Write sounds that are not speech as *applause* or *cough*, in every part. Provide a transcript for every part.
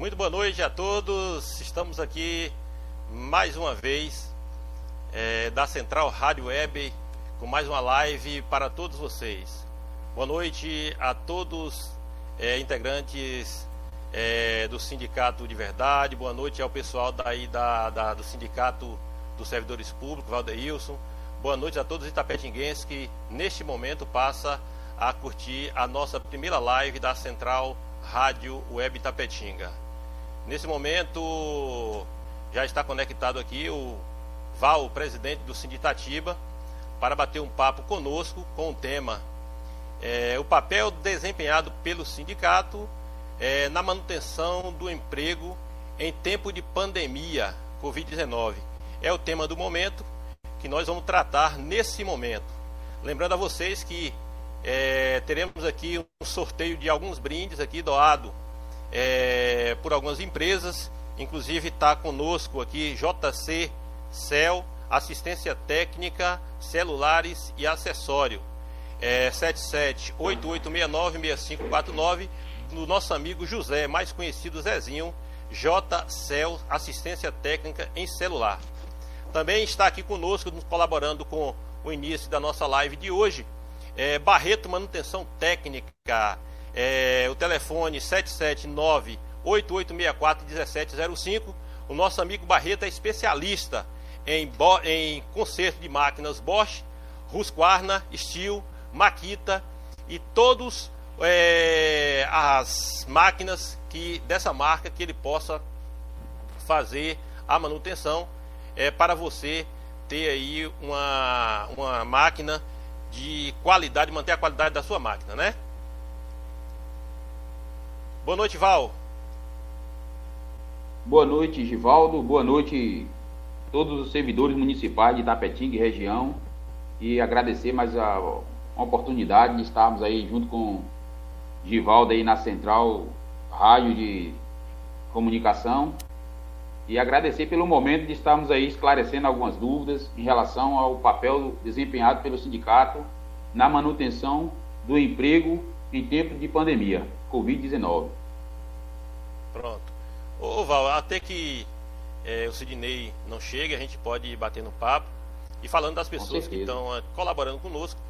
Muito boa noite a todos. Estamos aqui mais uma vez é, da Central Rádio Web com mais uma live para todos vocês. Boa noite a todos é, integrantes é, do Sindicato de Verdade. Boa noite ao pessoal daí da, da, do Sindicato dos Servidores Públicos, Valdeilson. Boa noite a todos os itapetinguenses que neste momento passa a curtir a nossa primeira live da Central Rádio Web Tapetinga. Nesse momento já está conectado aqui o Val, presidente do Sinditatiba, para bater um papo conosco com o tema é, o papel desempenhado pelo sindicato é, na manutenção do emprego em tempo de pandemia Covid-19. É o tema do momento que nós vamos tratar nesse momento. Lembrando a vocês que é, teremos aqui um sorteio de alguns brindes aqui doado é, por algumas empresas, inclusive está conosco aqui JC Cel, assistência técnica, celulares e acessório. É, 7788696549 do nosso amigo José, mais conhecido Zezinho, J Cel, assistência técnica em celular. Também está aqui conosco, nos colaborando com o início da nossa live de hoje, é, Barreto Manutenção Técnica, é, o telefone 779-8864-1705. O nosso amigo Barreto é especialista em, em conserto de máquinas Bosch, Husqvarna, Steel, Makita e todos é, as máquinas que dessa marca que ele possa fazer a manutenção é, para você ter aí uma, uma máquina de qualidade, manter a qualidade da sua máquina, né? Boa noite, Val. Boa noite, Givaldo. Boa noite todos os servidores municipais de Tapetinga e região. E agradecer mais a, a oportunidade de estarmos aí junto com Givaldo aí na Central Rádio de Comunicação. E agradecer pelo momento de estarmos aí esclarecendo algumas dúvidas em relação ao papel desempenhado pelo sindicato na manutenção do emprego em tempo de pandemia. Covid-19. Pronto. Ô Val, até que é, o Sidney não chegue, a gente pode ir batendo papo e falando das pessoas que estão é, colaborando conosco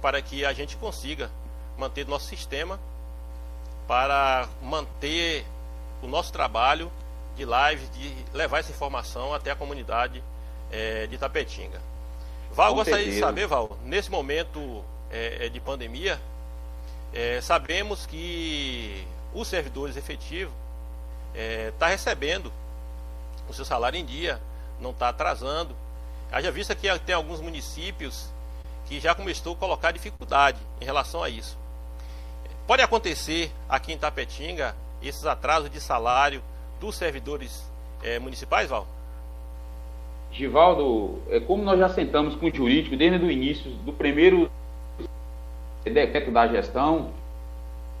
para que a gente consiga manter nosso sistema para manter o nosso trabalho de live, de levar essa informação até a comunidade é, de Tapetinga. Val, eu gostaria de saber, Val, nesse momento é de pandemia, é, sabemos que os servidores efetivos está é, recebendo o seu salário em dia, não está atrasando. Haja vista que tem alguns municípios que já começou a colocar dificuldade em relação a isso. Pode acontecer aqui em Tapetinga esses atrasos de salário dos servidores é, municipais, Val? Givaldo, é como nós já sentamos com o jurídico desde o início do primeiro decreto da gestão,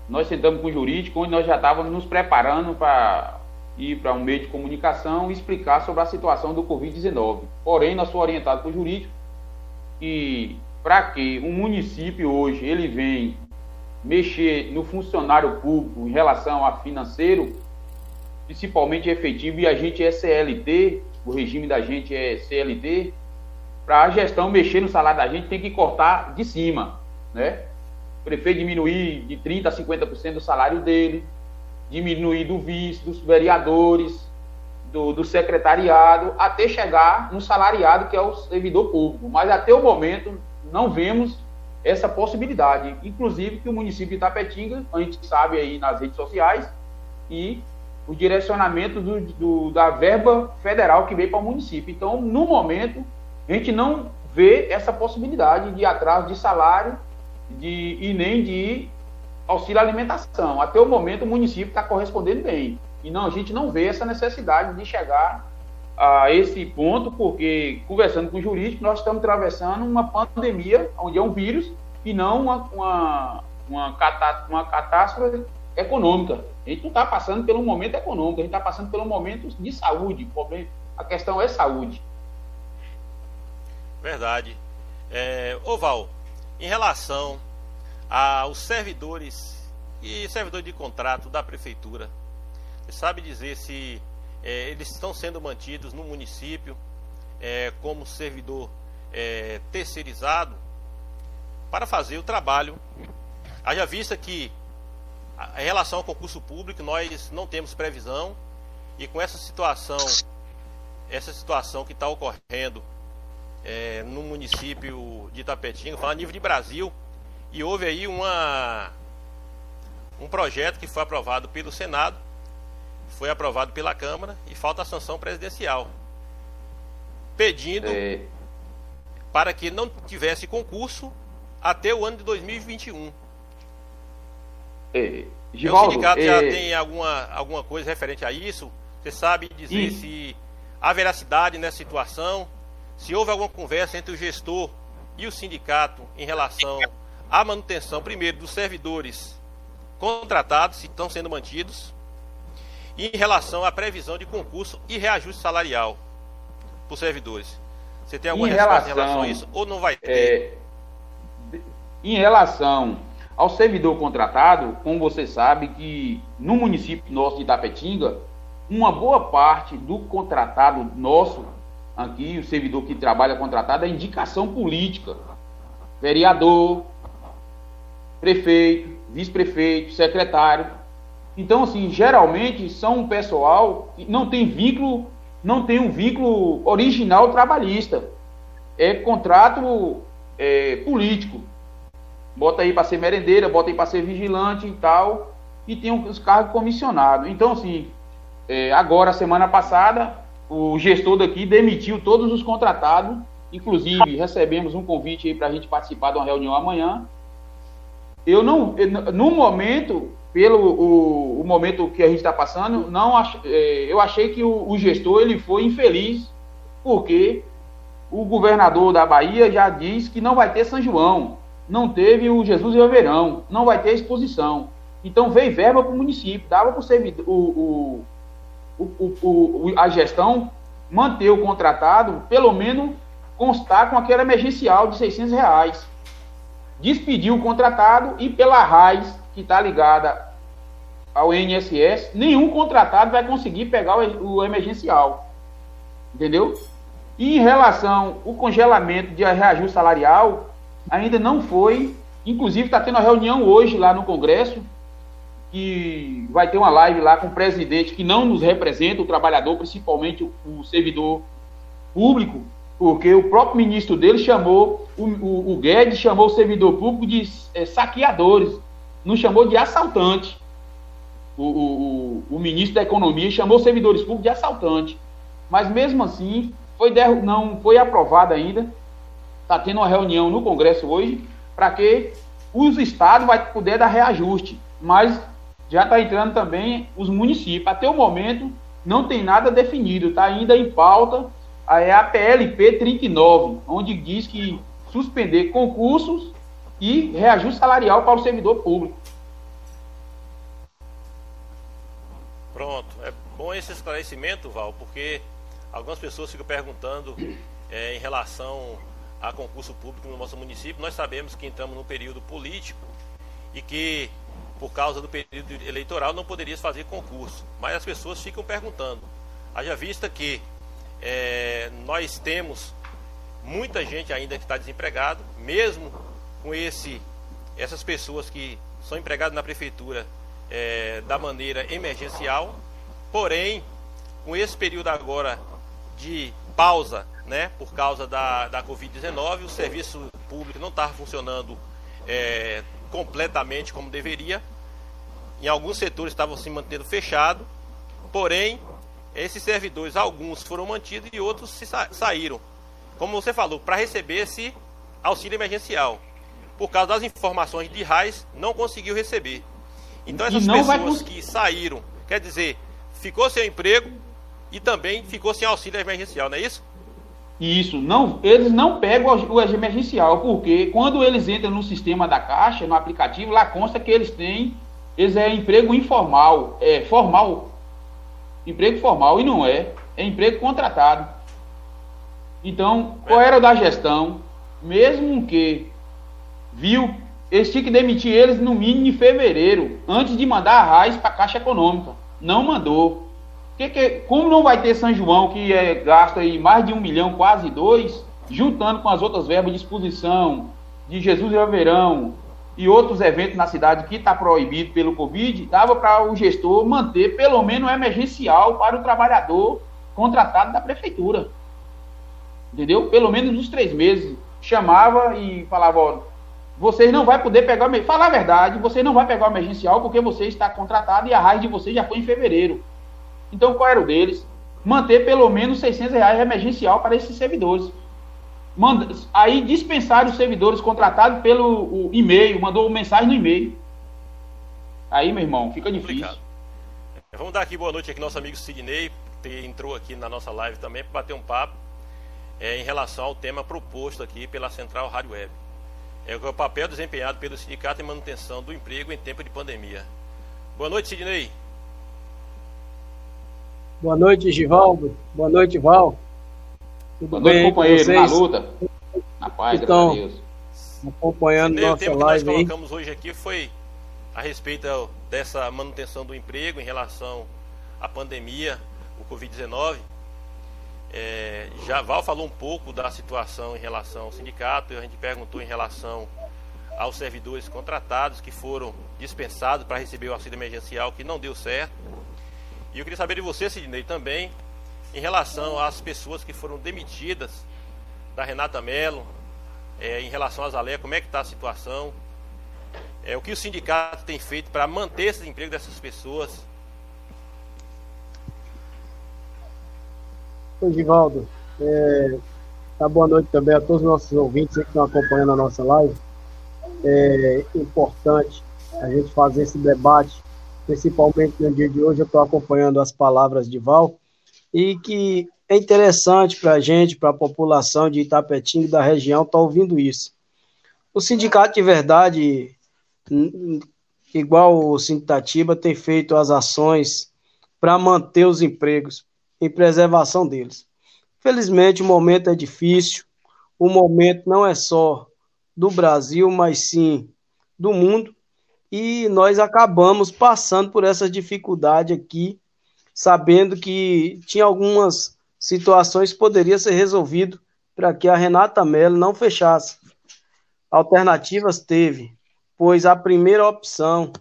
nós sentamos com o jurídico, onde nós já estávamos nos preparando para ir para um meio de comunicação e explicar sobre a situação do Covid-19. Porém, nós fomos orientados para o jurídico e para que um município hoje ele vem mexer no funcionário público em relação a financeiro, principalmente efetivo, e a gente é CLT, o regime da gente é CLT, para a gestão mexer no salário da gente tem que cortar de cima, né? Prefeito diminuir de 30% a 50% do salário dele, diminuir do vice, dos vereadores, do, do, secretariado, até chegar no salariado, que é o servidor público. Mas até o momento não vemos essa possibilidade. Inclusive que o município de Itapetinga, a gente sabe aí nas redes sociais, e o direcionamento do, do, da verba federal que veio para o município. Então, no momento, a gente não vê essa possibilidade de atraso de salário de, e nem de auxílio alimentação. Até o momento o município está correspondendo bem. E não, a gente não vê essa necessidade de chegar a esse ponto, porque conversando com o jurídico, nós estamos atravessando uma pandemia, onde é um vírus, e não uma, uma, uma, uma catástrofe econômica. A gente não está passando pelo momento econômico, a gente está passando pelo momento de saúde. A questão é saúde. Verdade. É, Oval, em relação aos servidores e servidores de contrato da prefeitura, Você sabe dizer se é, eles estão sendo mantidos no município é, como servidor é, terceirizado para fazer o trabalho. Haja vista que, em relação ao concurso público, nós não temos previsão e com essa situação, essa situação que está ocorrendo é, no município de Itapetinga, falando a nível de Brasil, e houve aí uma, um projeto que foi aprovado pelo Senado, foi aprovado pela Câmara e falta a sanção presidencial, pedindo é... para que não tivesse concurso até o ano de 2021. É, Givaldo, o sindicato é... já tem alguma, alguma coisa referente a isso? Você sabe dizer e... se há veracidade nessa situação? Se houve alguma conversa entre o gestor e o sindicato em relação à manutenção, primeiro, dos servidores contratados, se estão sendo mantidos, e em relação à previsão de concurso e reajuste salarial para os servidores. Você tem alguma em resposta relação, em relação a isso ou não vai ter? É, em relação ao servidor contratado, como você sabe que no município nosso de Itapetinga, uma boa parte do contratado nosso aqui, o servidor que trabalha contratado, é indicação política. Vereador, prefeito, vice-prefeito, secretário. Então, assim, geralmente são um pessoal que não tem vínculo, não tem um vínculo original trabalhista. É contrato é, político. Bota aí para ser merendeira, bota aí para ser vigilante e tal, e tem os cargos comissionados. Então, assim, é, agora, semana passada, o gestor daqui demitiu todos os contratados, inclusive recebemos um convite aí para a gente participar de uma reunião amanhã. Eu não, no momento, pelo o, o momento que a gente está passando, não ach, é, eu achei que o, o, gestor ele foi infeliz, porque o governador da Bahia já diz que não vai ter São João, não teve o Jesus e o Verão, não vai ter exposição. Então veio verba para o município, dava para o, o, o, o, a gestão manter o contratado, pelo menos constar com aquele emergencial de 600 reais. Despedir o contratado e pela RAIS, que está ligada ao INSS, nenhum contratado vai conseguir pegar o, o emergencial. Entendeu? E em relação ao congelamento de reajuste salarial, ainda não foi. Inclusive, está tendo uma reunião hoje lá no Congresso que vai ter uma live lá com o presidente que não nos representa, o trabalhador, principalmente o, servidor público, porque o próprio ministro dele chamou, o, o, o Guedes chamou o servidor público de é, saqueadores, não chamou de assaltante. O, o, ministro da Economia chamou servidores públicos de assaltante. Mas mesmo assim, foi não foi aprovado ainda. Está tendo uma reunião no Congresso hoje para que os estados vai poder dar reajuste. Mas já está entrando também os municípios. Até o momento, não tem nada definido, está ainda em pauta é a PLP 39, onde diz que suspender concursos e reajuste salarial para o servidor público. Pronto, é bom esse esclarecimento, Val, porque algumas pessoas ficam perguntando é, em relação a concurso público no nosso município. Nós sabemos que entramos num período político e que por causa do período eleitoral, não poderia fazer concurso. Mas as pessoas ficam perguntando. Haja vista que é, nós temos muita gente ainda que está desempregado, mesmo com esse, essas pessoas que são empregadas na prefeitura é, da maneira emergencial, porém, com esse período agora de pausa, né, por causa da, da Covid-19, o serviço público não estava funcionando é, completamente como deveria. Em alguns setores estavam se mantendo fechado, porém esses servidores, alguns foram mantidos e outros se sa saíram. Como você falou, para receber esse auxílio emergencial. Por causa das informações de RAIS, não conseguiu receber. Então essas pessoas que saíram, quer dizer, ficou sem emprego e também ficou sem auxílio emergencial, não é isso? Isso, não, eles não pegam o emergencial, porque quando eles entram no sistema da Caixa, no aplicativo, lá consta que eles têm, eles é emprego informal, é formal, emprego formal, e não é, é emprego contratado. Então, qual era da gestão? Mesmo que viu, eles tinham que demitir eles no mínimo em fevereiro, antes de mandar a RAIS para a Caixa Econômica. Não mandou. Que, que, como não vai ter São João, que é, gasta aí mais de um milhão, quase dois, juntando com as outras verbas de exposição, de Jesus e Verão e outros eventos na cidade que está proibido pelo Covid, dava para o gestor manter pelo menos emergencial para o trabalhador contratado da prefeitura. Entendeu? Pelo menos nos três meses. Chamava e falava, ó, vocês não vai poder pegar, falar a verdade, você não vai pegar o emergencial porque você está contratado e a raiz de você já foi em fevereiro. Então, qual era o deles? Manter pelo menos 600 reais emergencial para esses servidores. Manda, aí dispensaram os servidores contratados pelo e-mail, mandou mensagem no e-mail. Aí, meu irmão, fica difícil. Complicado. Vamos dar aqui boa noite aqui nosso amigo Sidney, que entrou aqui na nossa live também para bater um papo é, em relação ao tema proposto aqui pela Central Rádio Web. É o papel desempenhado pelo sindicato em manutenção do emprego em tempo de pandemia. Boa noite, Sidney. Boa noite, Givaldo. Boa noite, Val. Boa noite, bem companheiro, na luta. Na paz, então, graças a Deus. Acompanhando nossa live. O tema que nós colocamos hoje aqui foi a respeito dessa manutenção do emprego em relação à pandemia, o Covid-19. É, já Val falou um pouco da situação em relação ao sindicato, a gente perguntou em relação aos servidores contratados que foram dispensados para receber o auxílio emergencial, que não deu certo. E eu queria saber de você, Sidney, também, em relação às pessoas que foram demitidas da Renata Mello, é, em relação às Alé, como é que está a situação? É, o que o sindicato tem feito para manter esse emprego dessas pessoas? Oi, Givaldo. É, tá, boa noite também a todos os nossos ouvintes que estão acompanhando a nossa live. É importante a gente fazer esse debate, principalmente no dia de hoje. Eu estou acompanhando as palavras de Val e que é interessante para a gente, para a população de Itapetinga da região, estar tá ouvindo isso. O Sindicato de Verdade, igual o Sintatiba, tem feito as ações para manter os empregos, em preservação deles. Felizmente, o momento é difícil, o momento não é só do Brasil, mas sim do mundo, e nós acabamos passando por essa dificuldade aqui, sabendo que tinha algumas situações que poderia ser resolvido para que a Renata Mello não fechasse. Alternativas teve, pois a primeira opção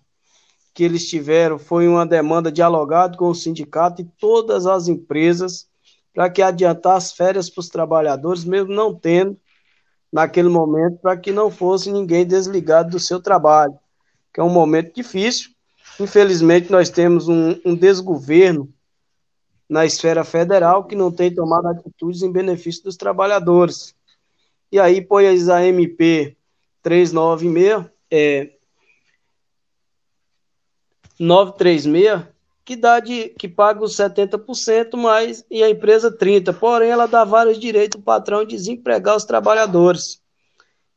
que eles tiveram foi uma demanda dialogada com o sindicato e todas as empresas para que adiantar as férias para os trabalhadores, mesmo não tendo naquele momento, para que não fosse ninguém desligado do seu trabalho, que é um momento difícil. Infelizmente, nós temos um, um desgoverno na esfera federal que não tem tomado atitudes em benefício dos trabalhadores. E aí, pois a MP 396, é, 936, que dá de que paga os 70%, mais e a empresa 30. Porém, ela dá vários direitos ao patrão de desempregar os trabalhadores.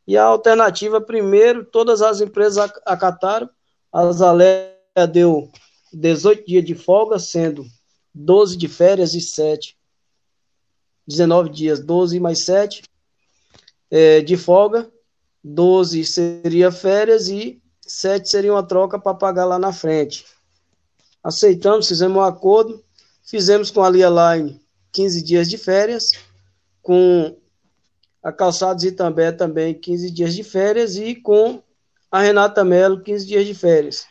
E a alternativa, primeiro, todas as empresas acataram, a Zalé deu 18 dias de folga, sendo 12 de férias e 7. 19 dias, 12 mais 7 é, de folga, 12 seria férias e sete seria uma troca para pagar lá na frente. Aceitamos, fizemos um acordo, fizemos com a Lia Line 15 dias de férias, com a Calçados Itambé também 15 dias de férias e com a Renata Mello 15 dias de férias.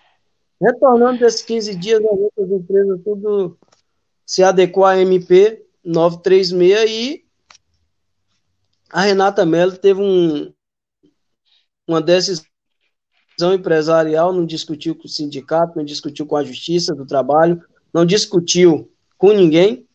Retornando desses 15 dias, as outras empresas tudo se adequou à MP 936 e a Renata Mello teve um, uma decisão empresarial, não discutiu com o sindicato, não discutiu com a justiça do trabalho, não discutiu com ninguém,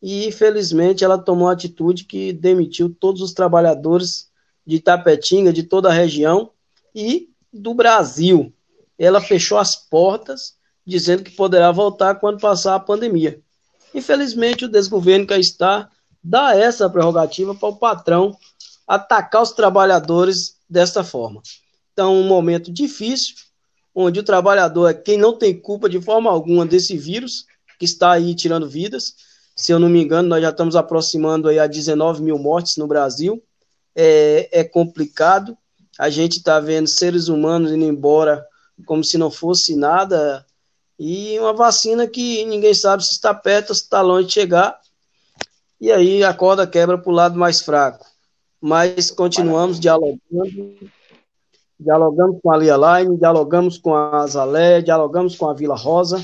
e infelizmente ela tomou a atitude que demitiu todos os trabalhadores de Itapetinga, de toda a região e do Brasil. Ela fechou as portas, dizendo que poderá voltar quando passar a pandemia. Infelizmente, o desgoverno que está dá essa prerrogativa para o patrão atacar os trabalhadores desta forma. Então, um momento difícil, onde o trabalhador é quem não tem culpa de forma alguma desse vírus, que está aí tirando vidas. Se eu não me engano, nós já estamos aproximando aí a 19 mil mortes no Brasil. É, é complicado. A gente está vendo seres humanos indo embora como se não fosse nada. E uma vacina que ninguém sabe se está perto ou se está longe de chegar. E aí a corda quebra para o lado mais fraco. Mas continuamos dialogando, dialogamos com a Lia Line, dialogamos com a Azalé, dialogamos com a Vila Rosa.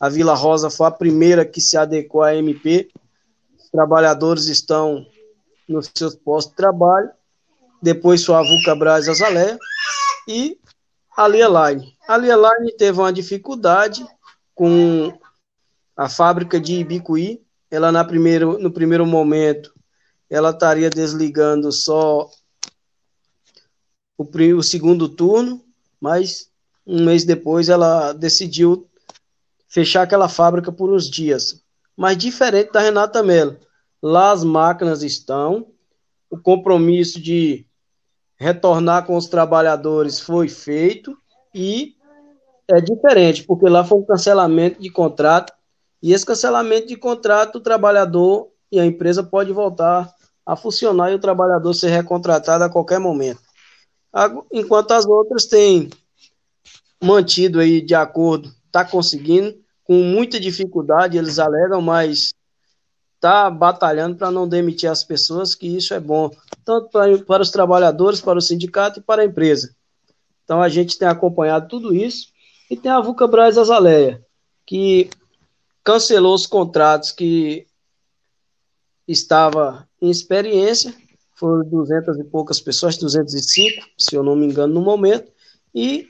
A Vila Rosa foi a primeira que se adequou à MP. Os trabalhadores estão nos seus postos de trabalho. Depois foi a Vuca Braz Azalé. E a Lia Line. A Lia Line teve uma dificuldade com a fábrica de Ibicuí. Ela na primeiro, no primeiro momento ela estaria desligando só o, o segundo turno, mas um mês depois ela decidiu fechar aquela fábrica por uns dias. Mas diferente da Renata Mello, lá as máquinas estão, o compromisso de retornar com os trabalhadores foi feito e é diferente, porque lá foi um cancelamento de contrato, e esse cancelamento de contrato, o trabalhador e a empresa pode voltar a funcionar e o trabalhador ser recontratado a qualquer momento. Enquanto as outras têm mantido aí de acordo, está conseguindo, com muita dificuldade, eles alegam, mas está batalhando para não demitir as pessoas, que isso é bom, tanto para, para os trabalhadores, para o sindicato e para a empresa. Então a gente tem acompanhado tudo isso e tem a Vuca Braz Azaleia, que cancelou os contratos que estava em experiência, foram 200 e poucas pessoas, 205, se eu não me engano, no momento, e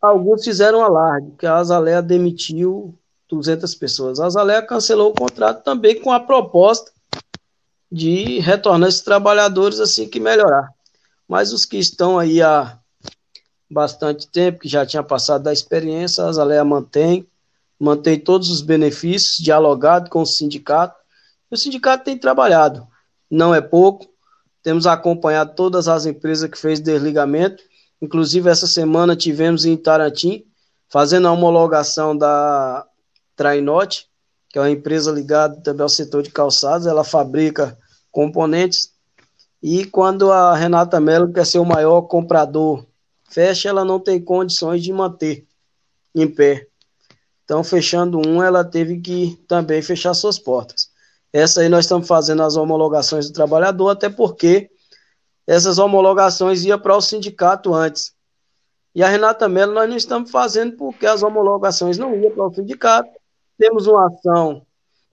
alguns fizeram alarde, que a Azaleia demitiu 200 pessoas. A Azaleia cancelou o contrato também com a proposta de retornar esses trabalhadores assim que melhorar. Mas os que estão aí há bastante tempo, que já tinha passado da experiência, a Azaleia mantém, mantém todos os benefícios, dialogado com o sindicato. O sindicato tem trabalhado, não é pouco, temos acompanhado todas as empresas que fez desligamento, inclusive essa semana tivemos em Tarantim, fazendo a homologação da Trainote, que é uma empresa ligada também ao setor de calçados, ela fabrica componentes, e quando a Renata Mello quer ser o maior comprador fecha, ela não tem condições de manter em pé. Então, fechando um, ela teve que também fechar suas portas. Essa aí nós estamos fazendo as homologações do trabalhador, até porque essas homologações iam para o sindicato antes. E a Renata Mello nós não estamos fazendo porque as homologações não iam para o sindicato. Temos uma ação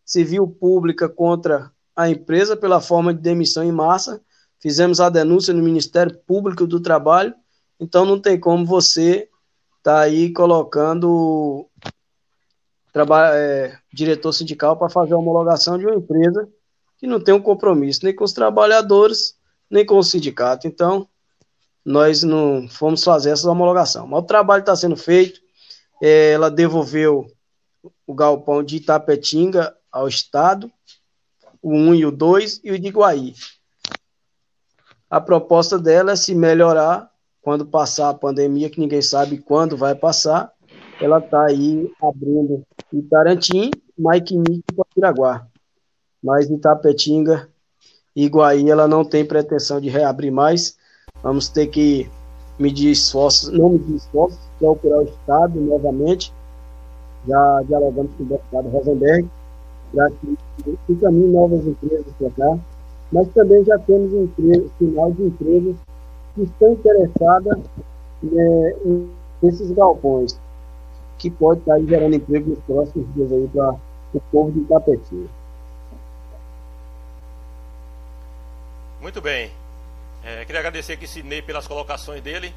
civil pública contra a empresa pela forma de demissão em massa. Fizemos a denúncia no Ministério Público do Trabalho então não tem como você tá aí colocando é, diretor sindical para fazer a homologação de uma empresa que não tem um compromisso nem com os trabalhadores, nem com o sindicato. Então, nós não fomos fazer essa homologação. Mas o trabalho está sendo feito. É, ela devolveu o galpão de Itapetinga ao Estado, o 1 e o 2 e o de Iguaí. A proposta dela é se melhorar quando passar a pandemia, que ninguém sabe quando vai passar, ela está aí abrindo Itarantim, Maiquinique e Piraguá. Mas Itapetinga e Iguaí, ela não tem pretensão de reabrir mais. Vamos ter que medir esforços, não medir esforços, procurar o Estado novamente. Já dialogamos com o deputado Rosenberg, para que encaminhe novas empresas para cá. Mas também já temos um sinal de empresas que estão interessadas né, nesses galpões, que pode estar gerando emprego nos próximos dias aí para o povo de Itapetinga. Muito bem. É, queria agradecer aqui Sidney pelas colocações dele.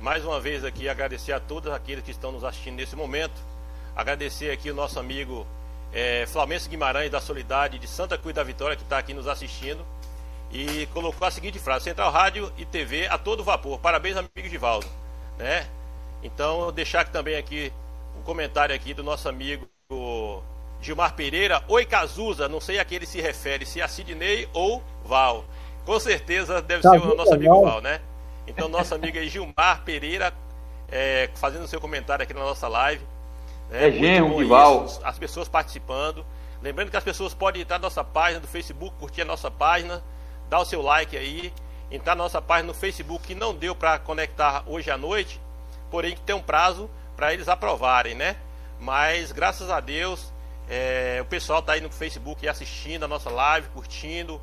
Mais uma vez aqui agradecer a todos aqueles que estão nos assistindo nesse momento. Agradecer aqui o nosso amigo é, Flamengo Guimarães da Solidade de Santa Cruz da Vitória que está aqui nos assistindo e colocou a seguinte frase: Central Rádio e TV a todo vapor. Parabéns, amigo Givaldo. Né? Então, deixar aqui também aqui um comentário aqui do nosso amigo Gilmar Pereira. Oi, Cazuza. Não sei a que ele se refere, se é a Sidney ou Val. Com certeza deve ser o nosso amigo Val, né? Então, nosso amigo aí, Gilmar Pereira, é, fazendo seu comentário aqui na nossa live. Né? É genro de Val. As pessoas participando. Lembrando que as pessoas podem entrar na nossa página do Facebook, curtir a nossa página dá o seu like aí, entrar na nossa página no Facebook que não deu para conectar hoje à noite, porém que tem um prazo para eles aprovarem, né? mas graças a Deus é, o pessoal está aí no Facebook assistindo a nossa live, curtindo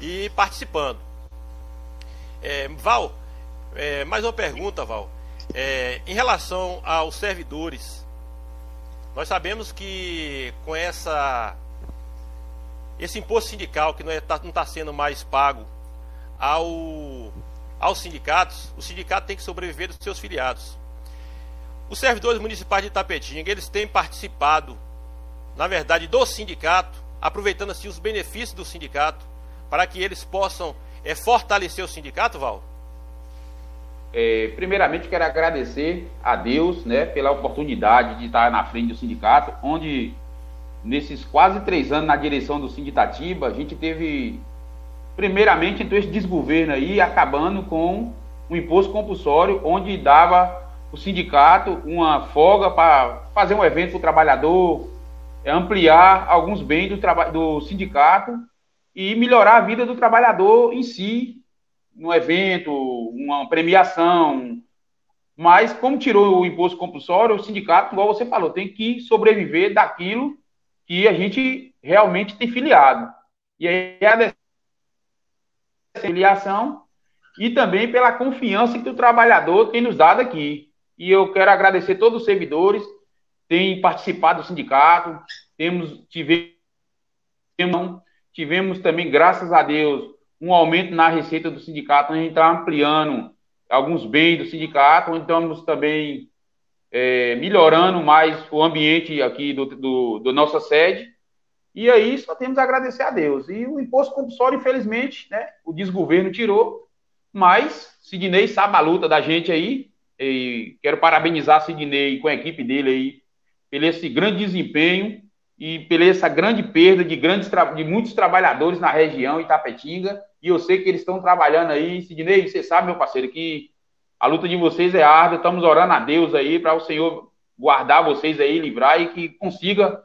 e participando. É, Val, é, mais uma pergunta, Val. É, em relação aos servidores, nós sabemos que com essa esse imposto sindical que não está é, tá sendo mais pago ao, aos sindicatos, o sindicato tem que sobreviver dos seus filiados. Os servidores municipais de Tapetinga, eles têm participado, na verdade, do sindicato, aproveitando assim os benefícios do sindicato, para que eles possam é, fortalecer o sindicato, Val? É, primeiramente, quero agradecer a Deus né, pela oportunidade de estar na frente do sindicato, onde nesses quase três anos na direção do Sinditatiba, a gente teve, primeiramente, então, esse desgoverno aí, acabando com o imposto compulsório, onde dava o sindicato uma folga para fazer um evento para o trabalhador, ampliar alguns bens do, do sindicato e melhorar a vida do trabalhador em si, no evento, uma premiação. Mas, como tirou o imposto compulsório, o sindicato, igual você falou, tem que sobreviver daquilo que a gente realmente tem filiado. E aí a filiação e também pela confiança que o trabalhador tem nos dado aqui. E eu quero agradecer todos os servidores que têm participado do sindicato, temos tivemos, tivemos também, graças a Deus, um aumento na receita do sindicato, a gente está ampliando alguns bens do sindicato, onde estamos também é, melhorando mais o ambiente aqui do, do, do, nossa sede. E aí só temos a agradecer a Deus. E o imposto compulsório, infelizmente, né, o desgoverno tirou, mas Sidney sabe a luta da gente aí. E quero parabenizar Sidney com a equipe dele aí pelo esse grande desempenho e pela essa grande perda de, grandes de muitos trabalhadores na região Itapetinga. E eu sei que eles estão trabalhando aí. Sidney, você sabe, meu parceiro, que a luta de vocês é árdua, estamos orando a Deus aí para o Senhor guardar vocês aí, livrar e que consiga,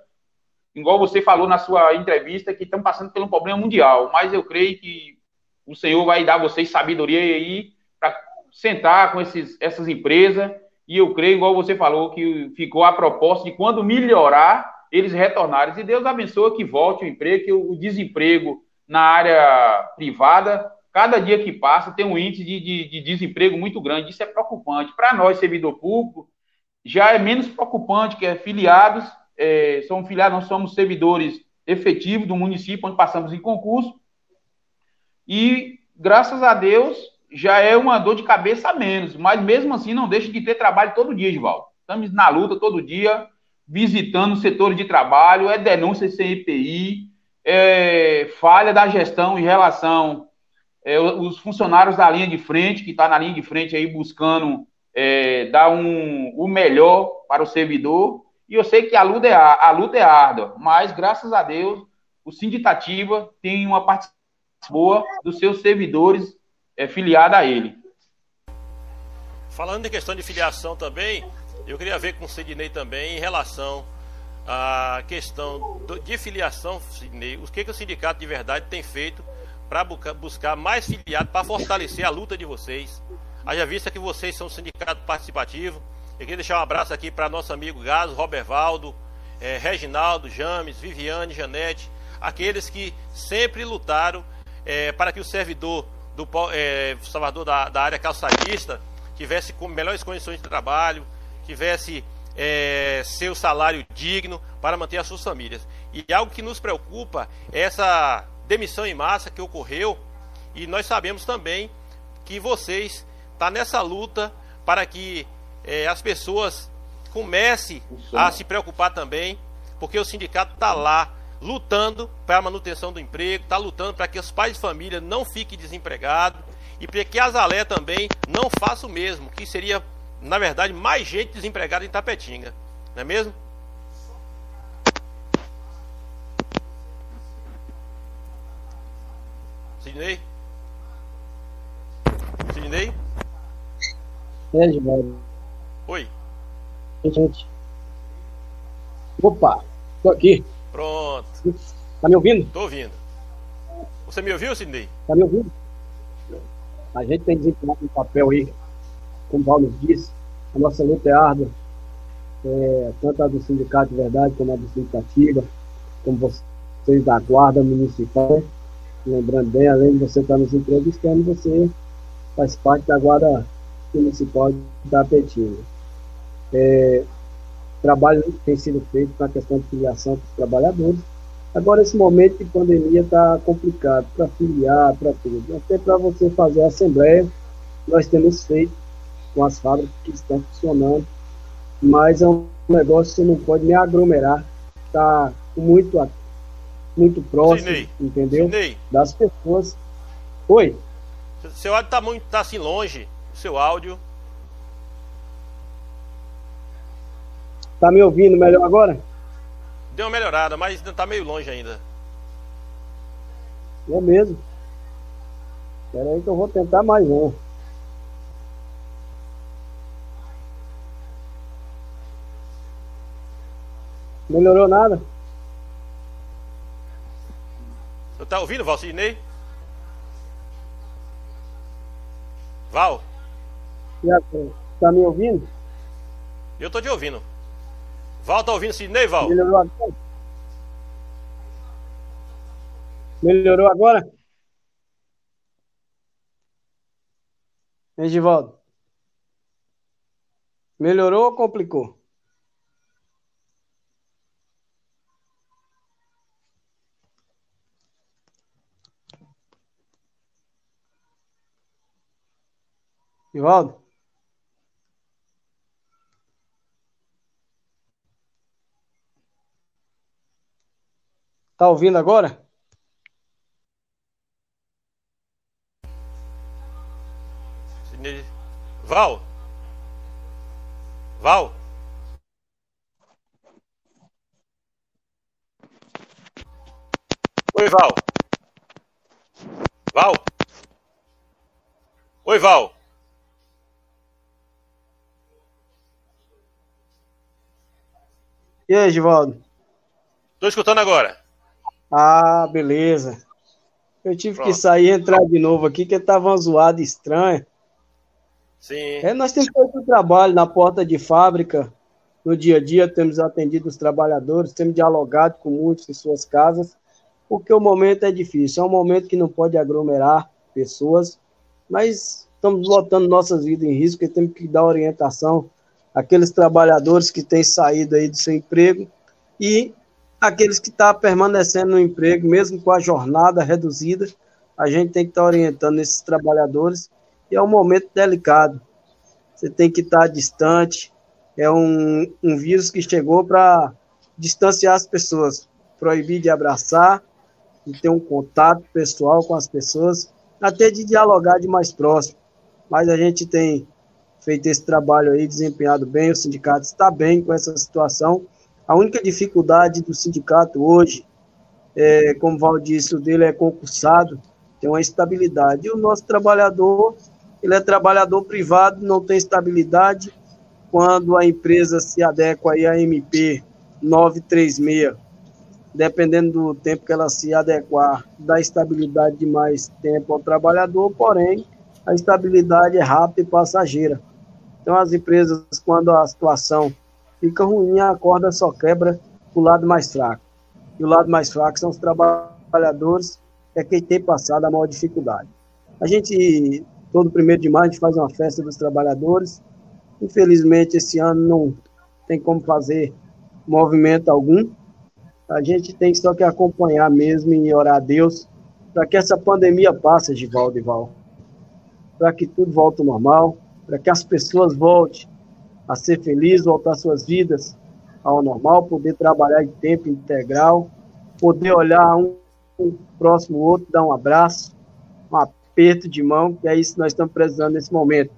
igual você falou na sua entrevista, que estão passando por um problema mundial, mas eu creio que o Senhor vai dar vocês sabedoria aí para sentar com esses, essas empresas e eu creio, igual você falou, que ficou a proposta de quando melhorar, eles retornarem. E Deus abençoe que volte o emprego, que o desemprego na área privada cada dia que passa tem um índice de, de, de desemprego muito grande. Isso é preocupante. Para nós, servidor público, já é menos preocupante, que é filiados, é, somos filiados, nós somos servidores efetivos do município, onde passamos em concurso. E, graças a Deus, já é uma dor de cabeça a menos. Mas, mesmo assim, não deixa de ter trabalho todo dia, Edvaldo. Estamos na luta todo dia, visitando setores de trabalho, é denúncia sem EPI, é falha da gestão em relação é, os funcionários da linha de frente, que está na linha de frente aí buscando é, dar um, o melhor para o servidor. E eu sei que a luta, é, a luta é árdua, mas graças a Deus o Sinditativa tem uma participação boa dos seus servidores é, filiada a ele. Falando em questão de filiação também, eu queria ver com o Sidney também em relação à questão de filiação, Sidney, o que, que o sindicato de verdade tem feito para buscar mais filiados, para fortalecer a luta de vocês. Haja vista que vocês são um sindicato participativo. Eu queria deixar um abraço aqui para nosso amigo Gaso, Robervaldo, é, Reginaldo, James, Viviane, Janete, aqueles que sempre lutaram é, para que o servidor do é, Salvador da, da, área calçadista tivesse com melhores condições de trabalho, tivesse é, seu salário digno para manter as suas famílias. E algo que nos preocupa é essa demissão em massa que ocorreu e nós sabemos também que vocês estão tá nessa luta para que é, as pessoas comecem a se preocupar também, porque o sindicato está lá lutando para a manutenção do emprego, está lutando para que os pais de família não fiquem desempregados e para que a Zalé também não faça o mesmo, que seria, na verdade, mais gente desempregada em Tapetinga. Não é mesmo? Sidney? Sidney? É, Edvaldo. Oi. Gente. Opa, tô aqui. Pronto. Tá me ouvindo? Tô ouvindo. Você me ouviu, Sidney? Tá me ouvindo? A gente tem desempenhado um papel aí, como Paulo disse, a nossa luta é árdua. é, tanto a do Sindicato de Verdade como a do Sindicativa, como vocês da Guarda Municipal. Lembrando bem, além de você estar nos entrevistando, você faz parte da Guarda Municipal de Tapetinho. É, trabalho tem sido feito na questão de filiação dos trabalhadores. Agora, esse momento de pandemia está complicado para filiar, para tudo. Até para você fazer a assembleia, nós temos feito com as fábricas que estão funcionando, mas é um negócio que você não pode nem aglomerar, está muito, muito próximo, Sinei. entendeu? Sinei. Das pessoas. Oi? Seu áudio está muito, tá assim longe, o seu áudio. Tá me ouvindo melhor agora? Deu uma melhorada, mas ainda tá meio longe ainda. É mesmo. Espera aí que eu vou tentar mais um. Melhorou nada? Você tá ouvindo, Valcidney? Val? Tá me ouvindo? Eu tô te ouvindo. Val, tá ouvindo Sidney, Val? Melhorou agora? Melhorou agora? Edivaldo. Melhorou ou complicou? Ivaldo? Tá ouvindo agora? Val? Val? Oi, Val. Val? Oi, Val. E aí, Givaldo? Tô escutando agora. Ah, beleza. Eu tive Pronto. que sair e entrar de novo aqui, que tava uma zoada estranha. Sim. É, nós temos feito um trabalho na porta de fábrica, no dia a dia, temos atendido os trabalhadores, temos dialogado com muitos em suas casas, porque o momento é difícil, é um momento que não pode aglomerar pessoas, mas estamos botando nossas vidas em risco e temos que dar orientação àqueles trabalhadores que têm saído aí do seu emprego e aqueles que estão tá permanecendo no emprego, mesmo com a jornada reduzida, a gente tem que estar tá orientando esses trabalhadores, e é um momento delicado. Você tem que estar tá distante, é um, um vírus que chegou para distanciar as pessoas, proibir de abraçar, de ter um contato pessoal com as pessoas, até de dialogar de mais próximo. Mas a gente tem feito esse trabalho aí, desempenhado bem, o sindicato está bem com essa situação, a única dificuldade do sindicato hoje, é, como o Val disse, o dele é concursado, tem uma estabilidade. E o nosso trabalhador, ele é trabalhador privado, não tem estabilidade. Quando a empresa se adequa aí à MP 936, dependendo do tempo que ela se adequar, dá estabilidade de mais tempo ao trabalhador, porém, a estabilidade é rápida e passageira. Então, as empresas, quando a situação fica ruim, a corda só quebra o lado mais fraco. E o lado mais fraco são os trabalhadores, é quem tem passado a maior dificuldade. A gente, todo primeiro de maio, a gente faz uma festa dos trabalhadores. Infelizmente, esse ano não tem como fazer movimento algum. A gente tem só que acompanhar mesmo e orar a Deus para que essa pandemia passe, Givaldo e Val. Para que tudo volte ao normal, para que as pessoas voltem a ser feliz, voltar suas vidas ao normal, poder trabalhar em tempo integral, poder olhar um, um próximo outro, dar um abraço, um aperto de mão, que é isso que nós estamos precisando nesse momento.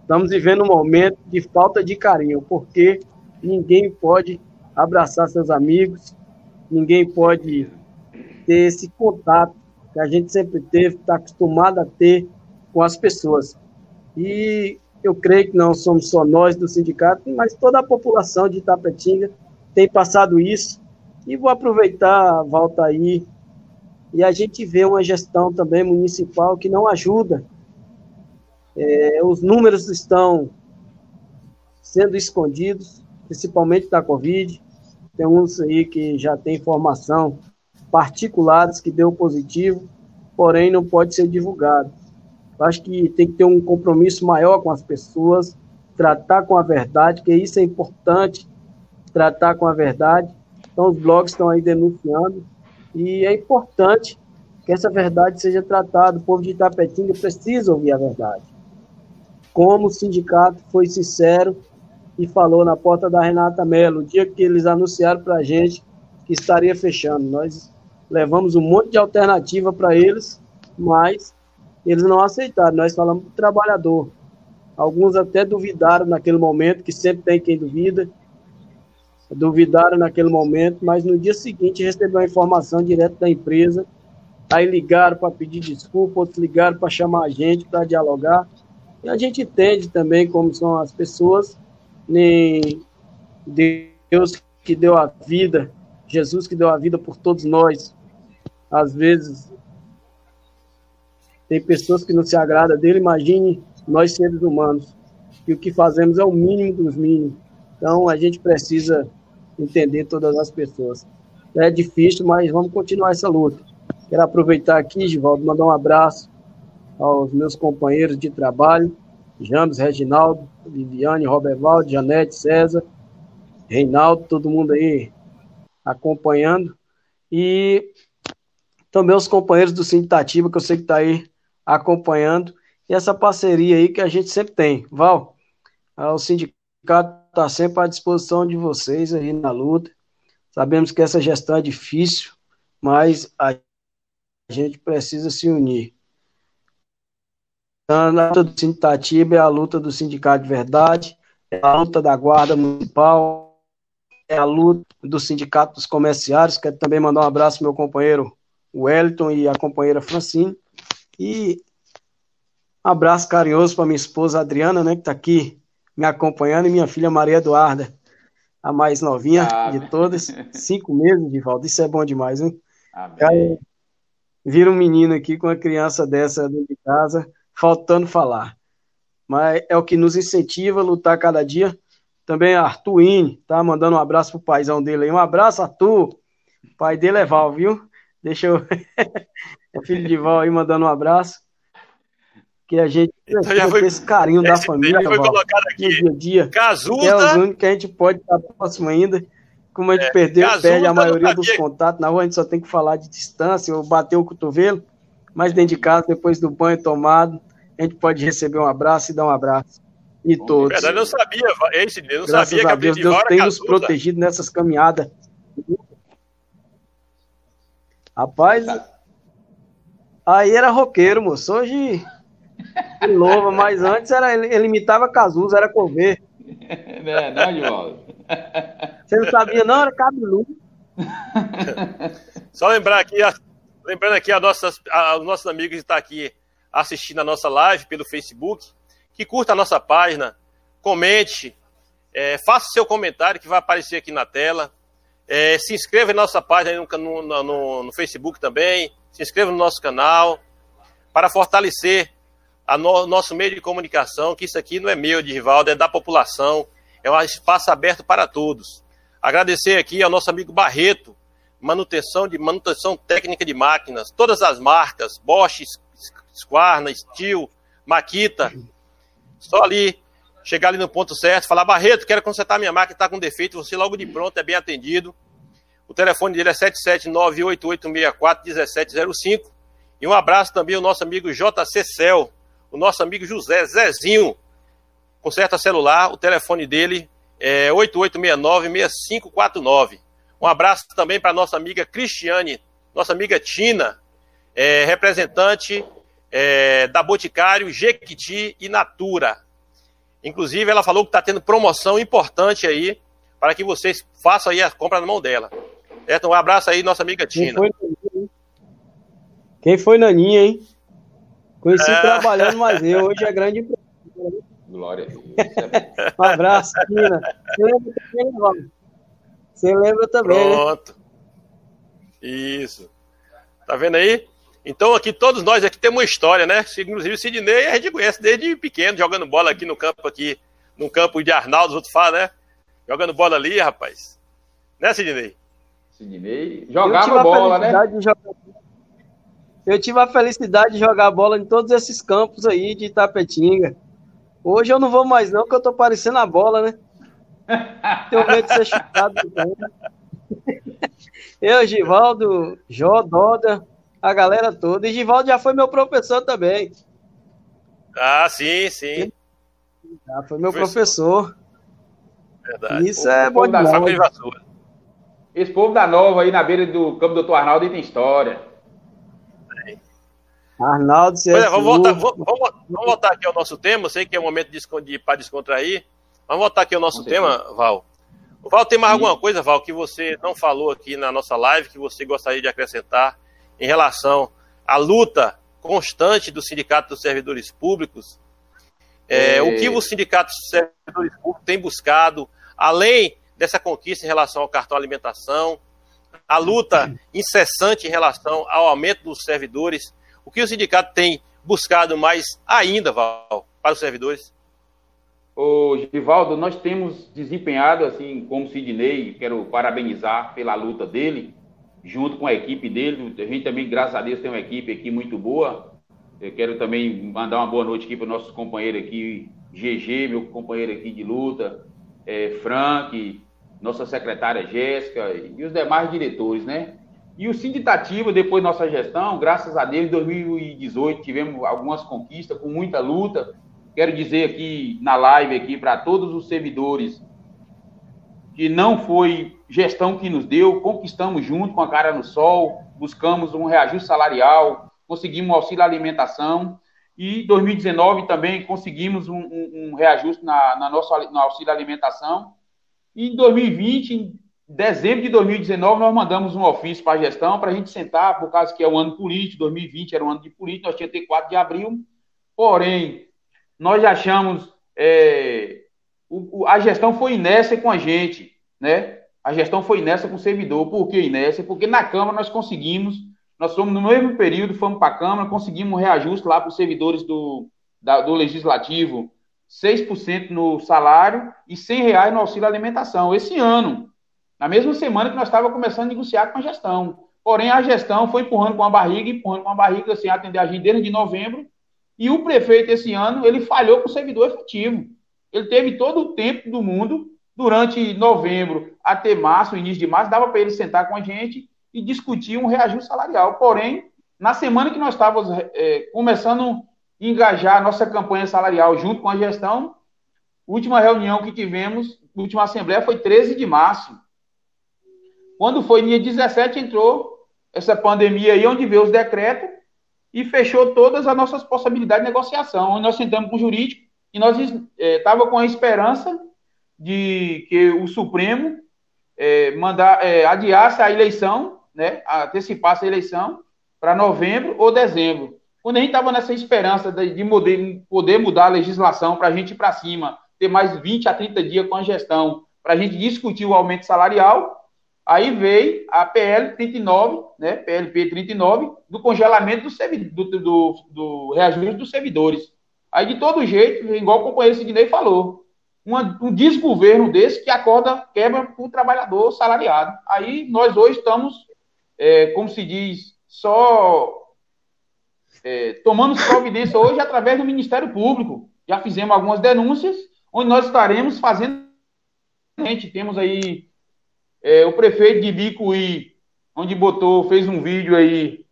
Estamos vivendo um momento de falta de carinho, porque ninguém pode abraçar seus amigos, ninguém pode ter esse contato que a gente sempre teve, está acostumado a ter com as pessoas. E eu creio que não somos só nós do sindicato, mas toda a população de Itapetinga tem passado isso. E vou aproveitar, volta aí, e a gente vê uma gestão também municipal que não ajuda. É, os números estão sendo escondidos, principalmente da Covid. Tem uns aí que já tem informação particulares que deu positivo, porém não pode ser divulgado. Acho que tem que ter um compromisso maior com as pessoas, tratar com a verdade, que isso é importante, tratar com a verdade. Então os blogs estão aí denunciando e é importante que essa verdade seja tratada. O povo de Itapetinga precisa ouvir a verdade. Como o sindicato foi sincero e falou na porta da Renata Mello, o dia que eles anunciaram para a gente que estaria fechando. Nós levamos um monte de alternativa para eles, mas eles não aceitaram. Nós falamos para o trabalhador. Alguns até duvidaram naquele momento, que sempre tem quem duvida. Duvidaram naquele momento, mas no dia seguinte recebeu a informação direto da empresa. Aí ligaram para pedir desculpa, outros ligaram para chamar a gente para dialogar. E a gente entende também como são as pessoas, nem Deus que deu a vida, Jesus que deu a vida por todos nós. Às vezes tem pessoas que não se agradam dele, imagine nós seres humanos. E o que fazemos é o mínimo dos mínimos. Então a gente precisa entender todas as pessoas. É difícil, mas vamos continuar essa luta. Quero aproveitar aqui, Givaldo, mandar um abraço aos meus companheiros de trabalho, James, Reginaldo, Viviane, Robervaldo, Janete, César, Reinaldo, todo mundo aí acompanhando. E também os companheiros do Sintatiba, que eu sei que está aí acompanhando. E essa parceria aí que a gente sempre tem. Val, o sindicato está sempre à disposição de vocês aí na luta. Sabemos que essa gestão é difícil, mas a gente precisa se unir. A luta do Sintatiba é a luta do Sindicato de Verdade, é a luta da Guarda Municipal, é a luta do Sindicato dos Comerciários. Quero também mandar um abraço ao meu companheiro Wellington e a companheira Francine. E um abraço carinhoso para minha esposa Adriana, né, que está aqui me acompanhando, e minha filha Maria Eduarda, a mais novinha ah, de todas, cinco meses de volta. Isso é bom demais, hein? Amém. Vira um menino aqui com uma criança dessa dentro de casa faltando falar. Mas é o que nos incentiva a lutar cada dia. Também Arthur Ine, tá mandando um abraço pro paizão dele aí. Um abraço, Arthur. O pai dele é Val, viu? Deixa eu. é *laughs* filho de Val aí mandando um abraço. Que a gente então foi, esse carinho da família, foi Val, colocado aqui. dia a dia. Cazuda, que é os únicos que a gente pode estar próximo ainda. Como a gente é, perdeu, Cazuda, perde a maioria dos contatos. Na rua a gente só tem que falar de distância ou bater o cotovelo. Mas dentro de casa, depois do banho tomado, a gente pode receber um abraço e dar um abraço. E todos. Na verdade, eu não sabia, esse, eu não Graças sabia a Deus, Deus tem nos protegido nessas caminhadas. Rapaz, aí era roqueiro, moço. Hoje, louva, mas antes era, ele, ele imitava Cazuza, era Cover. É, não, Divaldo. Você não sabia, não? Era cabeludo. Só lembrar aqui, lembrando aqui a nossas, a, os nossos amigos que estão aqui assistindo a nossa live pelo Facebook, que curta a nossa página, comente, é, faça seu comentário que vai aparecer aqui na tela. É, se inscreva em nossa página no, no, no, no, Facebook também. Se inscreva no nosso canal para fortalecer o no, nosso meio de comunicação, que isso aqui não é meu, de Rivaldo, é da população. É um espaço aberto para todos. Agradecer aqui ao nosso amigo Barreto, manutenção de manutenção técnica de máquinas, todas as marcas, Bosch, Squarna, Steel, Makita. Só ali, chegar ali no ponto certo, falar, Barreto, quero consertar minha máquina, está com defeito, você logo de pronto é bem atendido. O telefone dele é 77988641705. E um abraço também ao nosso amigo JC Cel, o nosso amigo José Zezinho, conserta celular, o telefone dele é 8869-6549. Um abraço também para nossa amiga Cristiane, nossa amiga Tina, é, representante é, da Boticário, Jequiti e Natura. Inclusive, ela falou que está tendo promoção importante aí para que vocês façam aí a compra na mão dela. Certo? Um abraço aí, nossa amiga Tina. Quem foi, Quem foi Naninha, hein? Conheci é... trabalhando, mas eu hoje é grande *laughs* empresa. Glória a Deus. *laughs* um abraço, Tina. Você lembra também, Você lembra também, né? Pronto. Né? Isso. Tá vendo aí? Então aqui todos nós aqui temos uma história, né? Inclusive o Sidney a gente conhece desde pequeno, jogando bola aqui no campo aqui, no campo de Arnaldo, os outros falam, né? jogando bola ali, rapaz. Né, Sidney? Sidney jogava bola, né? Jogar... Eu tive a felicidade de jogar bola em todos esses campos aí de Itapetinga. Hoje eu não vou mais não, porque eu tô parecendo a bola, né? *laughs* Tenho medo de ser chutado. eu, Givaldo, Jó, Doda, a galera toda. E Givaldo já foi meu professor também. Ah, sim, sim. Já foi meu professor. professor. Verdade. Isso o, é bom da Esse povo da Nova aí na beira do campo do Dr. Arnaldo tem história. Arnaldo, você é, vamos, voltar, vamos, vamos, voltar aqui ao nosso tema. Eu sei que é um momento de, de, para descontrair. Vamos voltar aqui ao nosso tema, Val. Val, tem mais Sim. alguma coisa, Val, que você não falou aqui na nossa live, que você gostaria de acrescentar em relação à luta constante do Sindicato dos Servidores Públicos? É, é... O que o Sindicato dos Servidores Públicos tem buscado, além dessa conquista em relação ao cartão alimentação, a luta incessante em relação ao aumento dos servidores, o que o sindicato tem buscado mais ainda, Val, para os servidores? Ô, Givaldo, nós temos desempenhado, assim, como Sidney, quero parabenizar pela luta dele, junto com a equipe dele. A gente também, graças a Deus, tem uma equipe aqui muito boa. Eu quero também mandar uma boa noite aqui para os nossos companheiros aqui, GG, meu companheiro aqui de luta, é, Frank, nossa secretária Jéssica e os demais diretores, né? E o sindicativo, depois da nossa gestão, graças a Deus, em 2018 tivemos algumas conquistas com muita luta Quero dizer aqui na live aqui para todos os servidores que não foi gestão que nos deu, conquistamos junto com a cara no sol, buscamos um reajuste salarial, conseguimos um auxílio alimentação e 2019 também conseguimos um, um, um reajuste na, na nossa, no auxílio alimentação. E em 2020, em dezembro de 2019, nós mandamos um ofício para a gestão para a gente sentar, por causa que é o ano político, 2020 era um ano de política, nós tínhamos que ter 4 de abril, porém, nós achamos. É, o, a gestão foi inércia com a gente, né? A gestão foi inércia com o servidor. Por que inércia? Porque na Câmara nós conseguimos, nós fomos no mesmo período, fomos para a Câmara, conseguimos um reajuste lá para os servidores do, da, do Legislativo, 6% no salário e 100 reais no auxílio alimentação. Esse ano, na mesma semana que nós estávamos começando a negociar com a gestão. Porém, a gestão foi empurrando com a barriga, empurrando com a barriga, sem atender a gente desde novembro, e o prefeito, esse ano, ele falhou com o servidor efetivo. Ele teve todo o tempo do mundo, durante novembro até março, início de março, dava para ele sentar com a gente e discutir um reajuste salarial. Porém, na semana que nós estávamos é, começando a engajar a nossa campanha salarial junto com a gestão, última reunião que tivemos, última assembleia, foi 13 de março. Quando foi dia 17, entrou essa pandemia aí, onde veio os decretos, e fechou todas as nossas possibilidades de negociação, onde nós sentamos com o jurídico e nós estava é, com a esperança de que o Supremo é, mandar, é, adiasse a eleição, né, antecipasse a eleição para novembro ou dezembro. Quando a gente estava nessa esperança de, de poder, poder mudar a legislação para a gente ir para cima, ter mais 20 a 30 dias com a gestão, para a gente discutir o aumento salarial, Aí veio a PL 39, né, PLP 39, do congelamento do, do, do, do reajuste dos servidores. Aí, de todo jeito, igual o companheiro Sidney falou, uma, um desgoverno desse que acorda, quebra o trabalhador salariado. Aí, nós hoje estamos, é, como se diz, só é, tomando providência hoje através do Ministério Público. Já fizemos algumas denúncias, onde nós estaremos fazendo. Gente temos aí é, o prefeito de Bicuí, onde botou, fez um vídeo aí,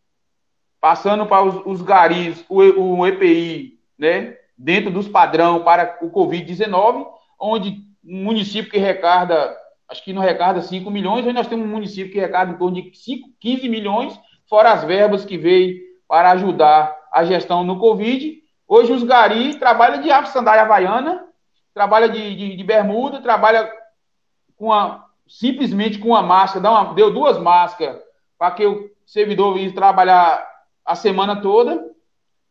passando para os, os garis, o, o EPI, né, dentro dos padrão para o Covid-19, onde um município que recarda, acho que não recarda 5 milhões, hoje nós temos um município que recarda em torno de 5, 15 milhões, fora as verbas que veio para ajudar a gestão no Covid. Hoje os garis trabalham de sandália havaiana, trabalha de, de, de bermuda, trabalha com a, simplesmente com uma máscara, uma, deu duas máscaras para que o servidor visse trabalhar a semana toda.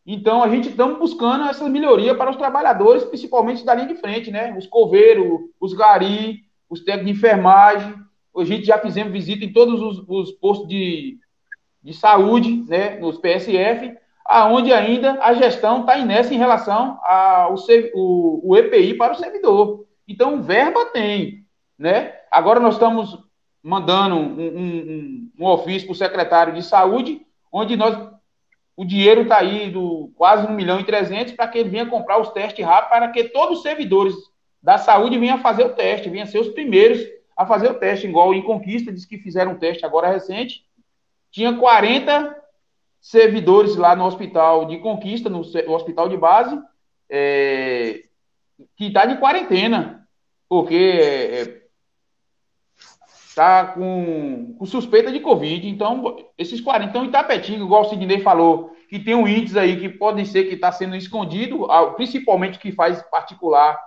Então, a gente estamos buscando essa melhoria para os trabalhadores, principalmente da linha de frente, né? Os coveiros, os gari, os técnicos de enfermagem. A gente já fizemos visita em todos os, os postos de, de saúde, né? Nos PSF, aonde ainda a gestão está inércia em relação ao o, o EPI para o servidor. Então, verba tem, né? Agora nós estamos mandando um, um, um ofício para o secretário de saúde, onde nós o dinheiro está aí do quase 1 milhão e 300 para que ele venha comprar os testes rápidos, para que todos os servidores da saúde venham fazer o teste, venham ser os primeiros a fazer o teste, igual em Conquista, diz que fizeram um teste agora recente. Tinha 40 servidores lá no hospital de Conquista, no, hospital de base, é, que está de quarentena, porque é, está com, com, suspeita de Covid. Então, esses 40, então, Itapetinga, igual o Sidney falou, que tem um índice aí que pode ser que está sendo escondido, principalmente que faz particular,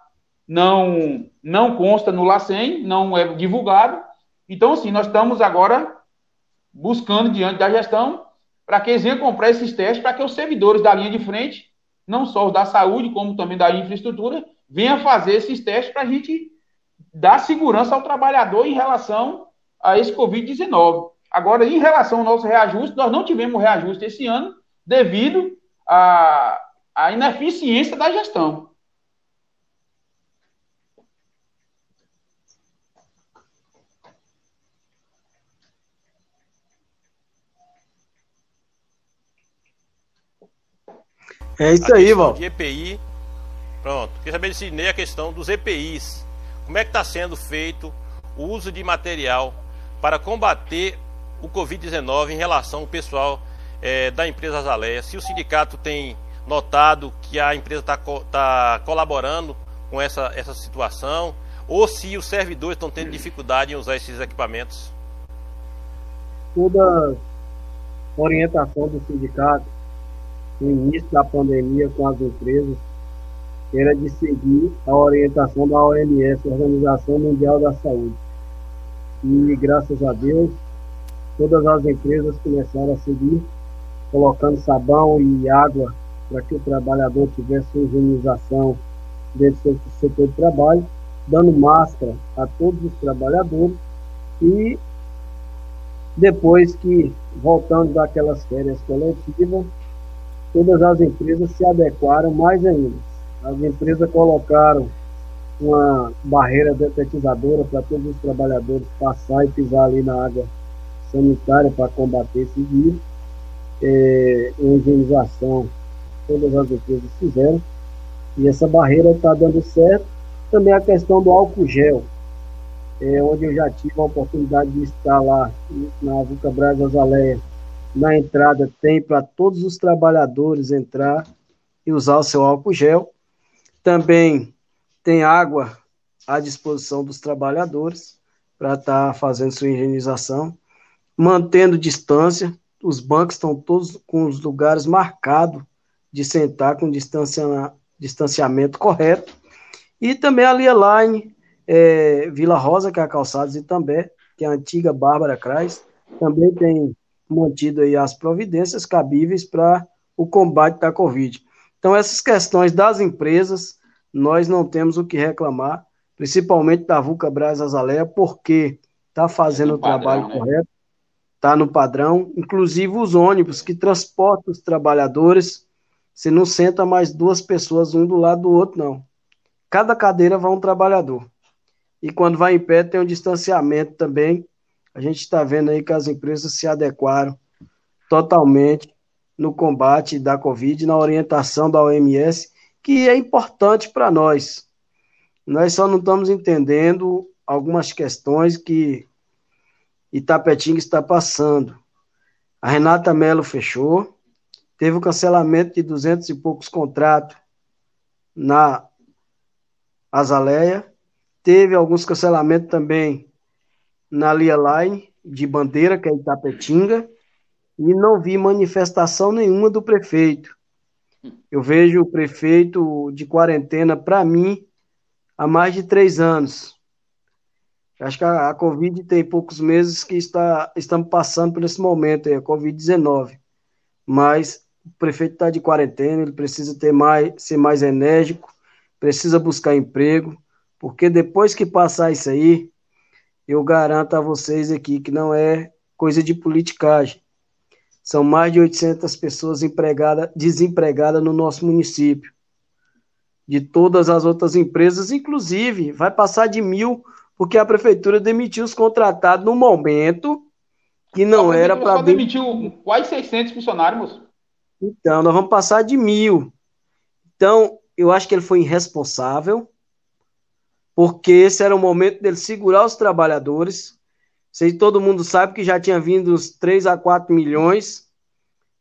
não, não consta no LACEN, não é divulgado. Então, assim, nós estamos agora buscando diante da gestão para que eles venham comprar esses testes, para que os servidores da linha de frente, não só os da saúde, como também da infraestrutura, venham fazer esses testes para a gente dar segurança ao trabalhador em relação a esse Covid-19. Agora, em relação ao nosso reajuste, nós não tivemos reajuste esse ano devido à, à ineficiência da gestão. É isso aí, Val. De EPI. Pronto. Queria saber de Sidney a questão dos EPIs. Como é que está sendo feito o uso de material para combater o Covid-19 em relação ao pessoal é, da empresa Azaleia? Se o sindicato tem notado que a empresa está tá colaborando com essa, essa situação, ou se os servidores estão tendo dificuldade em usar esses equipamentos? Toda orientação do sindicato no início da pandemia com as empresas era de seguir a orientação da OMS, Organização Mundial da Saúde. E graças a Deus, todas as empresas começaram a seguir, colocando sabão e água para que o trabalhador tivesse higienização dentro do setor de trabalho, dando máscara a todos os trabalhadores e depois que voltando daquelas férias coletivas, todas as empresas se adequaram mais ainda. As empresas colocaram uma barreira detetizadora para todos os trabalhadores passar e pisar ali na água sanitária para combater esse vírus. É, uma higienização, todas as empresas fizeram. E essa barreira está dando certo. Também a questão do álcool gel, é, onde eu já tive a oportunidade de estar lá na Vuca Braz Azaleia na entrada tem para todos os trabalhadores entrar e usar o seu álcool gel. Também tem água à disposição dos trabalhadores para estar tá fazendo sua higienização, mantendo distância. Os bancos estão todos com os lugares marcados de sentar com distanciamento correto. E também a Lia Line, é, Vila Rosa, que é a Calçados e também, que é a antiga Bárbara Crais, também tem mantido aí as providências cabíveis para o combate da Covid. Então, essas questões das empresas, nós não temos o que reclamar, principalmente da VUCA Braz Azaleia, porque está fazendo o trabalho né? correto, está no padrão, inclusive os ônibus que transportam os trabalhadores, você não senta mais duas pessoas um do lado do outro, não. Cada cadeira vai um trabalhador. E quando vai em pé, tem um distanciamento também a gente está vendo aí que as empresas se adequaram totalmente no combate da Covid, na orientação da OMS, que é importante para nós. Nós só não estamos entendendo algumas questões que Itapetinga está passando. A Renata Mello fechou, teve o cancelamento de duzentos e poucos contratos na Azaleia, teve alguns cancelamentos também na Lia Line de Bandeira, que é Itapetinga, e não vi manifestação nenhuma do prefeito. Eu vejo o prefeito de quarentena, para mim, há mais de três anos. Acho que a, a, Covid tem poucos meses que está, estamos passando por esse momento, é a Covid-19. Mas o prefeito está de quarentena, ele precisa ter mais, ser mais enérgico, precisa buscar emprego, porque depois que passar isso aí, eu garanto a vocês aqui que não é coisa de politicagem. São mais de 800 pessoas empregadas, desempregadas no nosso município. De todas as outras empresas, inclusive, vai passar de mil porque a prefeitura demitiu os contratados no momento que não era para. demitiu quase 600 funcionários, moço. Então, nós vamos passar de mil. Então, eu acho que ele foi irresponsável, porque esse era o momento dele segurar os trabalhadores. Sei todo mundo sabe que já tinha vindo uns 3 a 4 milhões,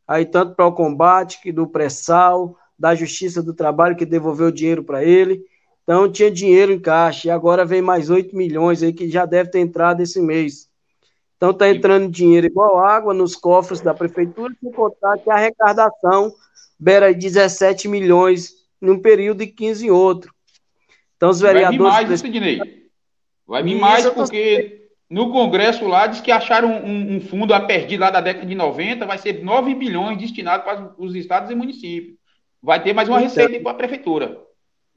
aí tanto para o combate, que do pré-sal, da Justiça do Trabalho, que devolveu dinheiro para ele. Então tinha dinheiro em caixa, e agora vem mais 8 milhões aí que já deve ter entrado esse mês. Então está entrando dinheiro igual água nos cofres da prefeitura, sem contar que a arrecadação beira 17 milhões num período e 15 em outro. Então os vereadores. Vai vir mais, Sidney. Vai vir mais porque no Congresso lá diz que acharam um, um, fundo a perder lá da década de 90, vai ser 9 bilhões destinados para os estados e municípios. Vai ter mais uma então, receita para a prefeitura.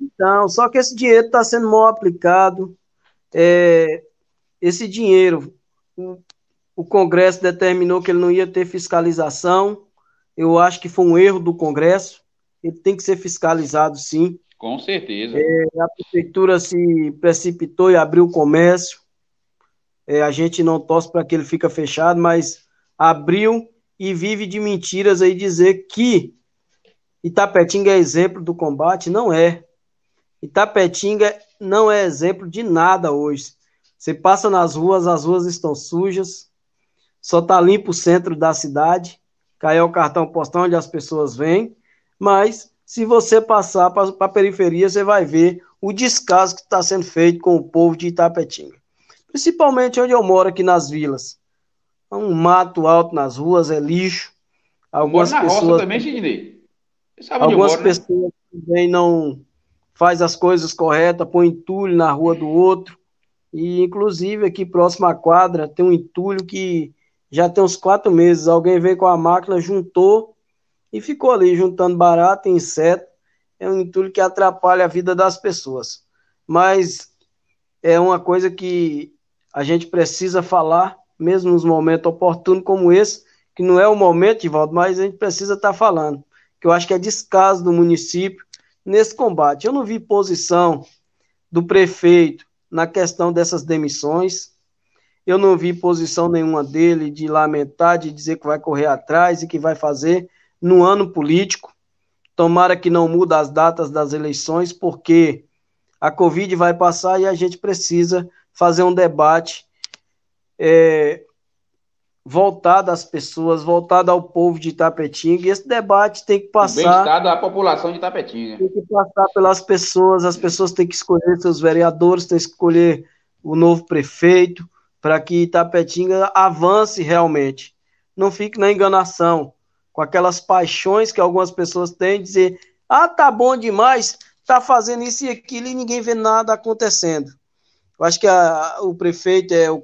Então, só que esse dinheiro está sendo mal aplicado. É, esse dinheiro, o, o Congresso determinou que ele não ia ter fiscalização. Eu acho que foi um erro do Congresso. Ele tem que ser fiscalizado, sim. Com certeza. É, a prefeitura se precipitou e abriu o comércio. É, a gente não torce para que ele fique fechado, mas abriu e vive de mentiras aí dizer que Itapetinga é exemplo do combate. Não é. Itapetinga não é exemplo de nada hoje. Você passa nas ruas, as ruas estão sujas, só está limpo o centro da cidade, caiu o cartão postal onde as pessoas vêm, mas se você passar para a periferia, você vai ver o descaso que está sendo feito com o povo de Itapetinga. Principalmente onde eu moro aqui nas vilas. Um mato alto nas ruas, é lixo. Algumas na pessoas. Roça também, Sidney. Algumas moro, né? pessoas né? também não faz as coisas corretas, põe entulho na rua do outro. E, inclusive, aqui próximo à quadra, tem um entulho que já tem uns quatro meses. Alguém veio com a máquina, juntou e ficou ali juntando barata e inseto. É um entulho que atrapalha a vida das pessoas. Mas é uma coisa que a gente precisa falar, mesmo nos momentos oportunos como esse, que não é o momento, Ivaldo, mas a gente precisa estar tá falando. Que eu acho que é descaso do município nesse combate. Eu não vi posição do prefeito na questão dessas demissões. Eu não vi posição nenhuma dele de lamentar, de dizer que vai correr atrás e que vai fazer no ano político. Tomara que não mude as datas das eleições, porque a Covid vai passar e a gente precisa fazer um debate é, voltada às pessoas, voltada ao povo de Itapetinga, e esse debate tem que passar... bem da população de Itapetinga. Tem que passar pelas pessoas, as pessoas têm que escolher seus vereadores, têm que escolher o novo prefeito, para que Itapetinga avance realmente. Não fique na enganação, com aquelas paixões que algumas pessoas têm, de dizer, ah, tá bom demais, tá fazendo isso e aquilo, e ninguém vê nada acontecendo. Eu acho que a, o prefeito é o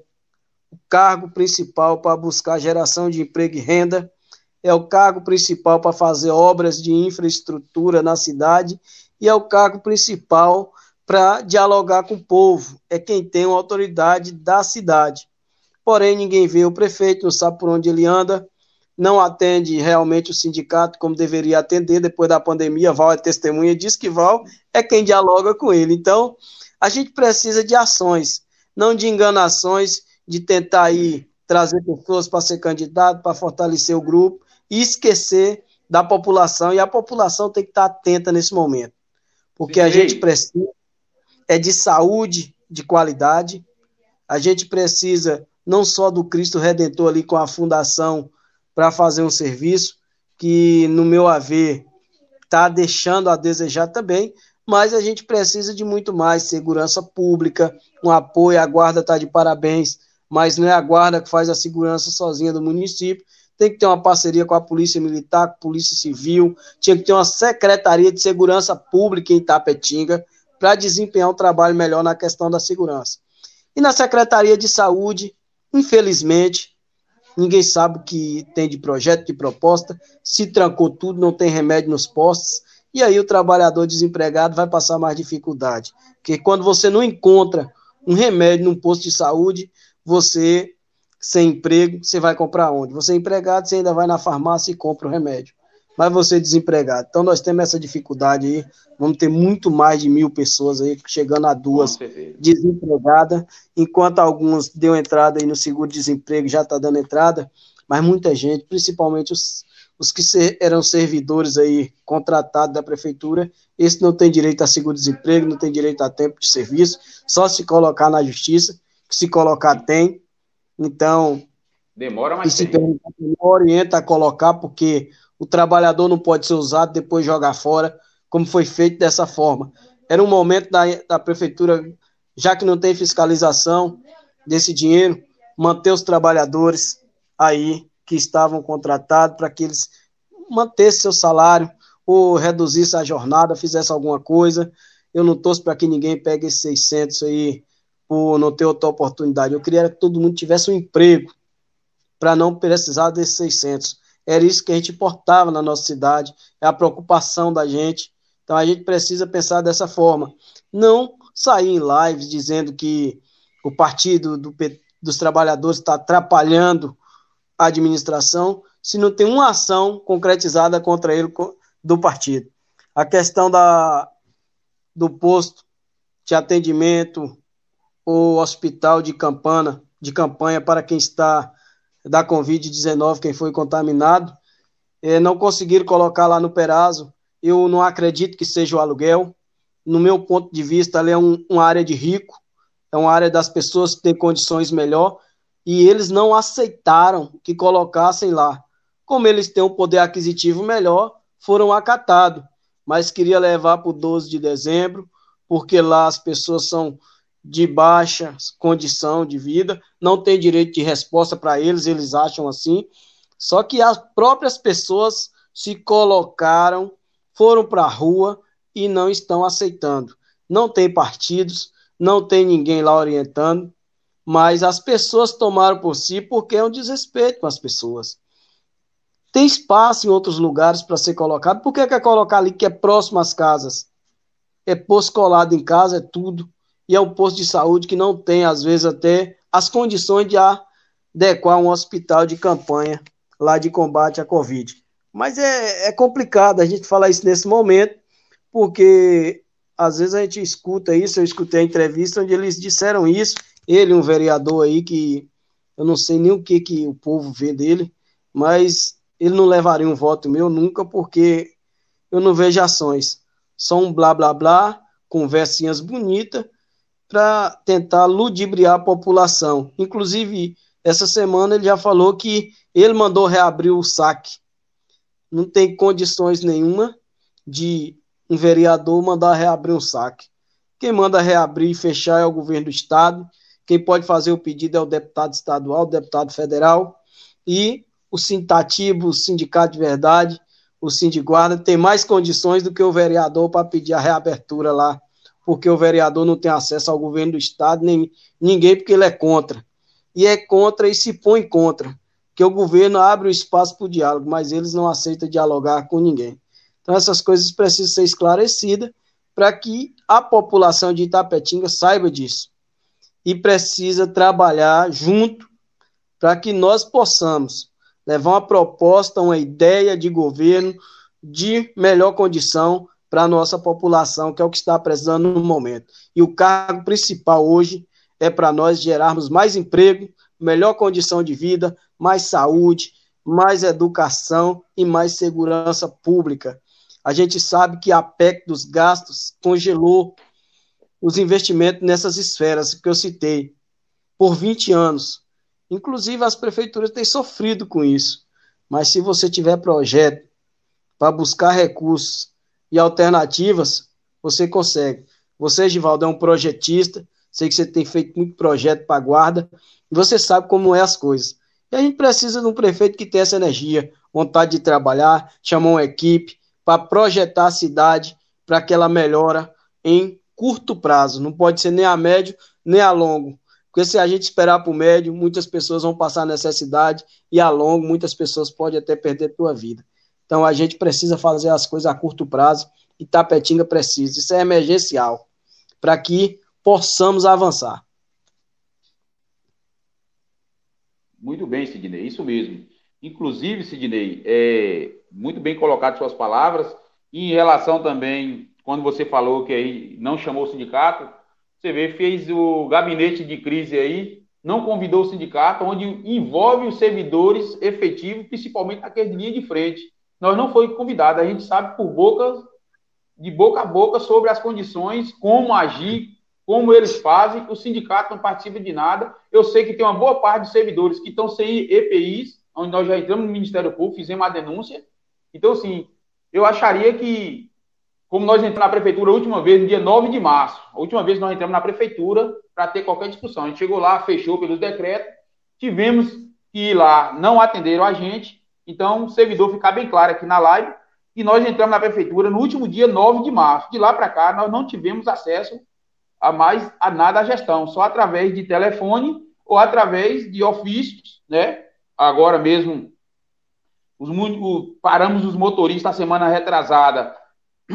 o cargo principal para buscar geração de emprego e renda, é o cargo principal para fazer obras de infraestrutura na cidade e é o cargo principal para dialogar com o povo, é quem tem uma autoridade da cidade. Porém, ninguém vê o prefeito, não sabe por onde ele anda, não atende realmente o sindicato como deveria atender depois da pandemia. Val é testemunha, diz que Val é quem dialoga com ele. Então, a gente precisa de ações, não de enganações de tentar aí trazer pessoas para ser candidato, para fortalecer o grupo e esquecer da população. E a população tem que estar atenta nesse momento. Porque a gente precisa é de saúde de qualidade. A gente precisa não só do Cristo Redentor ali com a fundação para fazer um serviço que, no meu haver, está deixando a desejar também, mas a gente precisa de muito mais segurança pública, um apoio, a guarda está de parabéns mas não é a guarda que faz a segurança sozinha do município. Tem que ter uma parceria com a Polícia Militar, com a Polícia Civil, tinha que ter uma Secretaria de Segurança Pública em Tapetinga para desempenhar um trabalho melhor na questão da segurança. E na Secretaria de Saúde, infelizmente, ninguém sabe o que tem de projeto, de proposta, se trancou tudo, não tem remédio nos postos, e aí o trabalhador desempregado vai passar mais dificuldade. Porque quando você não encontra um remédio num posto de saúde, você sem emprego, você vai comprar onde? Você é empregado, você ainda vai na farmácia e compra o remédio. mas você desempregado. Então nós temos essa dificuldade aí, vamos ter muito mais de mil pessoas aí, chegando a duas desempregadas, enquanto alguns deu entrada aí no seguro-desemprego, já está dando entrada, mas muita gente, principalmente os, os que ser, eram servidores aí contratados da prefeitura, esse não tem direito a seguro-desemprego, não tem direito a tempo de serviço, só se colocar na justiça, que se colocar tem. Então, demora mais. E se orienta a colocar, porque o trabalhador não pode ser usado depois jogar fora, como foi feito dessa forma. Era um momento da, da prefeitura, já que não tem fiscalização desse dinheiro, manter os trabalhadores aí que estavam contratados para que eles mantessem seu salário ou reduzisse a jornada, fizesse alguma coisa. Eu não torço para que ninguém pegue esses 600 aí por não ter outra oportunidade. Eu queria que todo mundo tivesse um emprego para não precisar desses 600. Era isso que a gente importava na nossa cidade, é a preocupação da gente. Então a gente precisa pensar dessa forma. Não sair em lives dizendo que o partido do, dos trabalhadores está atrapalhando administração, se não tem uma ação concretizada contra ele do partido. A questão da, do posto de atendimento ou hospital de campanha, de campanha para quem está da Covid-19, quem foi contaminado, é, não conseguiram colocar lá no Perazo. Eu não acredito que seja o aluguel. No meu ponto de vista, ali é um, uma área de rico, é uma área das pessoas que têm condições melhor, e eles não aceitaram que colocassem lá. Como eles têm um poder aquisitivo melhor, foram acatados, mas queria levar para o 12 de dezembro, porque lá as pessoas são de baixa condição de vida, não tem direito de resposta para eles, eles acham assim. Só que as próprias pessoas se colocaram, foram para a rua e não estão aceitando. Não tem partidos, não tem ninguém lá orientando, mas as pessoas tomaram por si porque é um desrespeito com as pessoas. Tem espaço em outros lugares para ser colocado, por que quer colocar ali que é próximo às casas? É posto colado em casa, é tudo e é um posto de saúde que não tem, às vezes, até as condições de adequar um hospital de campanha lá de combate à Covid. Mas é, é complicado a gente falar isso nesse momento, porque às vezes a gente escuta isso, eu escutei a entrevista onde eles disseram isso, ele, um vereador aí que eu não sei nem o que, que o povo vê dele, mas ele não levaria um voto meu nunca, porque eu não vejo ações. Só um blá blá blá, conversinhas bonitas, para tentar ludibriar a população. Inclusive, essa semana ele já falou que ele mandou reabrir o saque. Não tem condições nenhuma de um vereador mandar reabrir um saque. Quem manda reabrir e fechar é o governo do estado. Quem pode fazer o pedido é o deputado estadual, o deputado federal e o Sintativo, o Sindicato de Verdade, o Sindiguarda tem mais condições do que o vereador para pedir a reabertura lá porque o vereador não tem acesso ao governo do Estado, nem ninguém, porque ele é contra. E é contra e se põe contra, que o governo abre o espaço para o diálogo, mas eles não aceitam dialogar com ninguém. Então, essas coisas precisam ser esclarecidas para que a população de Itapetinga saiba disso. E precisa trabalhar junto para que nós possamos levar uma proposta, uma ideia de governo de melhor condição para a nossa população, que é o que está precisando no momento. E o cargo principal hoje é para nós gerarmos mais emprego, melhor condição de vida, mais saúde, mais educação e mais segurança pública. A gente sabe que a PEC dos gastos congelou os investimentos nessas esferas que eu citei por 20 anos. Inclusive, as prefeituras têm sofrido com isso. Mas se você tiver projeto para buscar recursos e alternativas, você consegue. Você, Givaldo, é um projetista, sei que você tem feito muito projeto para a guarda, e você sabe como é as coisas. E a gente precisa de um prefeito que tenha essa energia, vontade de trabalhar, chamar uma equipe para projetar a cidade para que ela melhora em curto prazo. Não pode ser nem a médio, nem a longo. Porque se a gente esperar para o médio, muitas pessoas vão passar necessidade e a longo, muitas pessoas podem até perder a sua vida. Então a gente precisa fazer as coisas a curto prazo e Tapetinga precisa. Isso é emergencial para que possamos avançar. Muito bem, Sidney, isso mesmo. Inclusive, Sidney, é, muito bem colocado suas palavras. E em relação também, quando você falou que aí não chamou o sindicato, você vê, fez o gabinete de crise aí, não convidou o sindicato, onde envolve os servidores efetivos, principalmente naquele linha de frente. Nós não foi convidado, a gente sabe por boca, de boca a boca sobre as condições, como agir, como eles fazem, o sindicato não participa de nada. Eu sei que tem uma boa parte de servidores que estão sem EPIs, onde nós já entramos no Ministério Público, fizemos a denúncia. Então, assim, eu acharia que, como nós entramos na prefeitura a última vez, no dia 9 de março, a última vez nós entramos na prefeitura para ter qualquer discussão. A gente chegou lá, fechou pelos decretos, tivemos que ir lá, não atenderam a gente. Então, o servidor ficar bem claro aqui na live. E nós entramos na prefeitura no último dia 9 de março. De lá para cá, nós não tivemos acesso a mais a nada a gestão, só através de telefone ou através de ofícios, né? Agora mesmo, os, o, paramos os motoristas a semana retrasada,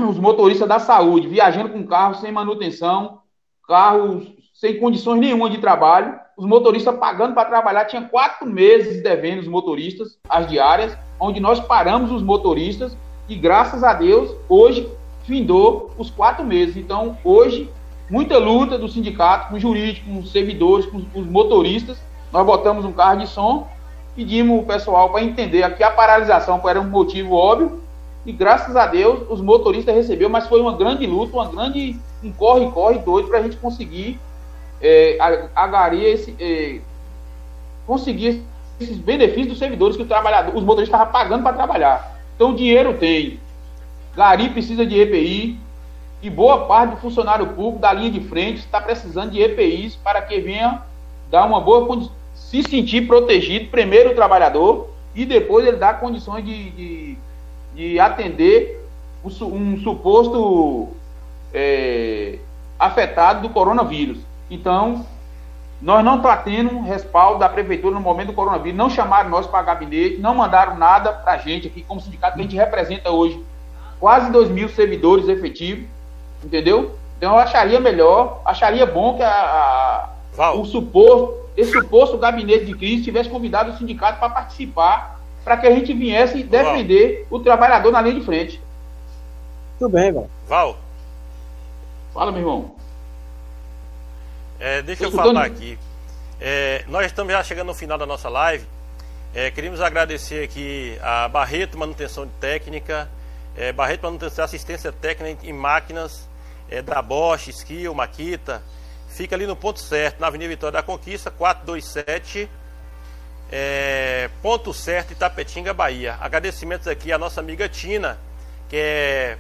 os motoristas da saúde, viajando com carros sem manutenção, carros sem condições nenhuma de trabalho, os motoristas pagando para trabalhar, tinha quatro meses devendo os motoristas, as diárias, onde nós paramos os motoristas e graças a Deus, hoje findou os quatro meses. Então, hoje, muita luta do sindicato, com jurídico, com os servidores, com os motoristas. Nós botamos um carro de som, pedimos o pessoal para entender que a paralisação era um motivo óbvio, e graças a Deus os motoristas receberam, mas foi uma grande luta, uma grande um corre-corre doido para a gente conseguir é, agarir esse, é, conseguir esses benefícios dos servidores que o trabalhador, os motoristas estavam pagando para trabalhar. Então, dinheiro tem. Gari precisa de EPI, e boa parte do funcionário público da linha de frente está precisando de EPIs para que venha dar uma boa se sentir protegido, primeiro o trabalhador, e depois ele dá condições de, de, de atender um suposto é, afetado do coronavírus. Então, nós não está tendo respaldo da prefeitura no momento do coronavírus, não chamaram nós para gabinete, não mandaram nada para a gente aqui como sindicato que a gente representa hoje quase 2 mil servidores efetivos Entendeu? Então eu acharia melhor, acharia bom que a, a o suposto, esse suposto gabinete de crise tivesse convidado o sindicato para participar, para que a gente viesse defender Val. o trabalhador na linha de frente. Tudo bem, Val. Val. Fala, meu irmão. É, deixa eu falar aqui. É, nós estamos já chegando no final da nossa live. É, queríamos agradecer aqui a Barreto Manutenção de Técnica, é, Barreto Manutenção Assistência Técnica em Máquinas é, da Bosch, Skill, Maquita. Fica ali no ponto certo, na Avenida Vitória da Conquista, 427, é, ponto certo, Itapetinga, Bahia. Agradecimentos aqui à nossa amiga Tina, que é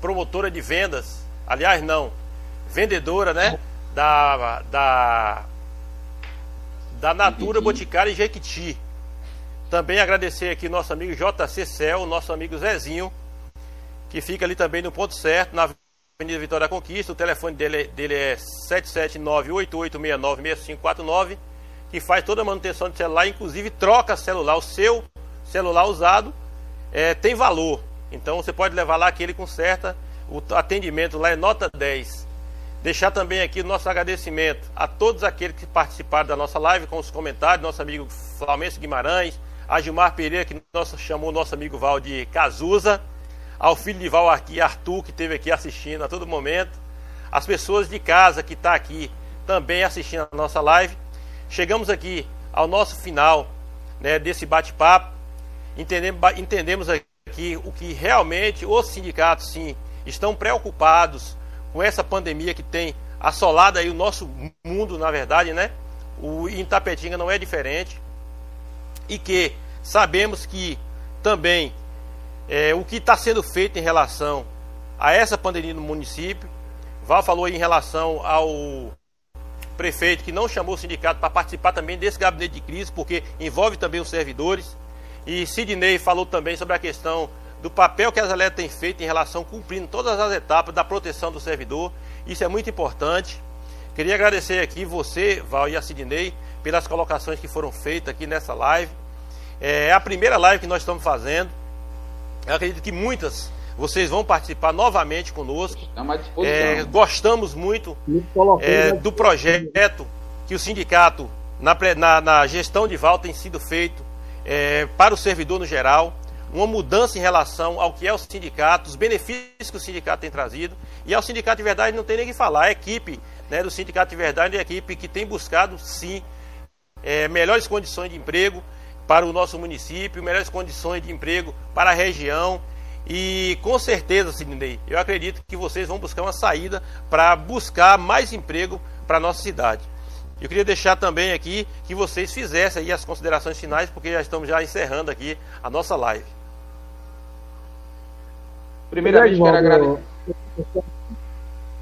promotora de vendas, aliás, não, vendedora, né? Da, da, da Natura Boticária e Jequiti. Também agradecer aqui nosso amigo JC Cel, nosso amigo Zezinho, que fica ali também no ponto certo, na Avenida Vitória da Conquista. O telefone dele, dele é 779-8869-6549, que faz toda a manutenção de celular, inclusive troca celular. O seu celular usado é, tem valor. Então você pode levar lá que ele conserta. O atendimento lá é nota 10. Deixar também aqui o nosso agradecimento a todos aqueles que participaram da nossa live com os comentários, nosso amigo Flamengo Guimarães, a Gilmar Pereira, que chamou o nosso amigo Val de Cazuza, ao filho de Val aqui, Arthur, que esteve aqui assistindo a todo momento, as pessoas de casa que está aqui também assistindo a nossa live. Chegamos aqui ao nosso final né, desse bate-papo. Entendemos, aqui o que realmente os sindicatos, sim, estão preocupados com essa pandemia que tem assolado aí o nosso mundo, na verdade, né? O Itapetinga não é diferente. E que sabemos que também é, o que está sendo feito em relação a essa pandemia no município. Val falou em relação ao prefeito que não chamou o sindicato para participar também desse gabinete de crise, porque envolve também os servidores. E Sidney falou também sobre a questão do papel que as Elétricas têm feito em relação cumprindo todas as etapas da proteção do servidor. Isso é muito importante. Queria agradecer aqui você, Val e a Sidney, pelas colocações que foram feitas aqui nessa live. É a primeira live que nós estamos fazendo. Eu acredito que muitas vocês vão participar novamente conosco. É, gostamos muito é, do projeto que o sindicato, na, na, na, gestão de Val, tem sido feito é, para o servidor no geral, uma mudança em relação ao que é o sindicato, os benefícios que o sindicato tem trazido. E ao sindicato de verdade não tem nem que falar. A equipe né, do sindicato de verdade é a equipe que tem buscado, sim, é, melhores condições de emprego para o nosso município, melhores condições de emprego para a região. E com certeza, Sidney, eu acredito que vocês vão buscar uma saída para buscar mais emprego para a nossa cidade. Eu queria deixar também aqui que vocês fizessem aí as considerações finais, porque já estamos já encerrando aqui a nossa live. Primeiramente, quero agradecer.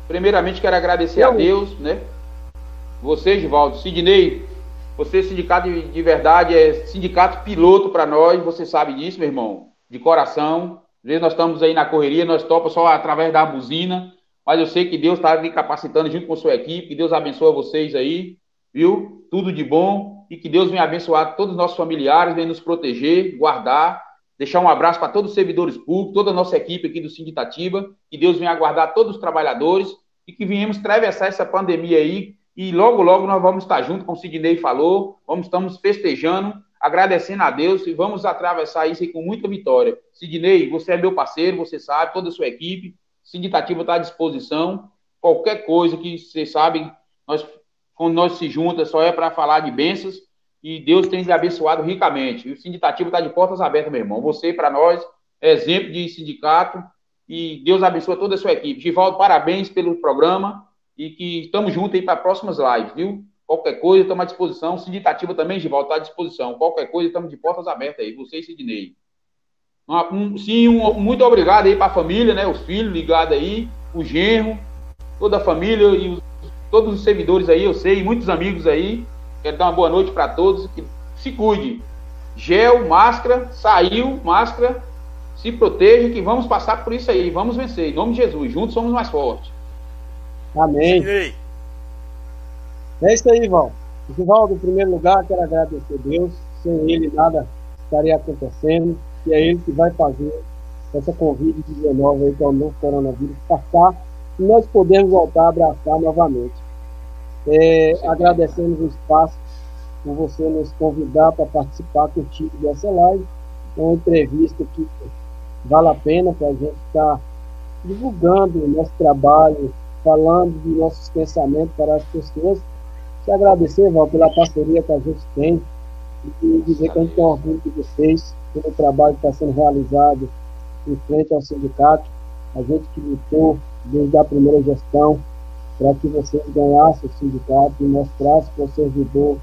Primeiramente, quero agradecer a Deus, né? Você, Givaldo, Sidney, você, sindicato de, de verdade, é sindicato piloto para nós, você sabe disso, meu irmão, de coração. Nós estamos aí na correria, nós topamos só através da buzina, mas eu sei que Deus está me capacitando junto com sua equipe, que Deus abençoe vocês aí, viu? Tudo de bom e que Deus venha abençoar todos os nossos familiares, venha nos proteger, guardar, deixar um abraço para todos os servidores públicos, toda a nossa equipe aqui do Sindicatiba, que Deus venha guardar todos os trabalhadores e que venhamos atravessar essa pandemia aí e logo, logo nós vamos estar junto, como o Sidney falou, vamos estamos festejando, agradecendo a Deus e vamos atravessar isso com muita vitória. Sidney, você é meu parceiro, você sabe, toda a sua equipe, Sindicativo está à disposição. Qualquer coisa que vocês sabem, nós, quando nós se juntas, só é para falar de bênçãos e Deus tem lhe abençoado ricamente. E o Sindicativo está de portas abertas, meu irmão. Você, para nós, é exemplo de sindicato e Deus abençoe toda a sua equipe. Givaldo, parabéns pelo programa e que estamos juntos aí para próximas lives, viu? Qualquer coisa, estamos à disposição. Sindicativo também, Givaldo, está à disposição. Qualquer coisa, estamos de portas abertas aí. Você e Sidney. Um, sim, um, muito obrigado aí para a família, né? Os filhos ligados aí, o genro, toda a família e os, todos os servidores aí, eu sei, muitos amigos aí. Quero dar uma boa noite para todos. Que se cuide. Gel, máscara, saiu, máscara, se proteja que vamos passar por isso aí, vamos vencer. Em nome de Jesus, juntos somos mais fortes. Amém. É isso aí, Val. Givaldo, em primeiro lugar, quero agradecer a Deus. Sem ele nada estaria acontecendo que é ele que vai fazer essa Covid-19 aí, que é o novo coronavírus, passar e nós podemos voltar a abraçar novamente. É, agradecemos o espaço por você nos convidar para participar contigo dessa live. Uma entrevista que vale a pena para a gente estar divulgando o nosso trabalho, falando de nossos pensamentos para as pessoas. Te agradecer, Val, pela parceria que a gente tem e dizer que a gente tem orgulho de vocês pelo trabalho que está sendo realizado em frente ao sindicato. A gente que lutou desde a primeira gestão para que vocês ganhassem o sindicato e mostrassem para o servidor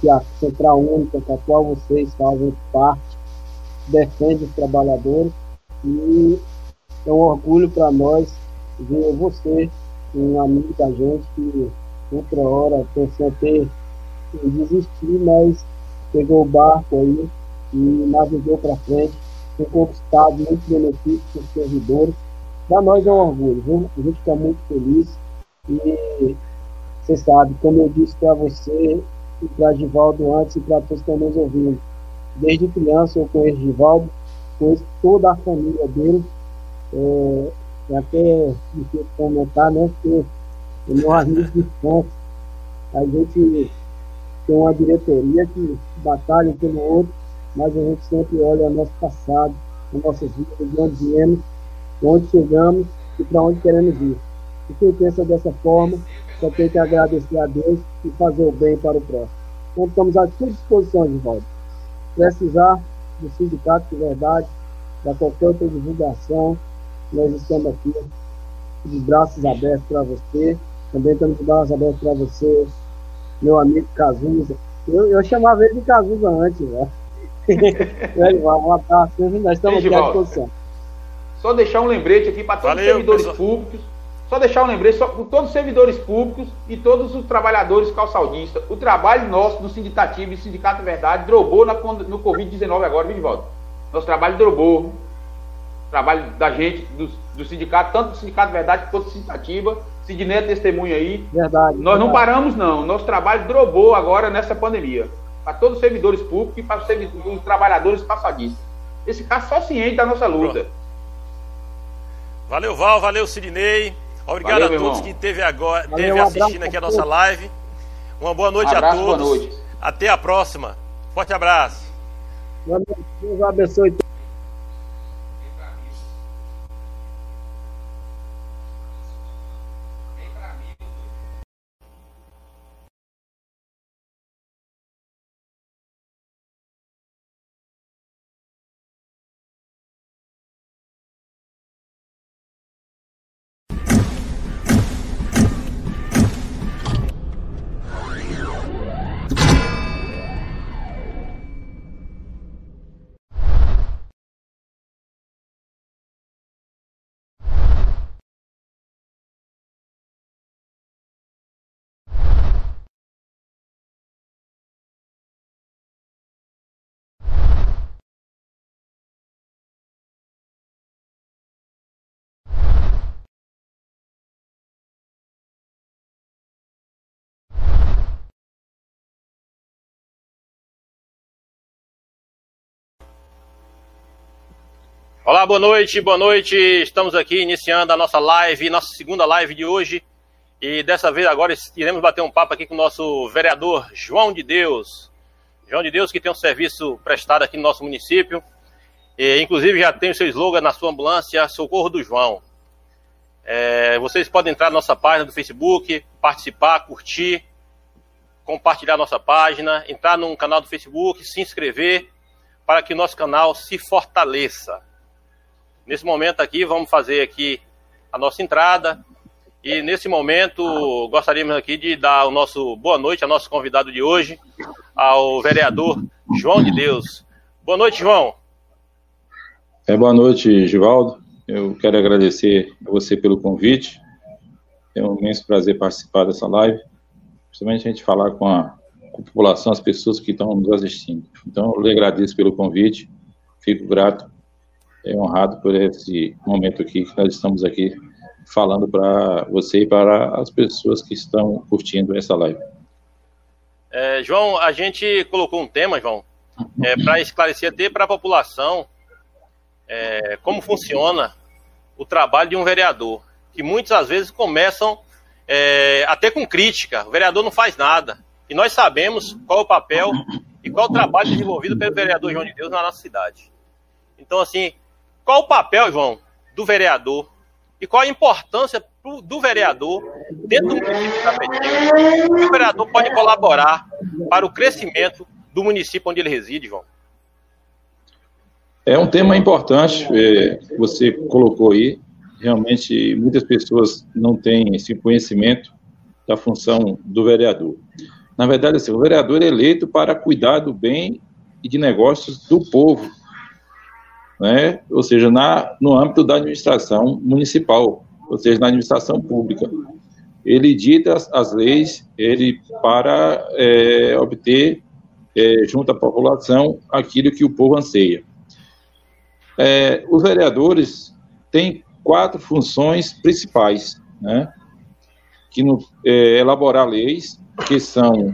que a Central Única, com a qual vocês fazem parte, defende os trabalhadores. E é um orgulho para nós ver você, um amigo da gente que outra hora pensou ter desistir, mas pegou o barco aí e navegou para frente, tem conquistado muitos benefícios para os servidores. Para nós é um orgulho, viu? a gente está muito feliz e você sabe, como eu disse para você e para Givaldo antes e para todos que estão nos ouvindo, desde criança eu conheço Givaldo, conheço toda a família dele, é até difícil comentar, né? Porque é meu amigo de infância. A gente tem uma diretoria que batalha pelo outro mas a gente sempre olha o nosso passado, as nossas vidas, de onde viemos, de onde chegamos e para onde queremos ir. E quem pensa dessa forma, só tem que agradecer a Deus e fazer o bem para o próximo. Então estamos à sua disposição, Givaldo. Precisar do sindicato de verdade, para qualquer outra divulgação, nós estamos aqui de braços abertos para você. Também estamos de braços abertos para você, meu amigo Cazuza. Eu, eu chamava ele de Cazuza antes, né? *laughs* um abraço, nós estamos aqui à disposição. Só deixar um lembrete aqui para todos Valeu, os servidores pessoal. públicos. Só deixar um lembrete para todos os servidores públicos e todos os trabalhadores calçadistas. O trabalho nosso no Sindicativo e Sindicato Verdade drobou na, no Covid-19 agora, viu, volta. Nosso trabalho drobou. O trabalho da gente, do, do sindicato, tanto do Sindicato Verdade quanto do Sindicativo. Sidney é testemunha aí. Verdade. Nós verdade. não paramos, não. Nosso trabalho drobou agora nessa pandemia para todos os servidores públicos e para os, os trabalhadores passadistas. Esse caso só ciente da nossa luta. Valeu, Val, valeu, Sidney. Obrigado valeu, a todos que teve agora, valeu, teve um assistindo aqui a nossa live. Uma boa noite um abraço, a todos. Até a próxima. Forte abraço. Deus abençoe. Olá, boa noite, boa noite. Estamos aqui iniciando a nossa live, nossa segunda live de hoje. E dessa vez agora iremos bater um papo aqui com o nosso vereador João de Deus. João de Deus que tem um serviço prestado aqui no nosso município. E, inclusive já tem o seu slogan na sua ambulância, Socorro do João. É, vocês podem entrar na nossa página do Facebook, participar, curtir, compartilhar nossa página, entrar no canal do Facebook, se inscrever para que o nosso canal se fortaleça. Nesse momento aqui, vamos fazer aqui a nossa entrada. E nesse momento, gostaríamos aqui de dar o nosso boa noite ao nosso convidado de hoje, ao vereador João de Deus. Boa noite, João. É, boa noite, Givaldo. Eu quero agradecer a você pelo convite. É um imenso prazer participar dessa live, principalmente a gente falar com a, com a população, as pessoas que estão nos assistindo. Então, eu lhe agradeço pelo convite, fico grato é, honrado por esse momento aqui que nós estamos aqui falando para você e para as pessoas que estão curtindo essa live. É, João, a gente colocou um tema, João, é, para esclarecer até para a população é, como funciona o trabalho de um vereador, que muitas vezes começam é, até com crítica. O vereador não faz nada. E nós sabemos qual o papel e qual o trabalho desenvolvido pelo vereador João de Deus na nossa cidade. Então, assim, qual o papel, João, do vereador e qual a importância do vereador dentro do município? Que o vereador pode colaborar para o crescimento do município onde ele reside, João? É um tema importante, é, você colocou aí. Realmente, muitas pessoas não têm esse conhecimento da função do vereador. Na verdade, assim, o vereador é eleito para cuidar do bem e de negócios do povo, né? ou seja, na, no âmbito da administração municipal, ou seja, na administração pública. Ele dita as, as leis ele para é, obter, é, junto à população, aquilo que o povo anseia. É, os vereadores têm quatro funções principais, né? que no, é, elaborar leis, que são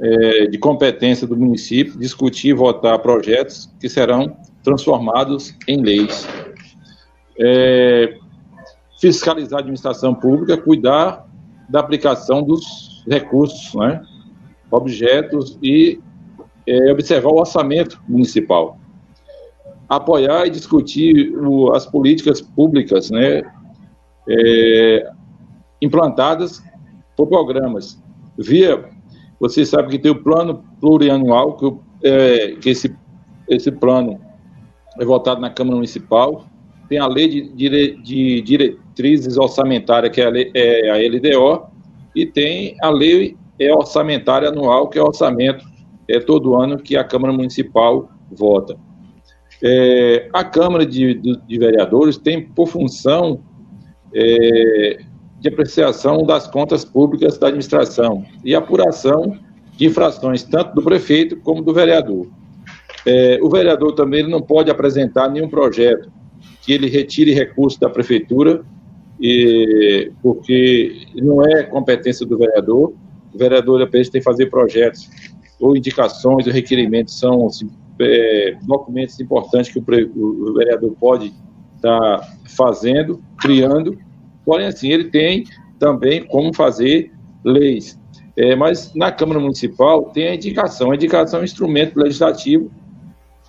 é, de competência do município, discutir e votar projetos que serão transformados em leis. É, fiscalizar a administração pública, cuidar da aplicação dos recursos, né, objetos e é, observar o orçamento municipal. Apoiar e discutir o, as políticas públicas né, é, implantadas por programas. Via, você sabe que tem o plano plurianual, que, é, que esse, esse plano é votado na Câmara Municipal, tem a lei de, dire, de diretrizes orçamentárias, que é a, lei, é a, LDO, e tem a lei é orçamentária anual, que é o orçamento é todo ano que a Câmara Municipal vota. É, a Câmara de, de, de, Vereadores tem por função é, de apreciação das contas públicas da administração e apuração de infrações tanto do prefeito como do vereador. É, o vereador também não pode apresentar nenhum projeto que ele retire recursos da prefeitura, e, porque não é competência do vereador. O vereador apenas tem que fazer projetos ou indicações ou requerimentos, são é, documentos importantes que o, o vereador pode estar tá fazendo, criando, porém, assim, ele tem também como fazer leis. É, mas na Câmara Municipal tem a indicação. A indicação é um instrumento legislativo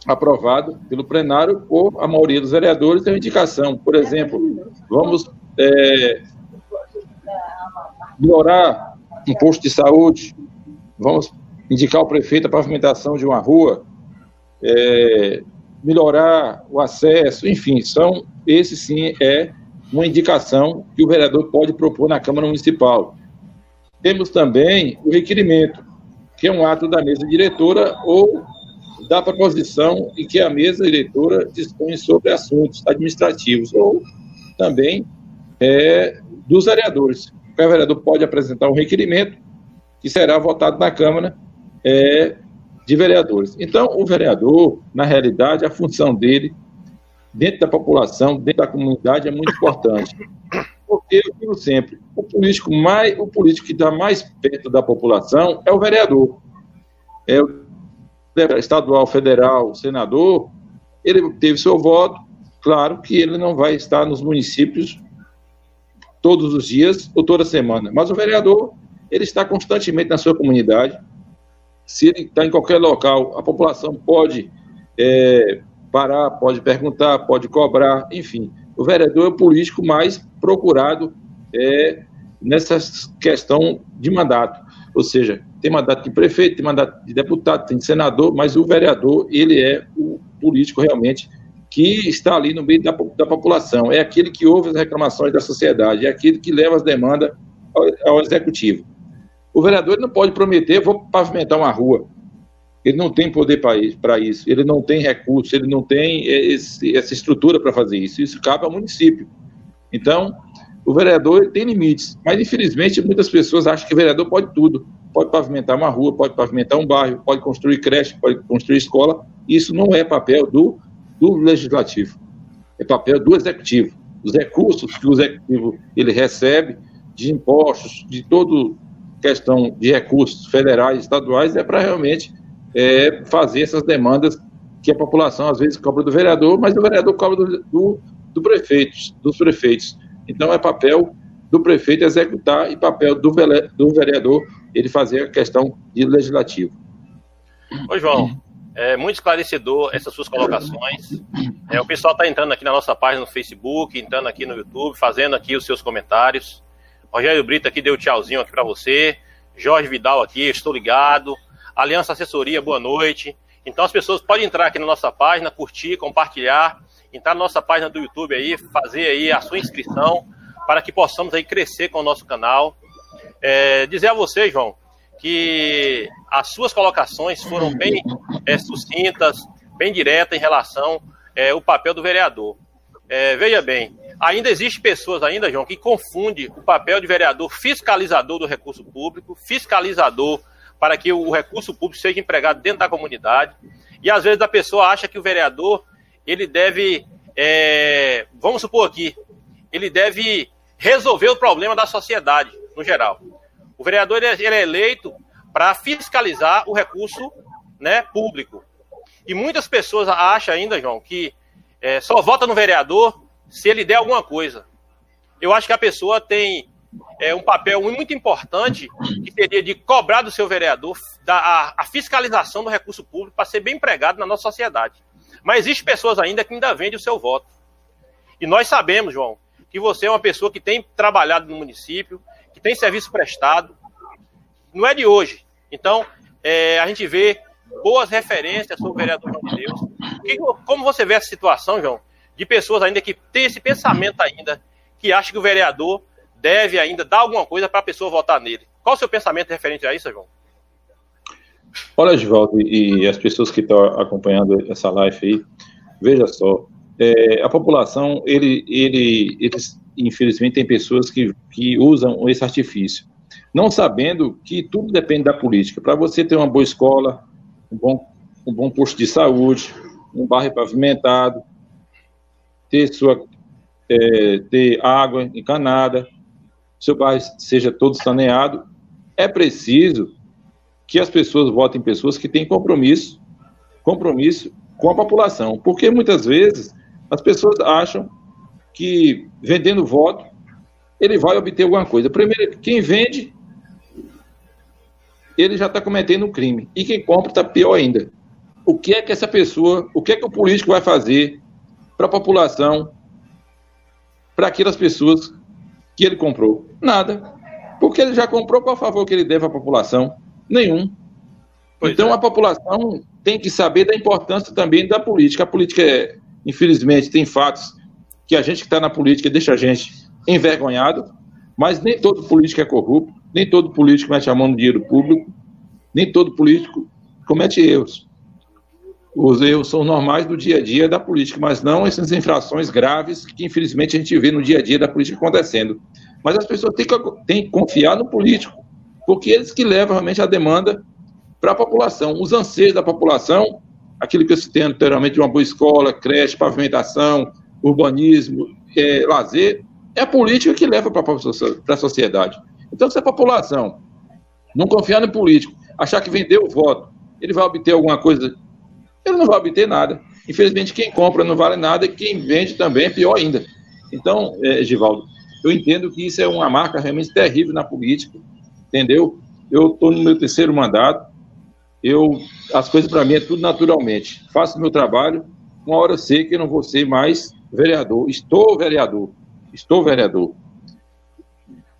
aprovado pelo plenário por a maioria dos vereadores é uma indicação. Por exemplo, vamos é, melhorar um posto de saúde, vamos indicar ao prefeito a pavimentação de uma rua, é, melhorar o acesso, enfim, são esse sim é uma indicação que o vereador pode propor na Câmara Municipal. Temos também o requerimento, que é um ato da mesa diretora ou da proposição em que a mesa diretora dispõe sobre assuntos administrativos ou também é, dos vereadores. O vereador pode apresentar um requerimento que será votado na Câmara é, de Vereadores. Então, o vereador, na realidade, a função dele, dentro da população, dentro da comunidade, é muito importante. Porque eu digo sempre, o político mais, o político que está mais perto da população é o vereador. É o estadual, federal, senador, ele teve seu voto, claro que ele não vai estar nos municípios todos os dias ou toda semana, mas o vereador, ele está constantemente na sua comunidade, se ele está em qualquer local, a população pode é, parar, pode perguntar, pode cobrar, enfim. O vereador é o político mais procurado é, nessa questão de mandato. Ou seja, tem mandato de prefeito, tem mandato de deputado, tem de senador, mas o vereador, ele é o político realmente que está ali no meio da, da população. É aquele que ouve as reclamações da sociedade, é aquele que leva as demandas ao, ao executivo. O vereador não pode prometer, vou pavimentar uma rua. Ele não tem poder para isso, ele não tem recursos, ele não tem esse, essa estrutura para fazer isso. Isso cabe ao município. Então, o vereador tem limites, mas infelizmente muitas pessoas acham que o vereador pode tudo. Pode pavimentar uma rua, pode pavimentar um bairro, pode construir creche, pode construir escola. Isso não é papel do, do legislativo, é papel do executivo. Os recursos que o executivo ele recebe de impostos, de todo questão de recursos federais, estaduais, é para realmente é, fazer essas demandas que a população às vezes cobra do vereador, mas o vereador cobra do, do, do prefeito, dos prefeitos. Então é papel do prefeito executar e papel do, do vereador ele fazer a questão de legislativo. Oi, João. É muito esclarecedor essas suas colocações. É, o pessoal está entrando aqui na nossa página no Facebook, entrando aqui no YouTube, fazendo aqui os seus comentários. Rogério Brito aqui deu tchauzinho aqui para você. Jorge Vidal aqui, estou ligado. Aliança Assessoria, boa noite. Então as pessoas podem entrar aqui na nossa página, curtir, compartilhar, entrar na nossa página do YouTube aí, fazer aí a sua inscrição para que possamos aí crescer com o nosso canal. É, dizer a você, João, que as suas colocações foram bem é, sucintas, bem diretas em relação é, ao papel do vereador. É, veja bem, ainda existe pessoas ainda, João, que confundem o papel de vereador fiscalizador do recurso público, fiscalizador para que o recurso público seja empregado dentro da comunidade. E às vezes a pessoa acha que o vereador ele deve, é, vamos supor aqui, ele deve resolver o problema da sociedade no geral. O vereador ele é, é eleito para fiscalizar o recurso né, público. E muitas pessoas acham ainda, João, que é, só vota no vereador se ele der alguma coisa. Eu acho que a pessoa tem é, um papel muito importante que seria de cobrar do seu vereador da, a, a fiscalização do recurso público para ser bem empregado na nossa sociedade. Mas existem pessoas ainda que ainda vendem o seu voto. E nós sabemos, João, que você é uma pessoa que tem trabalhado no município, que tem serviço prestado. Não é de hoje. Então, é, a gente vê boas referências sobre o vereador João de Deus. Como você vê essa situação, João, de pessoas ainda que têm esse pensamento ainda, que acham que o vereador deve ainda dar alguma coisa para a pessoa votar nele. Qual o seu pensamento referente a isso, João? Olha, Givaldo, e as pessoas que estão acompanhando essa live aí, veja só, é, a população, ele, ele, eles, infelizmente, tem pessoas que, que usam esse artifício, não sabendo que tudo depende da política. Para você ter uma boa escola, um bom, um bom posto de saúde, um bairro pavimentado, ter sua é, ter água encanada, seu bairro seja todo saneado, é preciso que as pessoas votem pessoas que têm compromisso, compromisso com a população, porque muitas vezes as pessoas acham que vendendo voto ele vai obter alguma coisa. Primeiro, quem vende ele já está cometendo um crime e quem compra está pior ainda. o que é que essa pessoa, o que é que o político vai fazer para a população, para aquelas pessoas que ele comprou? Nada. Porque ele já comprou, qual favor que ele deve à população? Nenhum. Pois então é. a população tem que saber da importância também da política. A política, é, infelizmente, tem fatos que a gente que está na política deixa a gente envergonhado, mas nem todo político é corrupto, nem todo político mete a mão no dinheiro público, nem todo político comete erros. Os erros são normais do dia a dia da política, mas não essas infrações graves que, infelizmente, a gente vê no dia a dia da política acontecendo. Mas as pessoas têm que, têm que confiar no político, porque eles que levam realmente a demanda para a população. Os anseios da população, aquilo que eu citei anteriormente de uma boa escola, creche, pavimentação, urbanismo, é, lazer, é a política que leva para a sociedade. Então, se a população não confiar no político, achar que vendeu o voto, ele vai obter alguma coisa, ele não vai obter nada. Infelizmente, quem compra não vale nada e quem vende também é pior ainda. Então, é, Givaldo, eu entendo que isso é uma marca realmente terrível na política, entendeu? Eu estou no meu terceiro mandato, eu as coisas para mim é tudo naturalmente. Faço meu trabalho, uma hora eu sei que eu não vou ser mais vereador. Estou vereador. Estou vereador.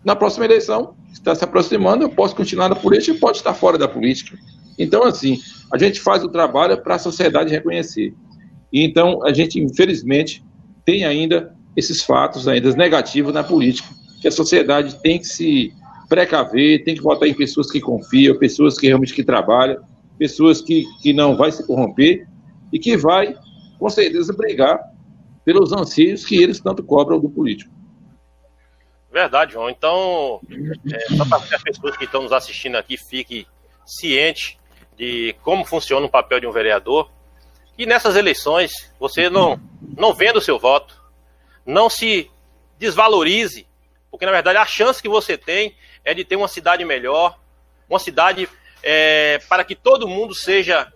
Na próxima eleição, está se aproximando, eu posso continuar na política pode estar fora da política. Então, assim, a gente faz o trabalho para a sociedade reconhecer. E então, a gente, infelizmente, tem ainda esses fatos ainda negativos na política, que a sociedade tem que se precaver, tem que votar em pessoas que confiam, pessoas que realmente que trabalham, pessoas que, que não vai se corromper e que vai, com certeza, brigar pelos anseios que eles tanto cobram do político. Verdade, João. Então, é, só para que as pessoas que estão nos assistindo aqui fiquem cientes de como funciona o papel de um vereador, e nessas eleições você não, não venda o seu voto, não se desvalorize, porque na verdade a chance que você tem é de ter uma cidade melhor, uma cidade é, para que todo mundo seja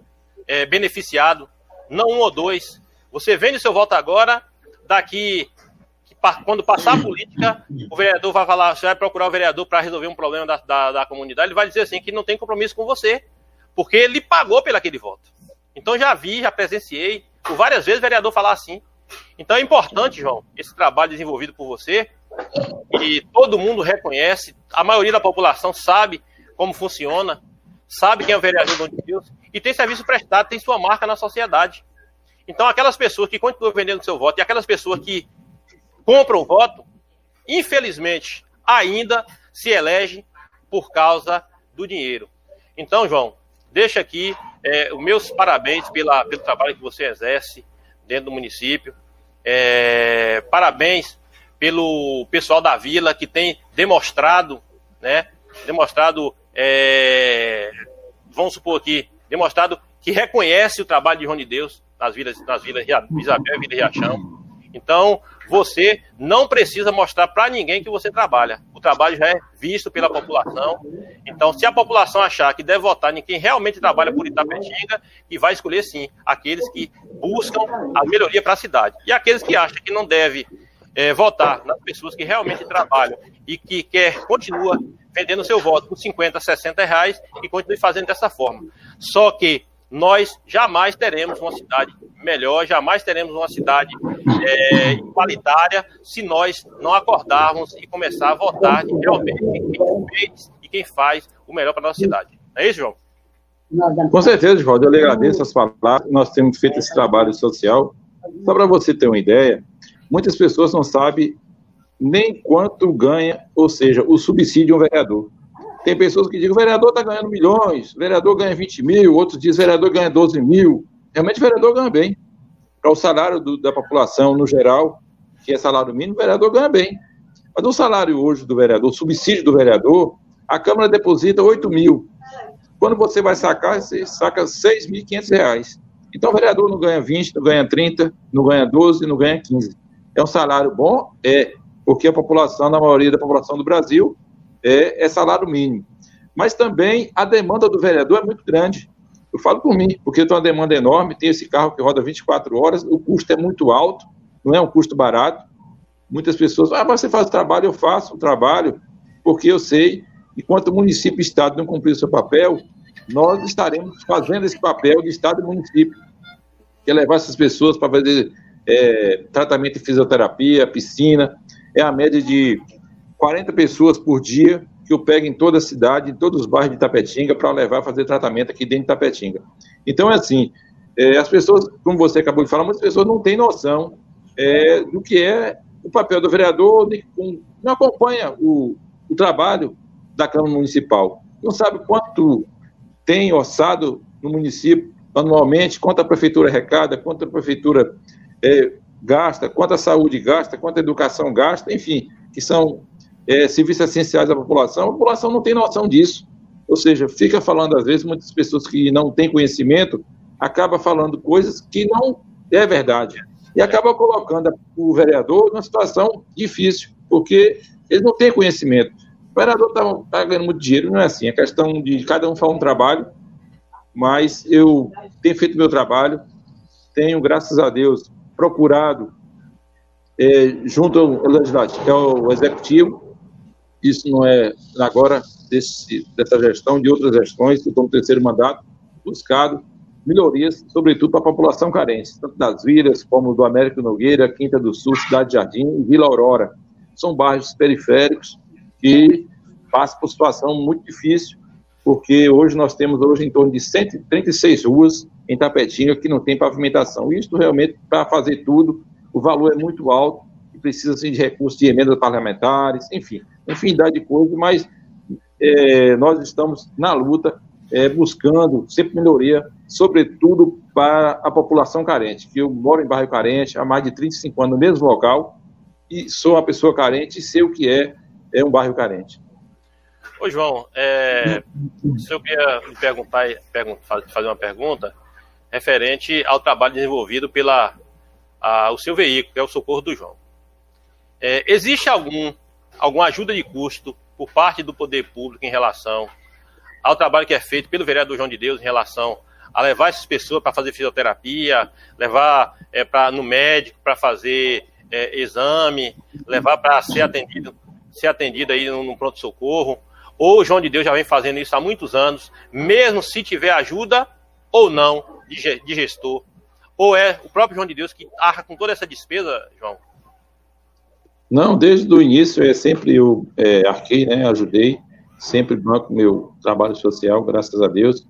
é, beneficiado, não um ou dois. Você vende seu voto agora, daqui, quando passar a política, o vereador vai falar, você vai procurar o vereador para resolver um problema da, da, da, comunidade, ele vai dizer assim que não tem compromisso com você, porque ele pagou pelo aquele voto. Então já vi, já presenciei, por várias vezes o vereador falar assim. Então é importante, João, esse trabalho desenvolvido por você, e todo mundo reconhece, a maioria da população sabe como funciona, sabe quem é o vereador do Deus e tem serviço prestado, tem sua marca na sociedade. Então, aquelas pessoas que continuam vendendo seu voto e aquelas pessoas que compram o voto, infelizmente, ainda se elegem por causa do dinheiro. Então, João, deixa aqui é, os meus parabéns pela, pelo trabalho que você exerce dentro do município. É, parabéns pelo pessoal da vila que tem demonstrado, né? Demonstrado, é, vamos supor aqui, demonstrado que reconhece o trabalho de de Deus nas vilas, nas vilas Isabel e Vila Riachão. Então, você não precisa mostrar para ninguém que você trabalha. O trabalho já é visto pela população. Então, se a população achar que deve votar em quem realmente trabalha por Itapetinga, e vai escolher sim aqueles que buscam a melhoria para a cidade. E aqueles que acham que não deve é, votar nas pessoas que realmente trabalham e que quer continua vendendo seu voto por 50, 60 reais e continue fazendo dessa forma. Só que nós jamais teremos uma cidade melhor, jamais teremos uma cidade é, igualitária se nós não acordarmos e começar a votar realmente quem fez e quem faz o melhor para a nossa cidade. É isso, João? Com certeza, João. Eu lhe agradeço as palavras. Nós temos feito esse trabalho social. Só para você ter uma ideia, muitas pessoas não sabem nem quanto ganha, ou seja, o subsídio de um vereador. Tem pessoas que dizem, o vereador está ganhando milhões, o vereador ganha 20 mil, outros dizem, o vereador ganha 12 mil. Realmente o vereador ganha bem. Para o salário do, da população no geral, que é salário mínimo, o vereador ganha bem. Mas o salário hoje do vereador, o subsídio do vereador, a Câmara deposita 8 mil. Quando você vai sacar, você saca 6.500 reais. Então o vereador não ganha 20, não ganha 30, não ganha 12, não ganha 15. É um salário bom? É, porque a população, na maioria da população do Brasil, é, é salário mínimo. Mas também a demanda do vereador é muito grande. Eu falo por mim, porque tenho uma demanda enorme, tem esse carro que roda 24 horas, o custo é muito alto, não é um custo barato. Muitas pessoas, ah, você faz o trabalho, eu faço o trabalho, porque eu sei, enquanto o município e o Estado não cumprir o seu papel, nós estaremos fazendo esse papel de Estado e município, que é levar essas pessoas para fazer é, tratamento de fisioterapia, piscina. É a média de 40 pessoas por dia que eu pego em toda a cidade, em todos os bairros de Tapetinga, para levar fazer tratamento aqui dentro de Tapetinga. Então, é assim, é, as pessoas, como você acabou de falar, muitas pessoas não têm noção é, do que é o papel do vereador, não acompanha o, o trabalho da Câmara Municipal. Não sabe quanto tem orçado no município anualmente, quanto a prefeitura arrecada, quanto a prefeitura é, gasta, quanto a saúde gasta, quanto a educação gasta, enfim, que são é, serviços essenciais à população. A população não tem noção disso. Ou seja, fica falando, às vezes, muitas pessoas que não têm conhecimento acaba falando coisas que não é verdade. E acaba colocando o vereador numa situação difícil, porque ele não tem conhecimento. O vereador está tá ganhando muito dinheiro, não é assim. É questão de cada um fazer um trabalho, mas eu tenho feito meu trabalho, tenho, graças a Deus, procurado, é, junto ao legislativo, ao executivo, isso não é agora desse, dessa gestão, de outras gestões, que estão no terceiro mandato, buscado melhorias, sobretudo para a população carente, tanto das vilas como do Américo Nogueira, Quinta do Sul, Cidade Jardim e Vila Aurora. São bairros periféricos que passa por situação muito difícil, porque hoje nós temos hoje em torno de 136 ruas em Tapetinga que não tem pavimentação. Isso realmente, para fazer tudo, o valor é muito alto e precisa assim, de recursos de emendas parlamentares, enfim, infinidade de coisas, mas é, nós estamos na luta, é, buscando sempre melhoria, sobretudo para a população carente, que eu moro em bairro carente há mais de 35 anos no mesmo local e sou uma pessoa carente e sei o que é, é um bairro carente. Ô, João, é, se eu queria me perguntar, fazer uma pergunta referente ao trabalho desenvolvido pela a, o seu veículo, que é o Socorro do João. É, existe algum, alguma ajuda de custo por parte do poder público em relação ao trabalho que é feito pelo vereador João de Deus em relação a levar essas pessoas para fazer fisioterapia, levar é, pra, no médico para fazer é, exame, levar para ser atendido, ser atendido aí no, no pronto-socorro ou o João de Deus já vem fazendo isso há muitos anos, mesmo se tiver ajuda ou não de gestor, ou é o próprio João de Deus que arca com toda essa despesa, João? Não, desde o início é sempre eu é, arquei, né, ajudei, sempre banco meu trabalho social, graças a Deus.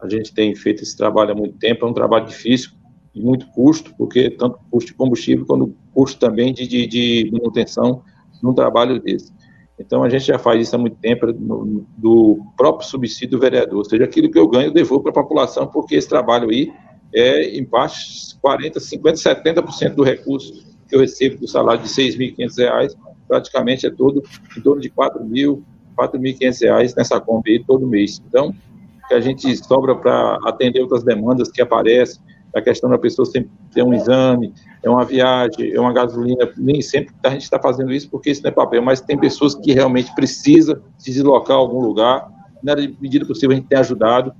A gente tem feito esse trabalho há muito tempo, é um trabalho difícil, de muito custo, porque tanto custo de combustível quanto custo também de, de, de manutenção num trabalho desse. Então, a gente já faz isso há muito tempo no, do próprio subsídio do vereador, ou seja, aquilo que eu ganho eu devolvo para a população, porque esse trabalho aí é, em parte, 40%, 50%, 70% do recurso que eu recebo do salário de R$ 6.500, praticamente é todo em torno de R$ 4.000, R$ 4.500 nessa compra aí todo mês. Então, que a gente sobra para atender outras demandas que aparecem, a questão da pessoa sempre ter um exame, é uma viagem, é uma gasolina, nem sempre a gente está fazendo isso porque isso não é papel, mas tem pessoas que realmente precisam se deslocar a algum lugar, na medida possível a gente tem ajudado,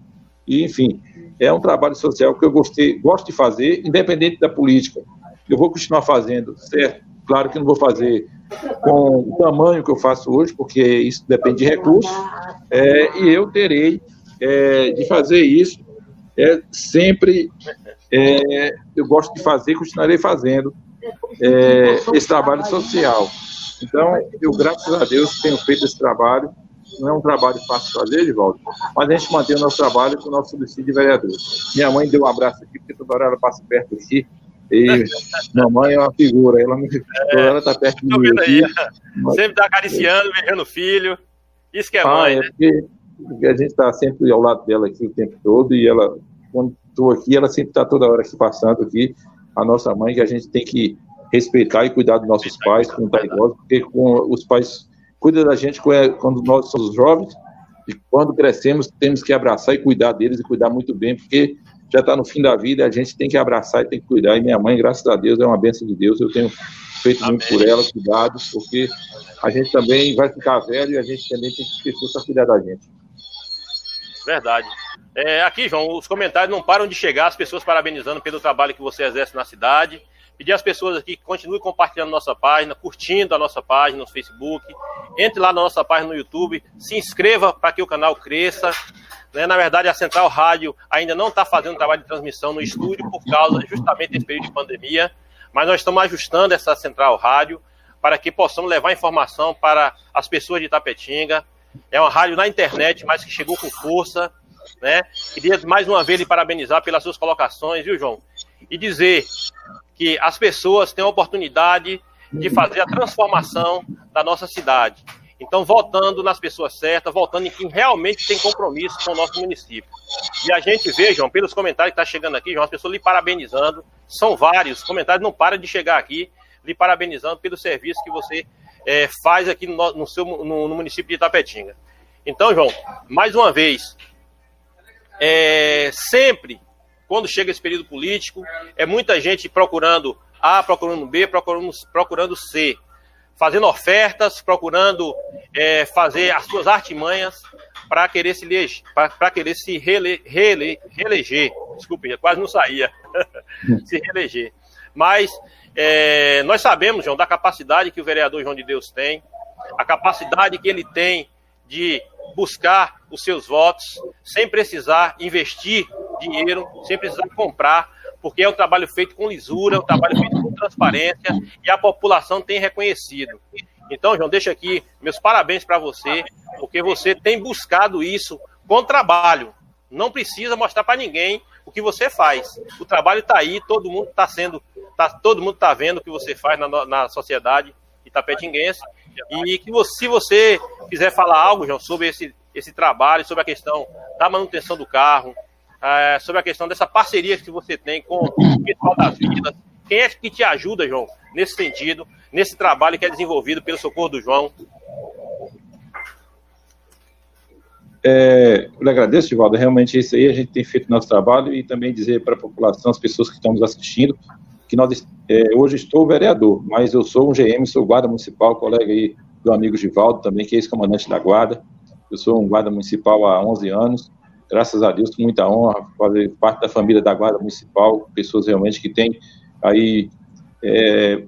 e enfim, é um trabalho social que eu gostei, gosto de fazer, independente da política. Eu vou continuar fazendo, certo? Claro que não vou fazer com o tamanho que eu faço hoje, porque isso depende de recursos, é, e eu terei é, de fazer isso é, sempre é, eu gosto de fazer, continuarei fazendo é, esse trabalho social. Então, eu, graças a Deus, tenho feito esse trabalho. Não é um trabalho fácil de fazer, Edivaldo, mas a gente mantém o nosso trabalho com o nosso subsídio de vereador. Minha mãe deu um abraço aqui, porque toda hora ela passa perto aqui. E *laughs* mamãe é uma figura, ela, é, ela está perto de mim. Aqui, mas... Sempre está acariciando, beijando o filho. Isso que é ah, mãe, é né? Porque, porque a gente está sempre ao lado dela aqui o tempo todo e ela, quando estou aqui, ela sempre está toda hora aqui passando aqui, a nossa mãe, que a gente tem que respeitar e cuidar dos nossos pais, quando está idoso, porque com os pais cuidam da gente quando nós somos jovens, e quando crescemos temos que abraçar e cuidar deles e cuidar muito bem, porque já está no fim da vida, a gente tem que abraçar e tem que cuidar. E minha mãe, graças a Deus, é uma bênção de Deus. Eu tenho feito Amém. muito por ela, cuidado, porque a gente também vai ficar velho e a gente também tem que pessoas para cuidar da gente. Verdade. É, aqui, João, os comentários não param de chegar, as pessoas parabenizando pelo trabalho que você exerce na cidade, pedir às pessoas aqui que continuem compartilhando nossa página, curtindo a nossa página no Facebook, entre lá na nossa página no YouTube, se inscreva para que o canal cresça. Né? Na verdade, a Central Rádio ainda não está fazendo trabalho de transmissão no estúdio por causa justamente desse período de pandemia, mas nós estamos ajustando essa Central Rádio para que possamos levar informação para as pessoas de Itapetinga. É uma rádio na internet, mas que chegou com força. Né? Queria mais uma vez lhe parabenizar pelas suas colocações, viu, João? E dizer que as pessoas têm a oportunidade de fazer a transformação da nossa cidade. Então, voltando nas pessoas certas, voltando em quem realmente tem compromisso com o nosso município. E a gente vê, João, pelos comentários que está chegando aqui, João, as pessoas lhe parabenizando. São vários comentários, não para de chegar aqui, lhe parabenizando pelo serviço que você é, faz aqui no, no seu, no, no, município de Itapetinga. Então, João, mais uma vez, é, sempre quando chega esse período político, é muita gente procurando A, procurando B, procurando, procurando C, fazendo ofertas, procurando é, fazer as suas artimanhas para querer se para querer se rele, reeleger. Desculpe, quase não saía. *laughs* se reeleger. Mas é, nós sabemos, João, da capacidade que o vereador João de Deus tem, a capacidade que ele tem de buscar os seus votos sem precisar investir dinheiro, sem precisar comprar, porque é um trabalho feito com lisura, é um trabalho feito com transparência e a população tem reconhecido. Então, João, deixa aqui meus parabéns para você, porque você tem buscado isso com trabalho. Não precisa mostrar para ninguém o que você faz. O trabalho está aí, todo mundo está sendo, tá, todo mundo está vendo o que você faz na, na sociedade itapetinguense. E que você, se você quiser falar algo, João, sobre esse, esse trabalho, sobre a questão da manutenção do carro, é, sobre a questão dessa parceria que você tem com o pessoal das vidas. Quem é que te ajuda, João, nesse sentido, nesse trabalho que é desenvolvido pelo Socorro do João? É, eu lhe agradeço, Divaldo. Realmente, isso aí a gente tem feito nosso trabalho e também dizer para a população, as pessoas que estão nos assistindo, que nós, é, hoje estou vereador, mas eu sou um GM, sou guarda municipal, colega aí do amigo Givaldo, também, que é ex-comandante da guarda. Eu sou um guarda municipal há 11 anos graças a Deus, com muita honra, fazer parte da família da Guarda Municipal, pessoas realmente que têm aí é,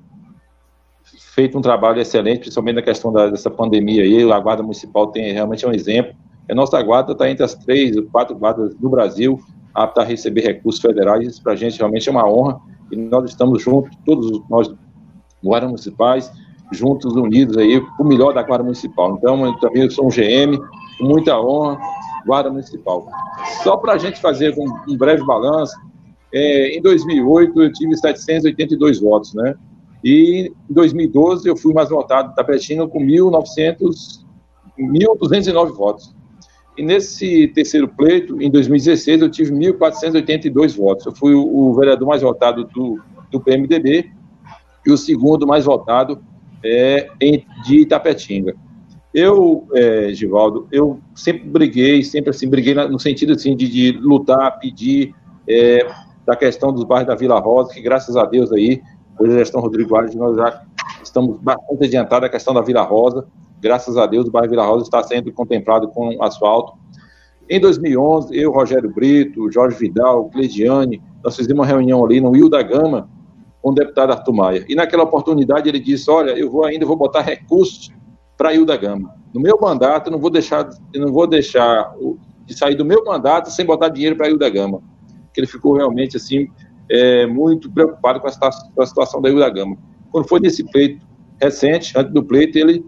feito um trabalho excelente, principalmente na questão da, dessa pandemia aí, a Guarda Municipal tem realmente um exemplo. A nossa guarda está entre as três, quatro guardas do Brasil, apta a receber recursos federais, isso para a gente realmente é uma honra, e nós estamos juntos, todos nós guardas municipais, juntos, unidos aí, o melhor da Guarda Municipal. Então, eu também sou um GM, com muita honra, Guarda Municipal. Só para a gente fazer um, um breve balanço, é, em 2008 eu tive 782 votos, né? E em 2012 eu fui mais votado da Tapetinga com 1.900, 1.209 votos. E nesse terceiro pleito, em 2016, eu tive 1.482 votos. Eu fui o, vereador mais votado do, do PMDB e o segundo mais votado é, em, de Itapetinga. Eu, é, Givaldo, eu sempre briguei, sempre assim, briguei no sentido assim, de, de lutar, pedir é, da questão dos bairros da Vila Rosa, que graças a Deus aí, hoje a gestão Rodrigo Alves, nós já estamos bastante adiantados a questão da Vila Rosa, graças a Deus o bairro Vila Rosa está sendo contemplado com asfalto. Em 2011, eu, Rogério Brito, Jorge Vidal, Cleidiane, nós fizemos uma reunião ali no Rio da Gama com o deputado Arthur Maia. E naquela oportunidade ele disse, olha, eu vou ainda vou botar recursos para Hilda Gama. No meu mandato, eu não vou deixar, não vou deixar de sair do meu mandato sem botar dinheiro para Hilda Gama. Que ele ficou realmente assim é, muito preocupado com a, situação da Hilda Gama. Quando foi nesse pleito recente, antes do pleito, ele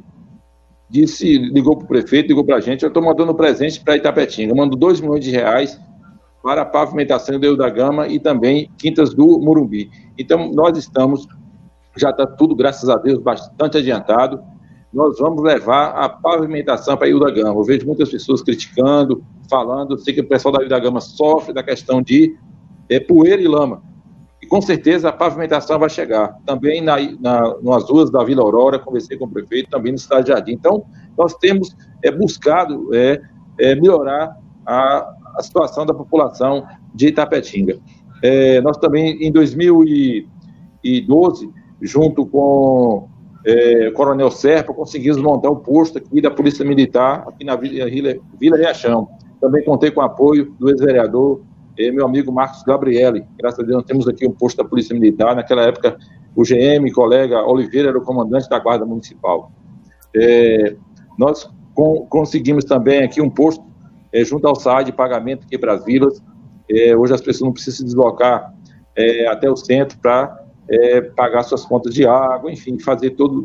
disse, ligou para o prefeito, ligou para a gente, eu estou mandando presente para Itapetinga, eu mando 2 milhões de reais para a pavimentação do da Gama e também Quintas do Morumbi. Então, nós estamos, já está tudo, graças a Deus, bastante adiantado, nós vamos levar a pavimentação para a Ilha da Gama. Eu vejo muitas pessoas criticando, falando, sei que o pessoal da Ilha da Gama sofre da questão de é, poeira e lama. E com certeza a pavimentação vai chegar. Também na, na, nas ruas da Vila Aurora, conversei com o prefeito, também no Cidade Jardim. Então, nós temos é, buscado é, é, melhorar a, a situação da população de Itapetinga. É, nós também, em 2012, junto com é, Coronel Serpa, conseguimos montar o um posto aqui da Polícia Militar, aqui na Vila, Vila Riachão. Também contei com o apoio do ex-vereador é, meu amigo Marcos Gabriele. Graças a Deus, nós temos aqui um posto da Polícia Militar. Naquela época, o GM, colega Oliveira, era o comandante da Guarda Municipal. É, nós com, conseguimos também aqui um posto é, junto ao SAI de pagamento aqui para as. É, hoje as pessoas não precisam se deslocar é, até o centro para é, pagar suas contas de água, enfim, fazer todo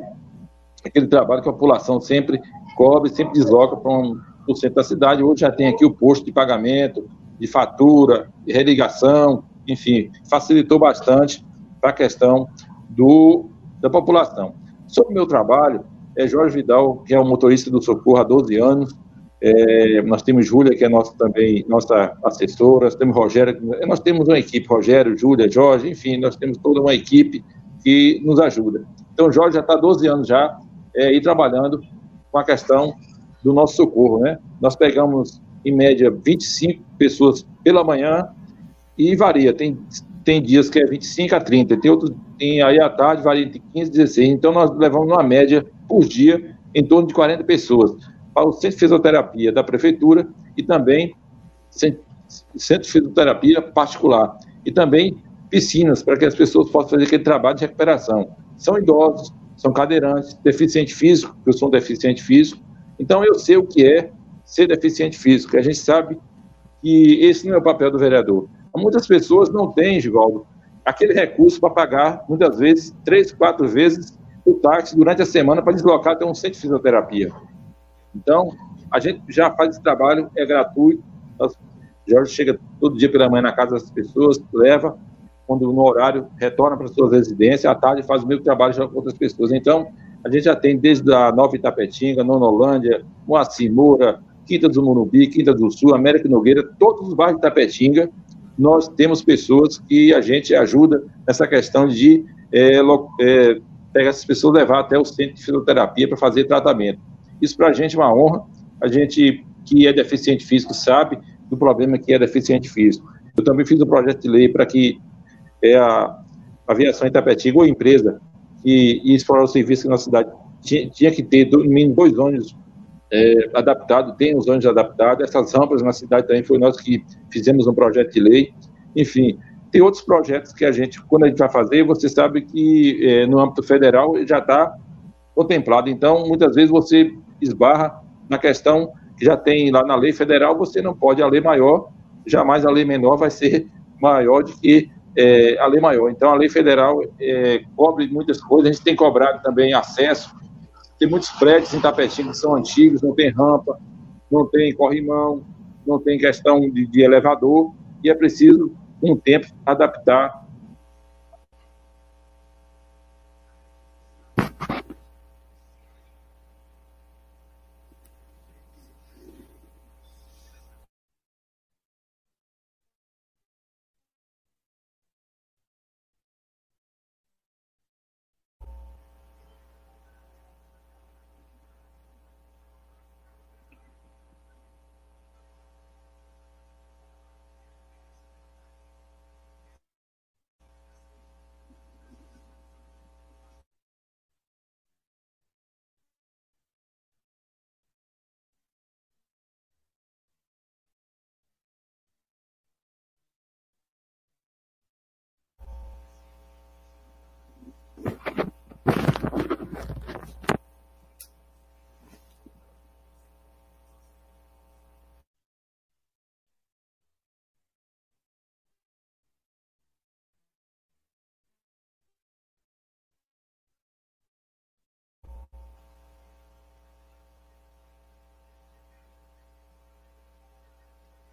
aquele trabalho que a população sempre cobre, sempre desloca para um, o centro da cidade. Hoje já tem aqui o posto de pagamento, de fatura, de religação, enfim, facilitou bastante para a questão do, da população. Sobre o meu trabalho, é Jorge Vidal, que é o motorista do Socorro há 12 anos. É, nós temos Júlia, que é nossa, também nossa assessora, nós temos Rogério, nós temos uma equipe, Rogério, Júlia, Jorge, enfim, nós temos toda uma equipe que nos ajuda. Então, Jorge já está 12 anos já é, e trabalhando com a questão do nosso socorro, né? Nós pegamos, em média, 25 pessoas pela manhã e varia, tem, tem dias que é 25 a 30, tem outros, tem aí à tarde varia entre 15 e 16, então nós levamos uma média por dia em torno de 40 pessoas. Para o centro de fisioterapia da prefeitura e também centro de fisioterapia particular. E também piscinas para que as pessoas possam fazer aquele trabalho de recuperação. São idosos, são cadeirantes, deficiente físico, eu sou um deficiente físico, então eu sei o que é ser deficiente físico, a gente sabe que esse não é o papel do vereador. Muitas pessoas não têm, Givaldo, aquele recurso para pagar, muitas vezes, três, quatro vezes o táxi durante a semana para deslocar até um centro de fisioterapia. Então, a gente já faz esse trabalho, é gratuito. Jorge chega todo dia pela manhã na casa das pessoas, leva, quando no horário retorna para suas residências, à tarde faz o mesmo trabalho já com outras pessoas. Então, a gente já tem desde a Nova Itapetinga, Nonolândia, Moacir Moura, Quinta do Morumbi, Quinta do Sul, América Nogueira, todos os bairros de Itapetinga, nós temos pessoas que a gente ajuda nessa questão de é, é, pegar essas pessoas levar até o centro de fisioterapia para fazer tratamento. Isso para a gente é uma honra, a gente que é deficiente físico sabe do problema que é deficiente físico. Eu também fiz um projeto de lei para que é, a aviação Itapetinga ou empresa que ia explorar o serviço na cidade tinha, tinha que ter no mínimo dois ônibus é, adaptados, tem os ônibus adaptados, essas rampas na cidade também foi nós que fizemos um projeto de lei, enfim, tem outros projetos que a gente, quando a gente vai fazer, você sabe que é, no âmbito federal já está contemplado. Então, muitas vezes você esbarra na questão que já tem lá na lei federal, você não pode, a lei maior, jamais a lei menor vai ser maior do que é, a lei maior. Então, a lei federal é, cobre muitas coisas, a gente tem cobrado também acesso. Tem muitos prédios em Tapetinho que são antigos, não tem rampa, não tem corrimão, não tem questão de, de elevador, e é preciso um tempo adaptar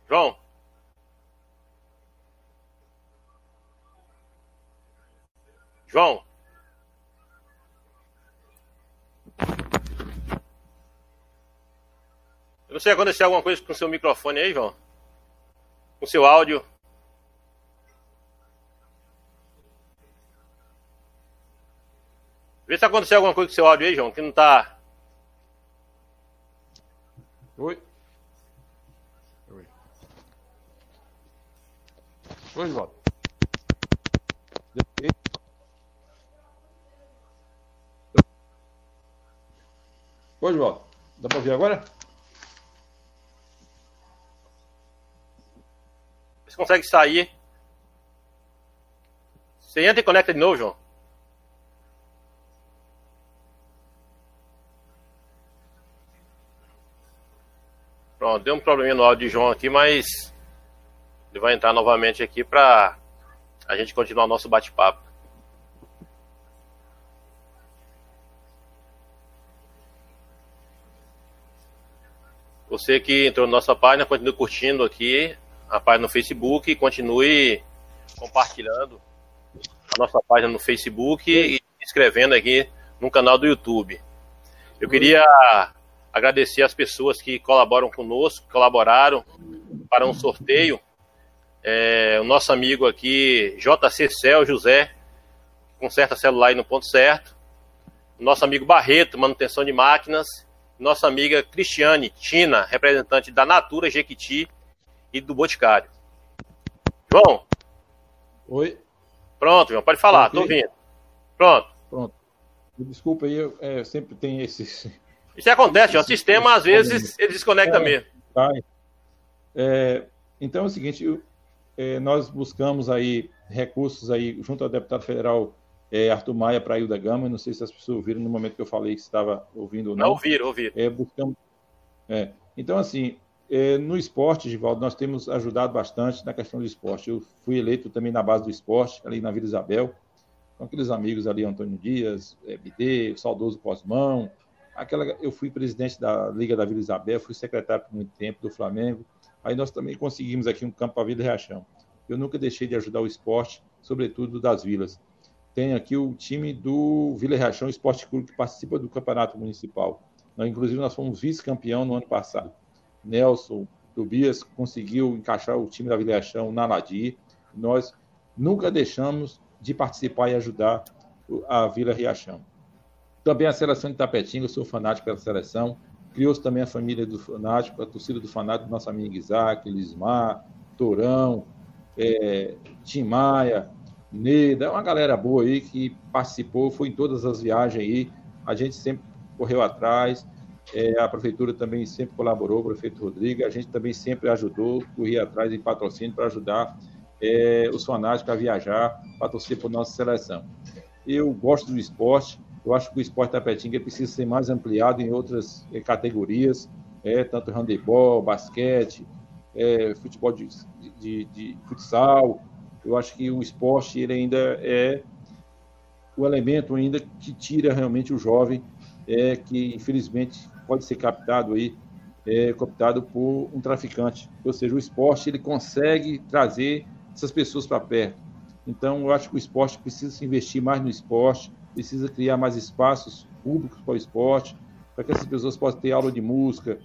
João. João. Eu não sei se aconteceu alguma coisa com o seu microfone aí, João. Com seu áudio. Vê se aconteceu alguma coisa com seu áudio aí, João, que não tá. Oi. Oi, João. Oi, João. Dá para ouvir agora? Você consegue sair. Você entra e conecta de novo, João. Pronto, deu um probleminha no áudio de João aqui, mas ele vai entrar novamente aqui para a gente continuar nosso bate-papo. Você que entrou na nossa página, continue curtindo aqui a página no Facebook e continue compartilhando a nossa página no Facebook e inscrevendo aqui no canal do YouTube. Eu queria agradecer as pessoas que colaboram conosco, colaboraram para um sorteio. É, o nosso amigo aqui, JC Cel José, conserta celular aí no ponto certo. Nosso amigo Barreto, manutenção de máquinas nossa amiga Cristiane Tina, representante da Natura Jequiti e do Boticário. João? Oi? Pronto, João, pode falar, tô ouvindo. Pronto. Pronto. Desculpa aí, eu, é, sempre tem esses. Isso acontece, João. O sistema, às vezes, ele desconecta é, mesmo. Tá. É, então é o seguinte, eu, é, nós buscamos aí recursos aí junto ao deputado federal é, Arthur Maia para Ilda Gama. Não sei se as pessoas ouviram no momento que eu falei que estava ouvindo ou não. Não ouviram, ouviram. É, buscamos, é, então, assim, é, no esporte, Givaldo, nós temos ajudado bastante na questão do esporte. Eu fui eleito também na base do esporte, ali na Vila Isabel, com aqueles amigos ali, Antônio Dias, BD, o saudoso Cosmão. Aquela, eu fui presidente da Liga da Vila Isabel, fui secretário por muito tempo do Flamengo. Aí nós também conseguimos aqui um campo para a Vila Riachão. Eu nunca deixei de ajudar o esporte, sobretudo das vilas tem aqui o time do Vila Riachão Esporte Clube, que participa do Campeonato Municipal. Nós, inclusive, nós fomos vice-campeão no ano passado. Nelson Tobias conseguiu encaixar o time da Vila Riachão na Ladi. Nós nunca deixamos de participar e ajudar a Vila Riachão. Também a seleção de Tapetinga, eu sou fanático da seleção. Criou-se também a família do fanático, a torcida do fanático, nosso amigo Isaac, Lismar, Torão, é, Tim Maia, Neda, uma galera boa aí que participou, foi em todas as viagens aí, a gente sempre correu atrás, é, a prefeitura também sempre colaborou, o prefeito Rodrigo, a gente também sempre ajudou, corria atrás em patrocínio para ajudar é, os fanáticos a viajar, para torcer por nossa seleção. Eu gosto do esporte, eu acho que o esporte da Petinga precisa ser mais ampliado em outras é, categorias, é, tanto handebol, basquete, é, futebol de, de, de futsal, eu acho que o esporte ele ainda é o elemento ainda que tira realmente o jovem, é, que infelizmente pode ser captado aí, é, captado por um traficante. Ou seja, o esporte ele consegue trazer essas pessoas para perto. Então, eu acho que o esporte precisa se investir mais no esporte, precisa criar mais espaços públicos para o esporte, para que essas pessoas possam ter aula de música,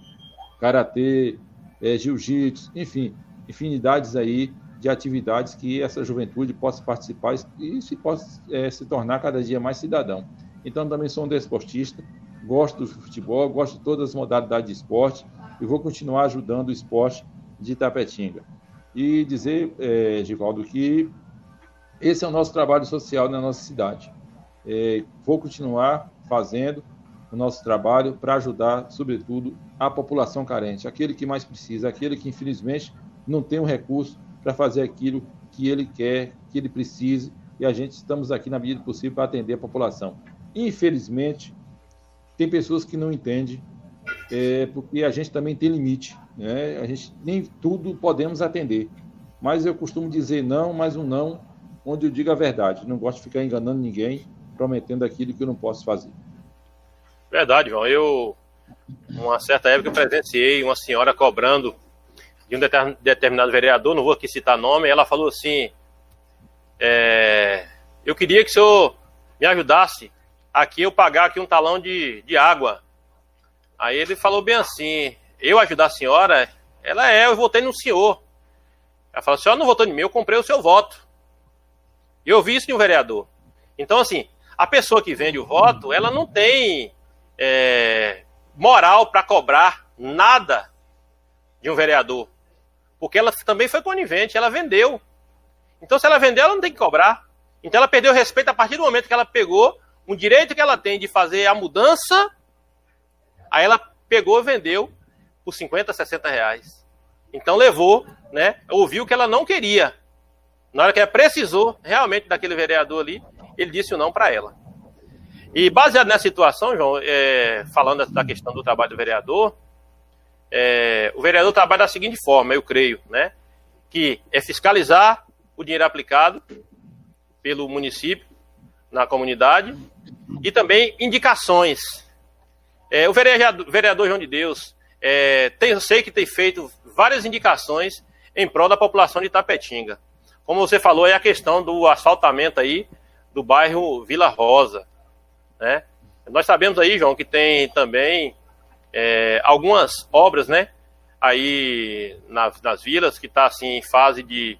karatê, é, jiu-jitsu, enfim, infinidades aí de atividades que essa juventude possa participar e se possa é, se tornar cada dia mais cidadão. Então, também sou um desportista, gosto do futebol, gosto de todas as modalidades de esporte e vou continuar ajudando o esporte de Itapetinga. E dizer, é, Givaldo, que esse é o nosso trabalho social na nossa cidade. É, vou continuar fazendo o nosso trabalho para ajudar, sobretudo, a população carente, aquele que mais precisa, aquele que, infelizmente, não tem um recurso para fazer aquilo que ele quer, que ele precise, e a gente estamos aqui na medida possível para atender a população. Infelizmente, tem pessoas que não entendem, é, porque a gente também tem limite, né? A gente nem tudo podemos atender. Mas eu costumo dizer não, mas um não, onde eu digo a verdade. Não gosto de ficar enganando ninguém, prometendo aquilo que eu não posso fazer. Verdade, João. Eu, uma certa época, presenciei uma senhora cobrando de um determinado vereador, não vou aqui citar nome, ela falou assim: é, Eu queria que o senhor me ajudasse aqui eu pagar aqui um talão de, de água. Aí ele falou bem assim: Eu ajudar a senhora? Ela é, eu votei no senhor. Ela falou: A senhora não votou em mim, eu comprei o seu voto. Eu vi isso em um vereador. Então, assim, a pessoa que vende o voto, ela não tem é, moral para cobrar nada de um vereador. Porque ela também foi conivente, ela vendeu. Então, se ela vendeu, ela não tem que cobrar. Então, ela perdeu o respeito a partir do momento que ela pegou um direito que ela tem de fazer a mudança. Aí ela pegou e vendeu por 50, 60 reais. Então, levou né, ouviu que ela não queria. Na hora que ela precisou realmente daquele vereador ali, ele disse o não para ela. E baseado nessa situação, João, é, falando da questão do trabalho do vereador, é, o vereador trabalha da seguinte forma, eu creio, né? Que é fiscalizar o dinheiro aplicado pelo município na comunidade e também indicações. É, o vereador, vereador, João de Deus, é, tem, sei que tem feito várias indicações em prol da população de Tapetinga. Como você falou, é a questão do asfaltamento aí do bairro Vila Rosa. Né? Nós sabemos aí, João, que tem também é, algumas obras, né? Aí nas, nas vilas que está assim em fase de,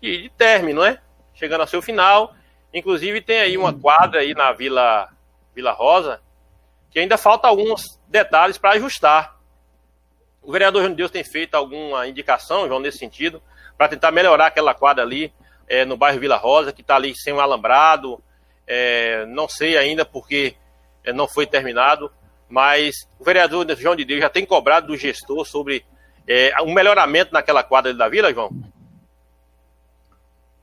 de, de término, né? Chegando ao seu final. Inclusive tem aí uma quadra aí na Vila Vila Rosa que ainda falta alguns detalhes para ajustar. O vereador João Deus tem feito alguma indicação, João, nesse sentido, para tentar melhorar aquela quadra ali é, no bairro Vila Rosa, que está ali sem um alambrado. É, não sei ainda porque é, não foi terminado, mas o vereador João de Deus já tem cobrado do gestor sobre é, um melhoramento naquela quadra da Vila, João?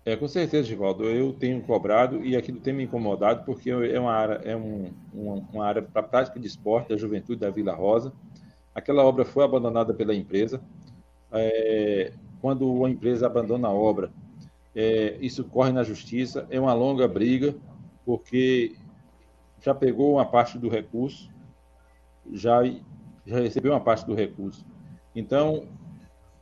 É, com certeza, Givaldo. Eu tenho cobrado e aquilo tem me incomodado porque é uma área, é um, uma, uma área para prática de esporte da juventude da Vila Rosa. Aquela obra foi abandonada pela empresa. É, quando a empresa abandona a obra, é, isso corre na justiça, é uma longa briga, porque já pegou uma parte do recurso, já, já recebeu uma parte do recurso. Então,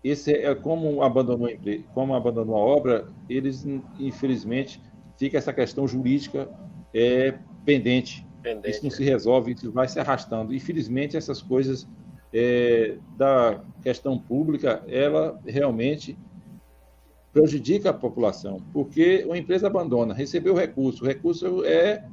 esse é como abandonou, como abandonou a obra, eles, infelizmente, fica essa questão jurídica é, pendente. pendente. Isso não se resolve, isso vai se arrastando. Infelizmente, essas coisas é, da questão pública, ela realmente prejudica a população, porque uma empresa abandona, recebeu recurso, o recurso é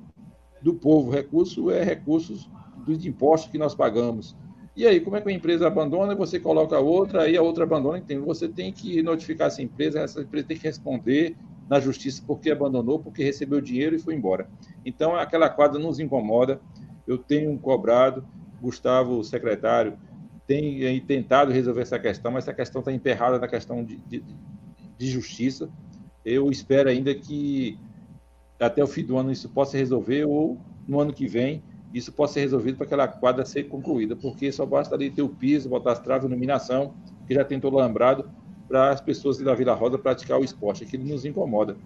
do povo, o recurso é recursos dos impostos que nós pagamos. E aí, como é que a empresa abandona você coloca outra, aí a outra abandona? Então, você tem que notificar essa empresa, essa empresa tem que responder na justiça porque abandonou, porque recebeu dinheiro e foi embora. Então, aquela quadra nos incomoda. Eu tenho cobrado, Gustavo, secretário, tem tentado resolver essa questão, mas essa questão está emperrada na questão de, de, de justiça. Eu espero ainda que até o fim do ano isso possa resolver ou no ano que vem isso possa ser resolvido para aquela quadra ser concluída, porque só basta ali ter o piso, botar as traves, iluminação, que já tem todo lembrado, para as pessoas da Vila Rosa praticar o esporte, aquilo nos incomoda.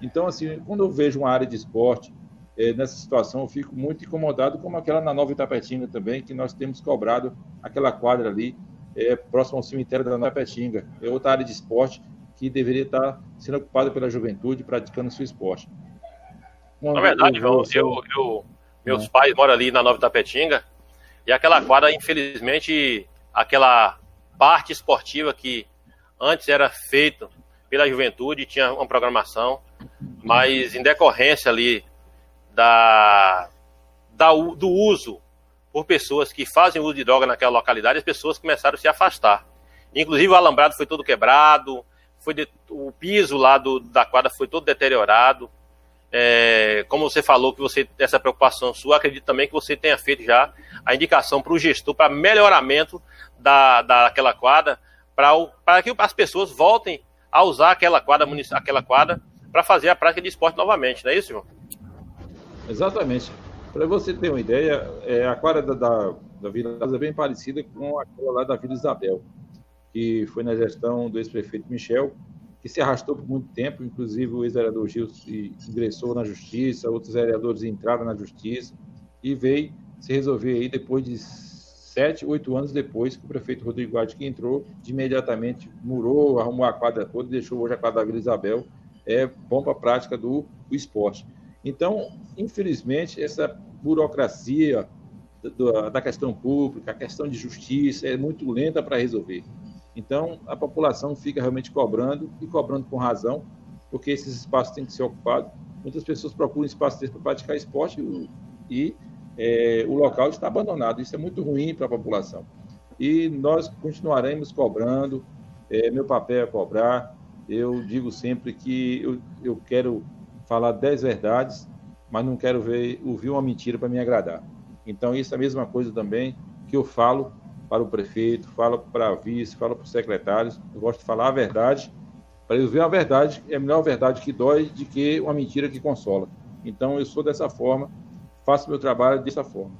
Então, assim, quando eu vejo uma área de esporte é, nessa situação, eu fico muito incomodado, como aquela na Nova Itapetinga também, que nós temos cobrado aquela quadra ali, é, próximo ao cemitério da Nova Itapetinga. É outra área de esporte que deveria estar sendo ocupada pela juventude praticando seu esporte. Na verdade, João, eu, eu, meus é. pais moram ali na Nova Tapetinga. E aquela quadra, infelizmente, aquela parte esportiva que antes era feita pela juventude, tinha uma programação, mas em decorrência ali da, da, do uso por pessoas que fazem uso de droga naquela localidade, as pessoas começaram a se afastar. Inclusive o alambrado foi todo quebrado, foi de, o piso lá do, da quadra foi todo deteriorado. É, como você falou que você essa preocupação sua, acredito também que você tenha feito já a indicação para o gestor para melhoramento da, daquela quadra, para que as pessoas voltem a usar aquela quadra, aquela quadra para fazer a prática de esporte novamente, não é isso, João? Exatamente. Para você ter uma ideia, é, a quadra da, da, da Vila é bem parecida com aquela lá da Vila Isabel, que foi na gestão do ex-prefeito Michel, que se arrastou por muito tempo, inclusive o ex-vereador Gil ingressou na justiça, outros vereadores entraram na justiça e veio se resolver aí depois de sete, oito anos depois que o prefeito Rodrigo Guardi que entrou, de imediatamente murou, arrumou a quadra toda e deixou hoje a quadra da Vila Isabel é bom para a prática do, do esporte. Então, infelizmente, essa burocracia da questão pública, a questão de justiça é muito lenta para resolver. Então, a população fica realmente cobrando, e cobrando com razão, porque esses espaços têm que ser ocupados. Muitas pessoas procuram espaços para praticar esporte e é, o local está abandonado. Isso é muito ruim para a população. E nós continuaremos cobrando, é, meu papel é cobrar. Eu digo sempre que eu, eu quero falar dez verdades, mas não quero ver, ouvir uma mentira para me agradar. Então, isso é a mesma coisa também que eu falo para o prefeito, falo para vice, falo para os secretários. Eu gosto de falar a verdade, para eles verem a verdade. É melhor a verdade que dói do que uma mentira que consola. Então, eu sou dessa forma, faço meu trabalho dessa forma.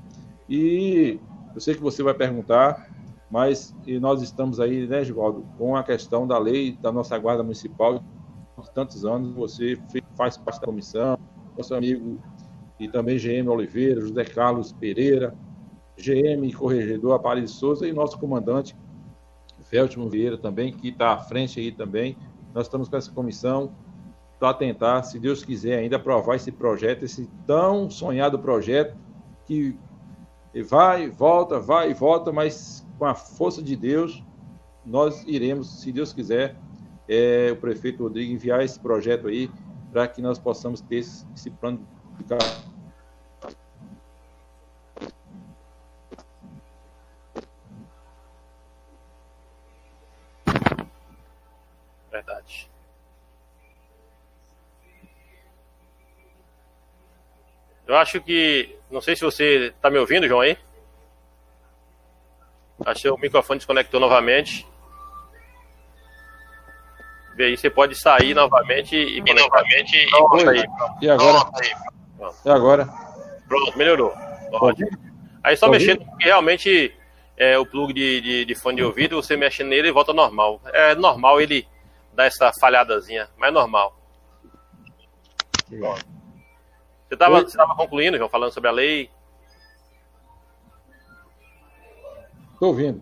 E eu sei que você vai perguntar, mas nós estamos aí, né, Givaldo, com a questão da lei da nossa Guarda Municipal. Há tantos anos você faz parte da comissão, nosso amigo e também GM Oliveira, José Carlos Pereira, GM Corregedor Aparelho Souza e nosso comandante Feltman Vieira também, que está à frente aí também. Nós estamos com essa comissão para tentar, se Deus quiser, ainda aprovar esse projeto, esse tão sonhado projeto que vai, volta, vai volta, mas com a força de Deus, nós iremos, se Deus quiser, é, o prefeito Rodrigo enviar esse projeto aí para que nós possamos ter esse, esse plano de Verdade. Eu acho que. Não sei se você está me ouvindo, João, aí. Acho que o microfone desconectou novamente. Vê aí, você pode sair novamente e, e novamente e, aí. e agora? Pronto. E agora? Pronto, melhorou. Aí só mexendo, porque realmente é, o plug de, de, de, fone de ouvido, você mexe nele e volta normal. É normal ele dar essa falhadazinha, mas é normal. Você estava concluindo, João, falando sobre a lei? Estou ouvindo.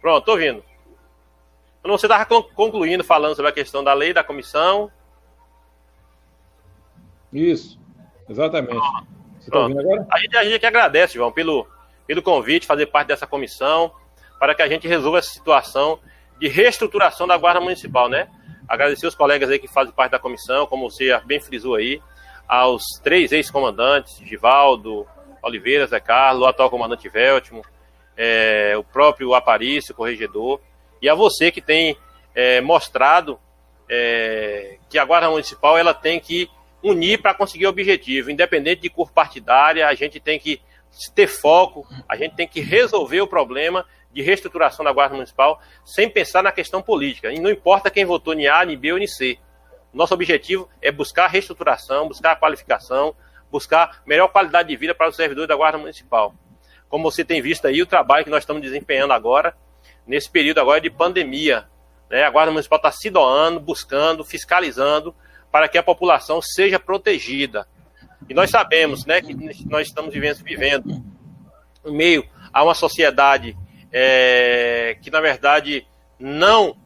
Pronto, estou ouvindo. Então, você estava concluindo falando sobre a questão da lei da comissão. Isso, exatamente. Você tá ouvindo agora? A gente, a gente que agradece, João, pelo, pelo convite, fazer parte dessa comissão, para que a gente resolva essa situação de reestruturação da Guarda Municipal, né? Agradecer os colegas aí que fazem parte da comissão, como você bem frisou aí, aos três ex-comandantes, Givaldo, Oliveira, Zé Carlos, o atual comandante Veltimo, é, o próprio Aparício, corregedor, e a você que tem é, mostrado é, que a Guarda Municipal ela tem que unir para conseguir o objetivo, independente de cor partidária, a gente tem que ter foco, a gente tem que resolver o problema de reestruturação da Guarda Municipal sem pensar na questão política. E não importa quem votou em A, em B ou em C. Nosso objetivo é buscar reestruturação, buscar qualificação, buscar melhor qualidade de vida para os servidores da Guarda Municipal. Como você tem visto aí, o trabalho que nós estamos desempenhando agora nesse período agora de pandemia. Né? A Guarda Municipal está se doando, buscando, fiscalizando para que a população seja protegida. E nós sabemos né, que nós estamos vivendo, vivendo em meio a uma sociedade é, que, na verdade, não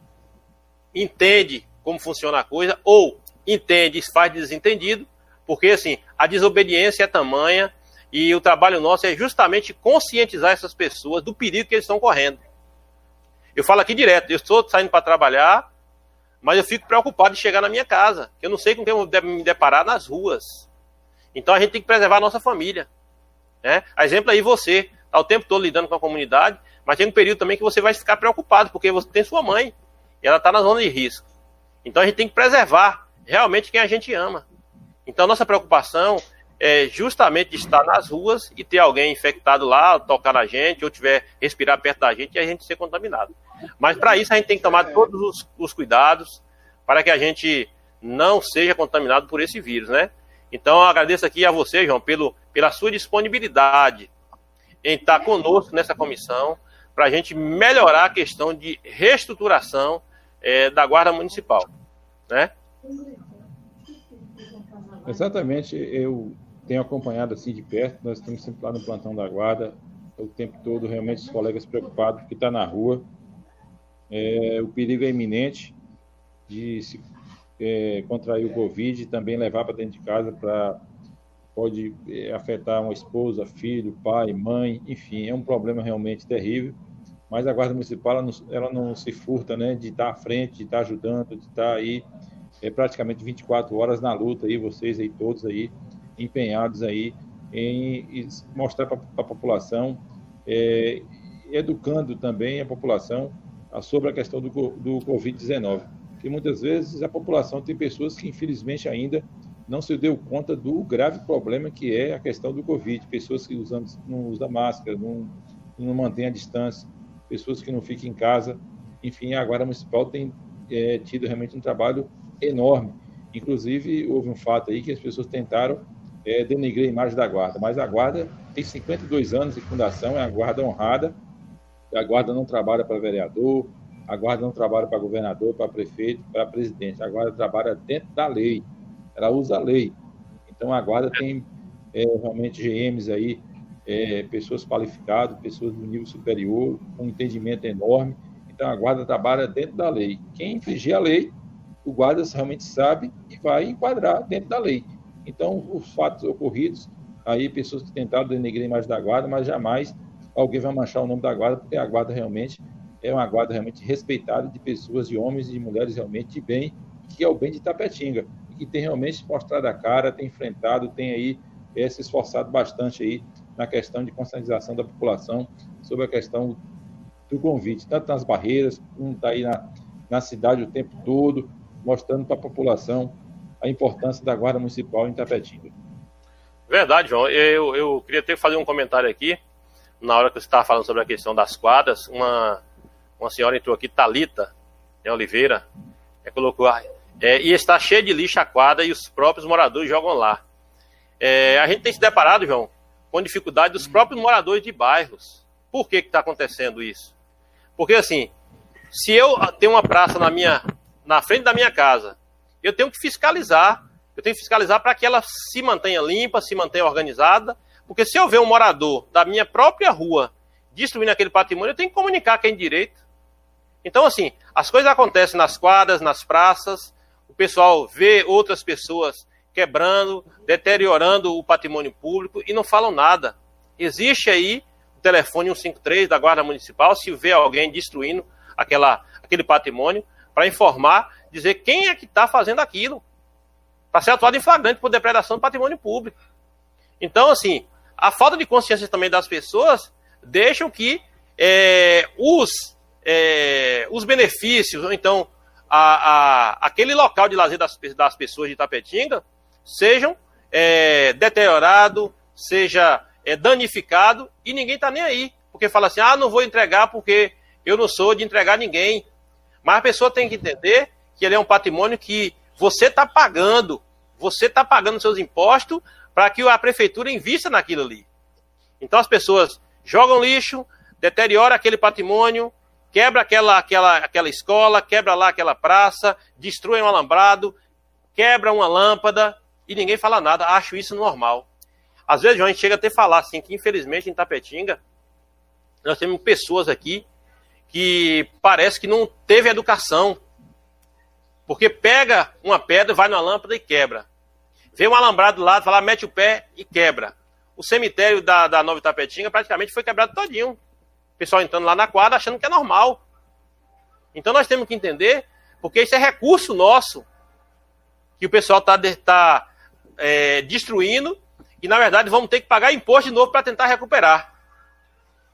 entende como funciona a coisa, ou entende faz desentendido, porque assim, a desobediência é tamanha e o trabalho nosso é justamente conscientizar essas pessoas do perigo que eles estão correndo. Eu falo aqui direto, eu estou saindo para trabalhar, mas eu fico preocupado de chegar na minha casa, eu não sei com quem eu vou me deparar nas ruas. Então a gente tem que preservar a nossa família. Né? A exemplo aí você, está o tempo todo lidando com a comunidade, mas tem um período também que você vai ficar preocupado, porque você tem sua mãe, e ela está na zona de risco. Então a gente tem que preservar realmente quem a gente ama. Então nossa preocupação é justamente estar nas ruas e ter alguém infectado lá, tocar na gente, ou tiver respirar perto da gente e a gente ser contaminado. Mas para isso a gente tem que tomar todos os, os, cuidados para que a gente não seja contaminado por esse vírus, né? Então eu agradeço aqui a você, João, pelo, pela sua disponibilidade em estar conosco nessa comissão para a gente melhorar a questão de reestruturação é, da Guarda Municipal, né? Exatamente, eu tenho acompanhado assim de perto, nós estamos sempre lá no plantão da guarda, o tempo todo, realmente os colegas preocupados, porque está na rua. É, o perigo é iminente de se é, contrair o Covid e também levar para dentro de casa para pode é, afetar uma esposa, filho, pai, mãe, enfim, é um problema realmente terrível. Mas a Guarda Municipal ela não, ela não se furta né, de estar à frente, de estar ajudando, de estar aí é, praticamente 24 horas na luta, aí, vocês aí todos aí, empenhados aí em mostrar para a população, é, educando também a população sobre a questão do, do Covid-19. Porque muitas vezes a população tem pessoas que, infelizmente, ainda não se deu conta do grave problema que é a questão do Covid. Pessoas que usam, não usam máscara, não, que não mantêm a distância, pessoas que não ficam em casa. Enfim, a Guarda Municipal tem é, tido realmente um trabalho enorme. Inclusive, houve um fato aí que as pessoas tentaram é, denegrir a imagem da Guarda, mas a Guarda tem 52 anos de fundação, é a Guarda honrada, a Guarda não trabalha para vereador, a Guarda não trabalha para governador, para prefeito, para presidente, a Guarda trabalha dentro da lei, ela usa a lei. Então, a Guarda tem é, realmente GMs aí, é, pessoas qualificadas, pessoas do nível superior, com um entendimento enorme. Então, a Guarda trabalha dentro da lei. Quem infringir a lei, o guarda realmente sabe e vai enquadrar dentro da lei. Então, os fatos ocorridos, aí pessoas que tentaram denegrir a imagem da guarda, mas jamais alguém vai manchar o nome da guarda, porque a guarda realmente é uma guarda realmente respeitada de pessoas, de homens e de mulheres realmente de bem, que é o bem de Tapetinga, que tem realmente mostrado a cara, tem enfrentado, tem aí é, se esforçado bastante aí na questão de conscientização da população sobre a questão do convite, tanto nas barreiras, como está aí na, na cidade o tempo todo, mostrando para a população a importância da Guarda Municipal em Tapetinga. Verdade, João. Eu, eu queria ter que fazer um comentário aqui, na hora que você estava falando sobre a questão das quadras. Uma, uma senhora entrou aqui, Talita né, Oliveira, é, colocou. É, e está cheia de lixo a quadra e os próprios moradores jogam lá. É, a gente tem se deparado, João, com dificuldade dos próprios moradores de bairros. Por que está acontecendo isso? Porque assim, se eu tenho uma praça na minha, na frente da minha casa, eu tenho que fiscalizar. Eu tenho que fiscalizar para que ela se mantenha limpa, se mantenha organizada. Porque se eu ver um morador da minha própria rua destruindo aquele patrimônio, eu tenho que comunicar quem direito. Então, assim, as coisas acontecem nas quadras, nas praças, o pessoal vê outras pessoas quebrando, deteriorando o patrimônio público e não falam nada. Existe aí o telefone 153 da Guarda Municipal, se vê alguém destruindo aquela, aquele patrimônio, para informar, dizer quem é que está fazendo aquilo, para ser atuado em flagrante por depredação do patrimônio público. Então, assim, a falta de consciência também das pessoas deixam que é, os, é, os benefícios, ou então a, a, aquele local de lazer das, das pessoas de Tapetinga sejam é, deteriorado, seja é, danificado e ninguém está nem aí. Porque fala assim, ah, não vou entregar porque eu não sou de entregar ninguém. Mas a pessoa tem que entender que ele é um patrimônio que você está pagando, você está pagando seus impostos para que a prefeitura invista naquilo ali. Então as pessoas jogam lixo, deterioram aquele patrimônio, quebra aquela, aquela, aquela escola, quebra lá aquela praça, destrói um alambrado, quebra uma lâmpada e ninguém fala nada. Acho isso normal. Às vezes a gente chega até a falar assim que infelizmente em Tapetinga nós temos pessoas aqui que parece que não teve educação. Porque pega uma pedra, vai na lâmpada e quebra. Vê um alambrado do lado, vai lá, mete o pé e quebra. O cemitério da, da Nova Itapetinga praticamente foi quebrado todinho. O pessoal entrando lá na quadra achando que é normal. Então nós temos que entender, porque isso é recurso nosso, que o pessoal está tá, é, destruindo, e na verdade vamos ter que pagar imposto de novo para tentar recuperar.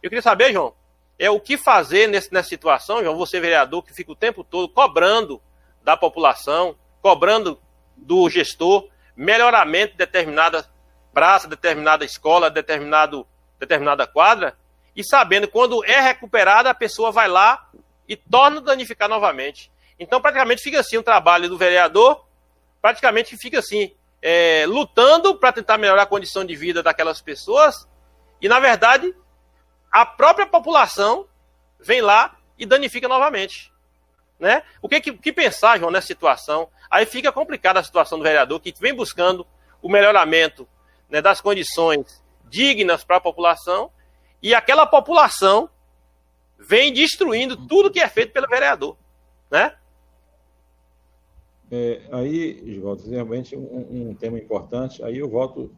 Eu queria saber, João, é o que fazer nesse, nessa situação, João, você vereador que fica o tempo todo cobrando da população, cobrando do gestor melhoramento de determinada praça, determinada escola, determinado, determinada quadra, e sabendo quando é recuperada, a pessoa vai lá e torna danificar novamente. Então, praticamente fica assim o trabalho do vereador, praticamente fica assim, é, lutando para tentar melhorar a condição de vida daquelas pessoas, e na verdade a própria população vem lá e danifica novamente. Né? O que, que, pensar, João, nessa situação? Aí fica complicada a situação do vereador que vem buscando o melhoramento né, das condições dignas para a população e aquela população vem destruindo tudo que é feito pelo vereador. Né? É, aí, Givaldo, realmente um, um, tema importante. Aí eu volto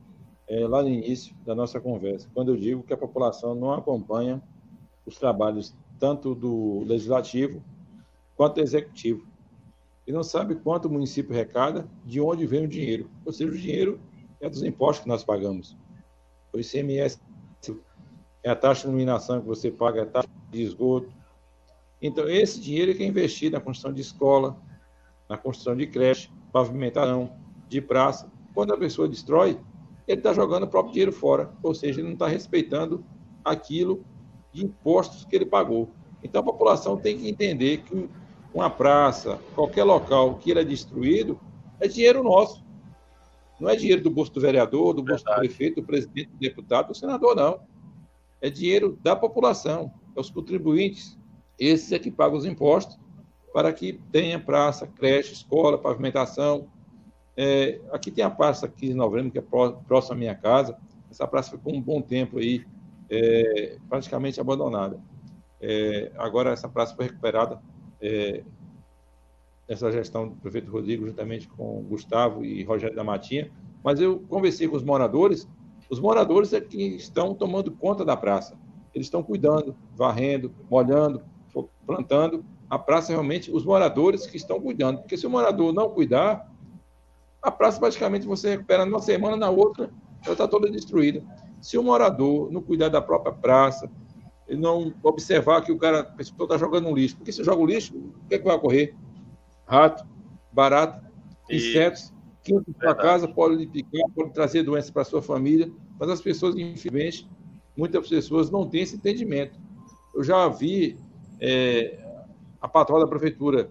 é, lá no início da nossa conversa, quando eu digo que a população não acompanha os trabalhos tanto do legislativo quanto do executivo. E não sabe quanto o município recada, de onde vem o dinheiro. Ou seja, o dinheiro é dos impostos que nós pagamos. O ICMS é a taxa de iluminação que você paga, é a taxa de esgoto. Então, esse dinheiro é que é investido na construção de escola, na construção de creche, pavimentação, de praça. Quando a pessoa destrói, ele está jogando o próprio dinheiro fora, ou seja, ele não está respeitando aquilo de impostos que ele pagou. Então a população tem que entender que uma praça, qualquer local que ele é destruído, é dinheiro nosso. Não é dinheiro do bolso do vereador, do bolso Verdade. do prefeito, do presidente, do deputado, do senador, não. É dinheiro da população, é os contribuintes. Esses é que pagam os impostos para que tenha praça, creche, escola, pavimentação. É, aqui tem a praça aqui de novembro, que é próxima à minha casa. Essa praça ficou um bom tempo aí, é, praticamente abandonada. É, agora essa praça foi recuperada é, essa gestão do prefeito Rodrigo, juntamente com Gustavo e Rogério da Matinha, mas eu conversei com os moradores, os moradores é que estão tomando conta da praça. Eles estão cuidando, varrendo, molhando, plantando. A praça realmente, os moradores que estão cuidando. Porque se o morador não cuidar, a praça praticamente você recupera numa semana, na outra, ela está toda destruída. Se o morador não cuidar da própria praça, ele não observar que o cara, a pessoa está jogando um lixo. Porque se joga o lixo, o que, é que vai ocorrer? Rato, barata, insetos, que na sua casa pode lhe picar, pode trazer doenças para sua família, mas as pessoas, infelizmente, muitas pessoas não têm esse entendimento. Eu já vi é, a patroa da prefeitura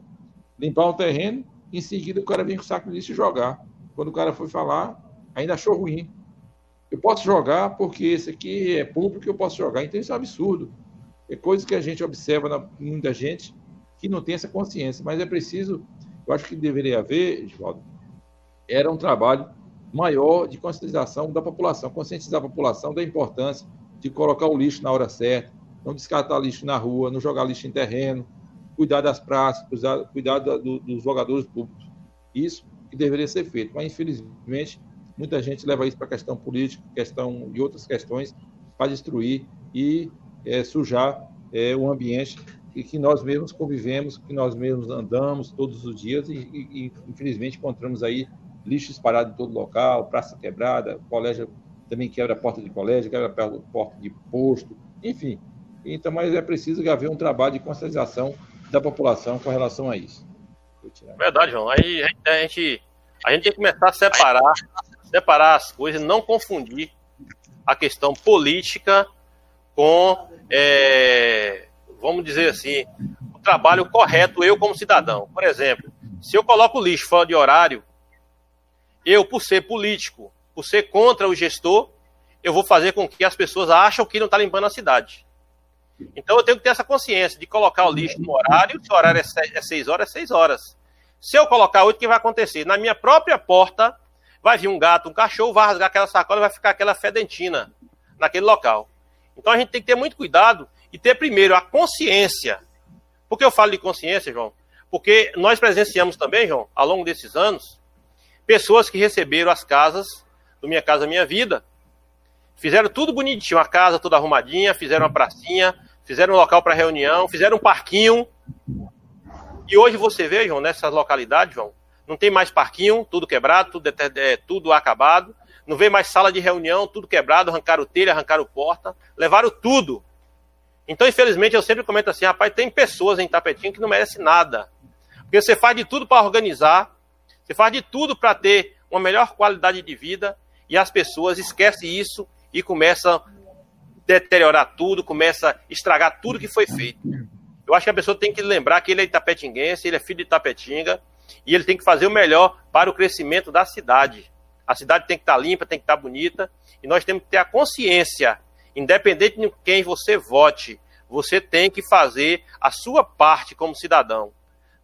limpar um terreno, em seguida o cara vem com o saco de lixo e jogar. Quando o cara foi falar, ainda achou ruim. Eu posso jogar porque esse aqui é público, eu posso jogar. Então isso é um absurdo. É coisa que a gente observa na muita gente que não tem essa consciência. Mas é preciso, eu acho que deveria haver, Edvaldo, era um trabalho maior de conscientização da população, conscientizar a população da importância de colocar o lixo na hora certa, não descartar lixo na rua, não jogar lixo em terreno, cuidar das praças, cuidar, cuidar do, dos jogadores públicos. Isso que deveria ser feito. Mas, infelizmente, Muita gente leva isso para questão política, questão de outras questões, para destruir e é, sujar é, o ambiente e que nós mesmos convivemos, que nós mesmos andamos todos os dias e, e, e infelizmente encontramos aí lixo espalhado em todo local, praça quebrada, colégio também quebra a porta de colégio, quebra a porta de posto, enfim. Então, mas é preciso haver um trabalho de conscientização da população com relação a isso. Verdade, João. Aí a gente, a gente tem que começar a separar separar as coisas, não confundir a questão política com, é, vamos dizer assim, o trabalho correto, eu como cidadão. Por exemplo, se eu coloco lixo fora de horário, eu, por ser político, por ser contra o gestor, eu vou fazer com que as pessoas acham que não está limpando a cidade. Então eu tenho que ter essa consciência de colocar o lixo no horário, se o horário é 6 é horas, é 6 horas. Se eu colocar 8, o que vai acontecer? Na minha própria porta, vai vir um gato, um cachorro, vai rasgar aquela sacola e vai ficar aquela fedentina naquele local. Então a gente tem que ter muito cuidado e ter primeiro a consciência. Por que eu falo de consciência, João? Porque nós presenciamos também, João, ao longo desses anos, pessoas que receberam as casas do Minha Casa Minha Vida. Fizeram tudo bonitinho, a casa toda arrumadinha, fizeram uma pracinha, fizeram um local para reunião, fizeram um parquinho. E hoje você vê, João, nessas localidades, João, não tem mais parquinho, tudo quebrado, tudo, é, tudo acabado. Não vem mais sala de reunião, tudo quebrado, arrancaram telha, arrancaram porta, levaram tudo. Então, infelizmente, eu sempre comento assim, rapaz, tem pessoas em Tapetinho que não merecem nada. Porque você faz de tudo para organizar, você faz de tudo para ter uma melhor qualidade de vida, e as pessoas esquecem isso e começam a deteriorar tudo, começam a estragar tudo que foi feito. Eu acho que a pessoa tem que lembrar que ele é itapetinguense, ele é filho de Itapetinga, e ele tem que fazer o melhor para o crescimento da cidade. A cidade tem que estar limpa, tem que estar bonita, e nós temos que ter a consciência, independente de quem você vote, você tem que fazer a sua parte como cidadão.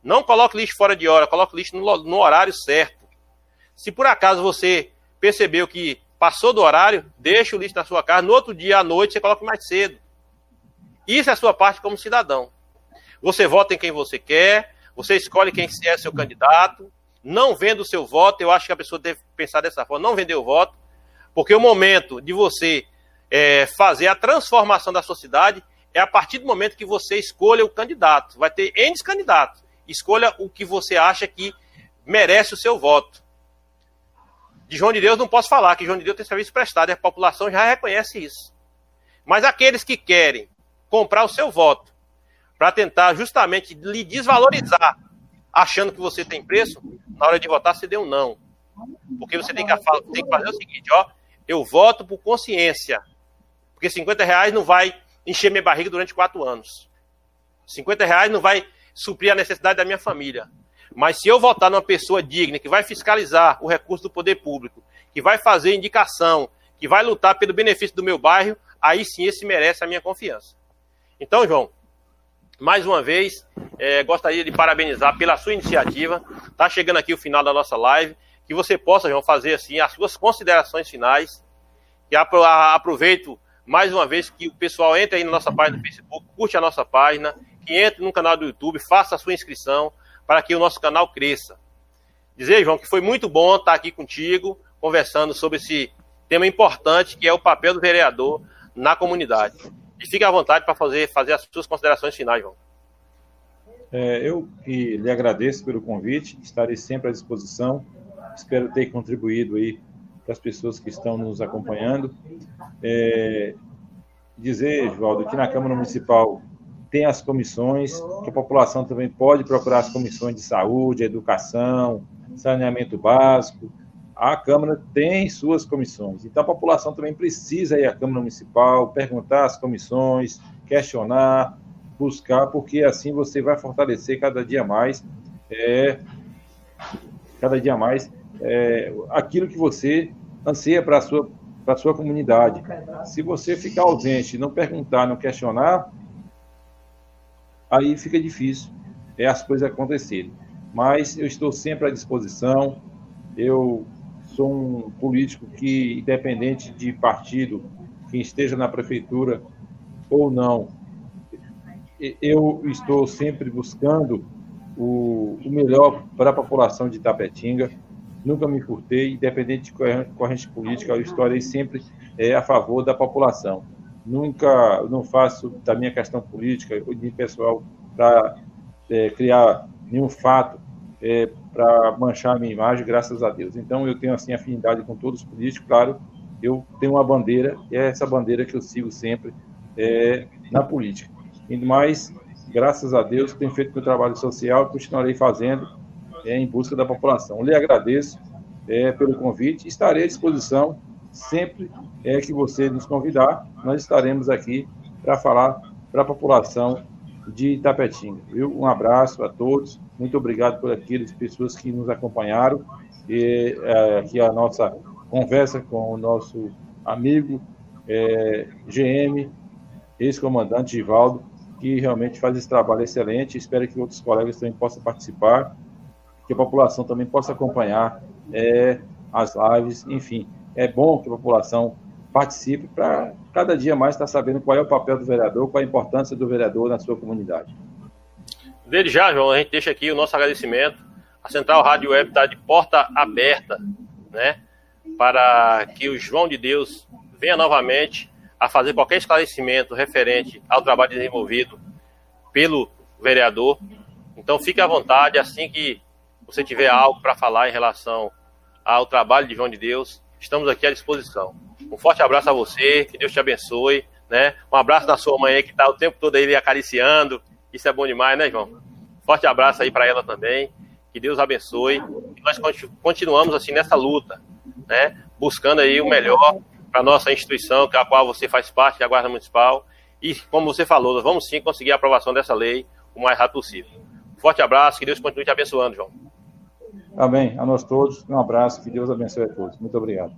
Não coloque lixo fora de hora, coloque lixo no, no horário certo. Se por acaso você percebeu que passou do horário, deixe o lixo na sua casa, no outro dia à noite você coloque mais cedo. Isso é a sua parte como cidadão. Você vota em quem você quer, você escolhe quem é seu candidato. Não vendo o seu voto, eu acho que a pessoa deve pensar dessa forma, não vender o voto, porque o momento de você é, fazer a transformação da sociedade é a partir do momento que você escolha o candidato. Vai ter N candidatos. Escolha o que você acha que merece o seu voto. De João de Deus não posso falar, que João de Deus tem serviço prestado, e a população já reconhece isso. Mas aqueles que querem comprar o seu voto para tentar justamente lhe desvalorizar, achando que você tem preço, na hora de votar você deu um não. Porque você tem que, tem que fazer o seguinte, ó, eu voto por consciência. Porque 50 reais não vai encher minha barriga durante quatro anos. 50 reais não vai suprir a necessidade da minha família. Mas se eu votar numa pessoa digna, que vai fiscalizar o recurso do poder público, que vai fazer indicação, que vai lutar pelo benefício do meu bairro, aí sim esse merece a minha confiança. Então, João, mais uma vez, é, gostaria de parabenizar pela sua iniciativa. Está chegando aqui o final da nossa live. Que você possa, João, fazer assim as suas considerações finais. E aproveito mais uma vez que o pessoal entre aí na nossa página do Facebook, curte a nossa página, que entre no canal do YouTube, faça a sua inscrição para que o nosso canal cresça. Dizer, João, que foi muito bom estar aqui contigo, conversando sobre esse tema importante que é o papel do vereador na comunidade. E fique à vontade para fazer, fazer as suas considerações finais, João. É, eu lhe agradeço pelo convite, estarei sempre à disposição. Espero ter contribuído aí para as pessoas que estão nos acompanhando. É, dizer, Joaldo, que na Câmara Municipal tem as comissões, que a população também pode procurar as comissões de saúde, educação, saneamento básico. A Câmara tem suas comissões. Então a população também precisa ir à Câmara Municipal, perguntar às comissões, questionar, buscar, porque assim você vai fortalecer cada dia mais, é, cada dia mais, é, aquilo que você anseia para a sua, sua comunidade. Se você ficar ausente, não perguntar, não questionar, aí fica difícil é, as coisas acontecerem. Mas eu estou sempre à disposição. Eu sou um político que, independente de partido, quem esteja na prefeitura ou não, eu estou sempre buscando o, o melhor para a população de Tapetinga. Nunca me furtei, independente de corrente política, eu estarei sempre é, a favor da população nunca não faço da minha questão política de pessoal para é, criar nenhum fato é, para manchar a minha imagem, graças a Deus. Então eu tenho assim afinidade com todos os políticos, claro. Eu tenho uma bandeira e é essa bandeira que eu sigo sempre é, na política. Mais, graças a Deus, tenho feito meu trabalho social e continuarei fazendo é, em busca da população. Eu lhe agradeço é, pelo convite, estarei à disposição sempre é que você nos convidar, nós estaremos aqui para falar para a população de Itapetinga. Viu? Um abraço a todos, muito obrigado por aquelas pessoas que nos acompanharam e é, aqui a nossa conversa com o nosso amigo é, GM, ex-comandante Givaldo, que realmente faz esse trabalho excelente. Espero que outros colegas também possam participar, que a população também possa acompanhar é, as lives, enfim é bom que a população participe para cada dia mais estar sabendo qual é o papel do vereador, qual a importância do vereador na sua comunidade. Desde já, João, a gente deixa aqui o nosso agradecimento. A Central Rádio Web está de porta aberta, né, para que o João de Deus venha novamente a fazer qualquer esclarecimento referente ao trabalho desenvolvido pelo vereador. Então fique à vontade, assim que você tiver algo para falar em relação ao trabalho de João de Deus, estamos aqui à disposição. Um forte abraço a você, que Deus te abençoe, né? Um abraço da sua mãe que está o tempo todo aí acariciando. Isso é bom demais, né, João? Forte abraço aí para ela também. Que Deus abençoe. E nós continuamos assim nessa luta, né? Buscando aí o melhor para nossa instituição, que é a qual você faz parte, é a Guarda Municipal. E como você falou, nós vamos sim conseguir a aprovação dessa lei o mais rápido possível. Forte abraço, que Deus continue te abençoando, João. Amém. A nós todos, um abraço, que Deus abençoe a todos. Muito obrigado.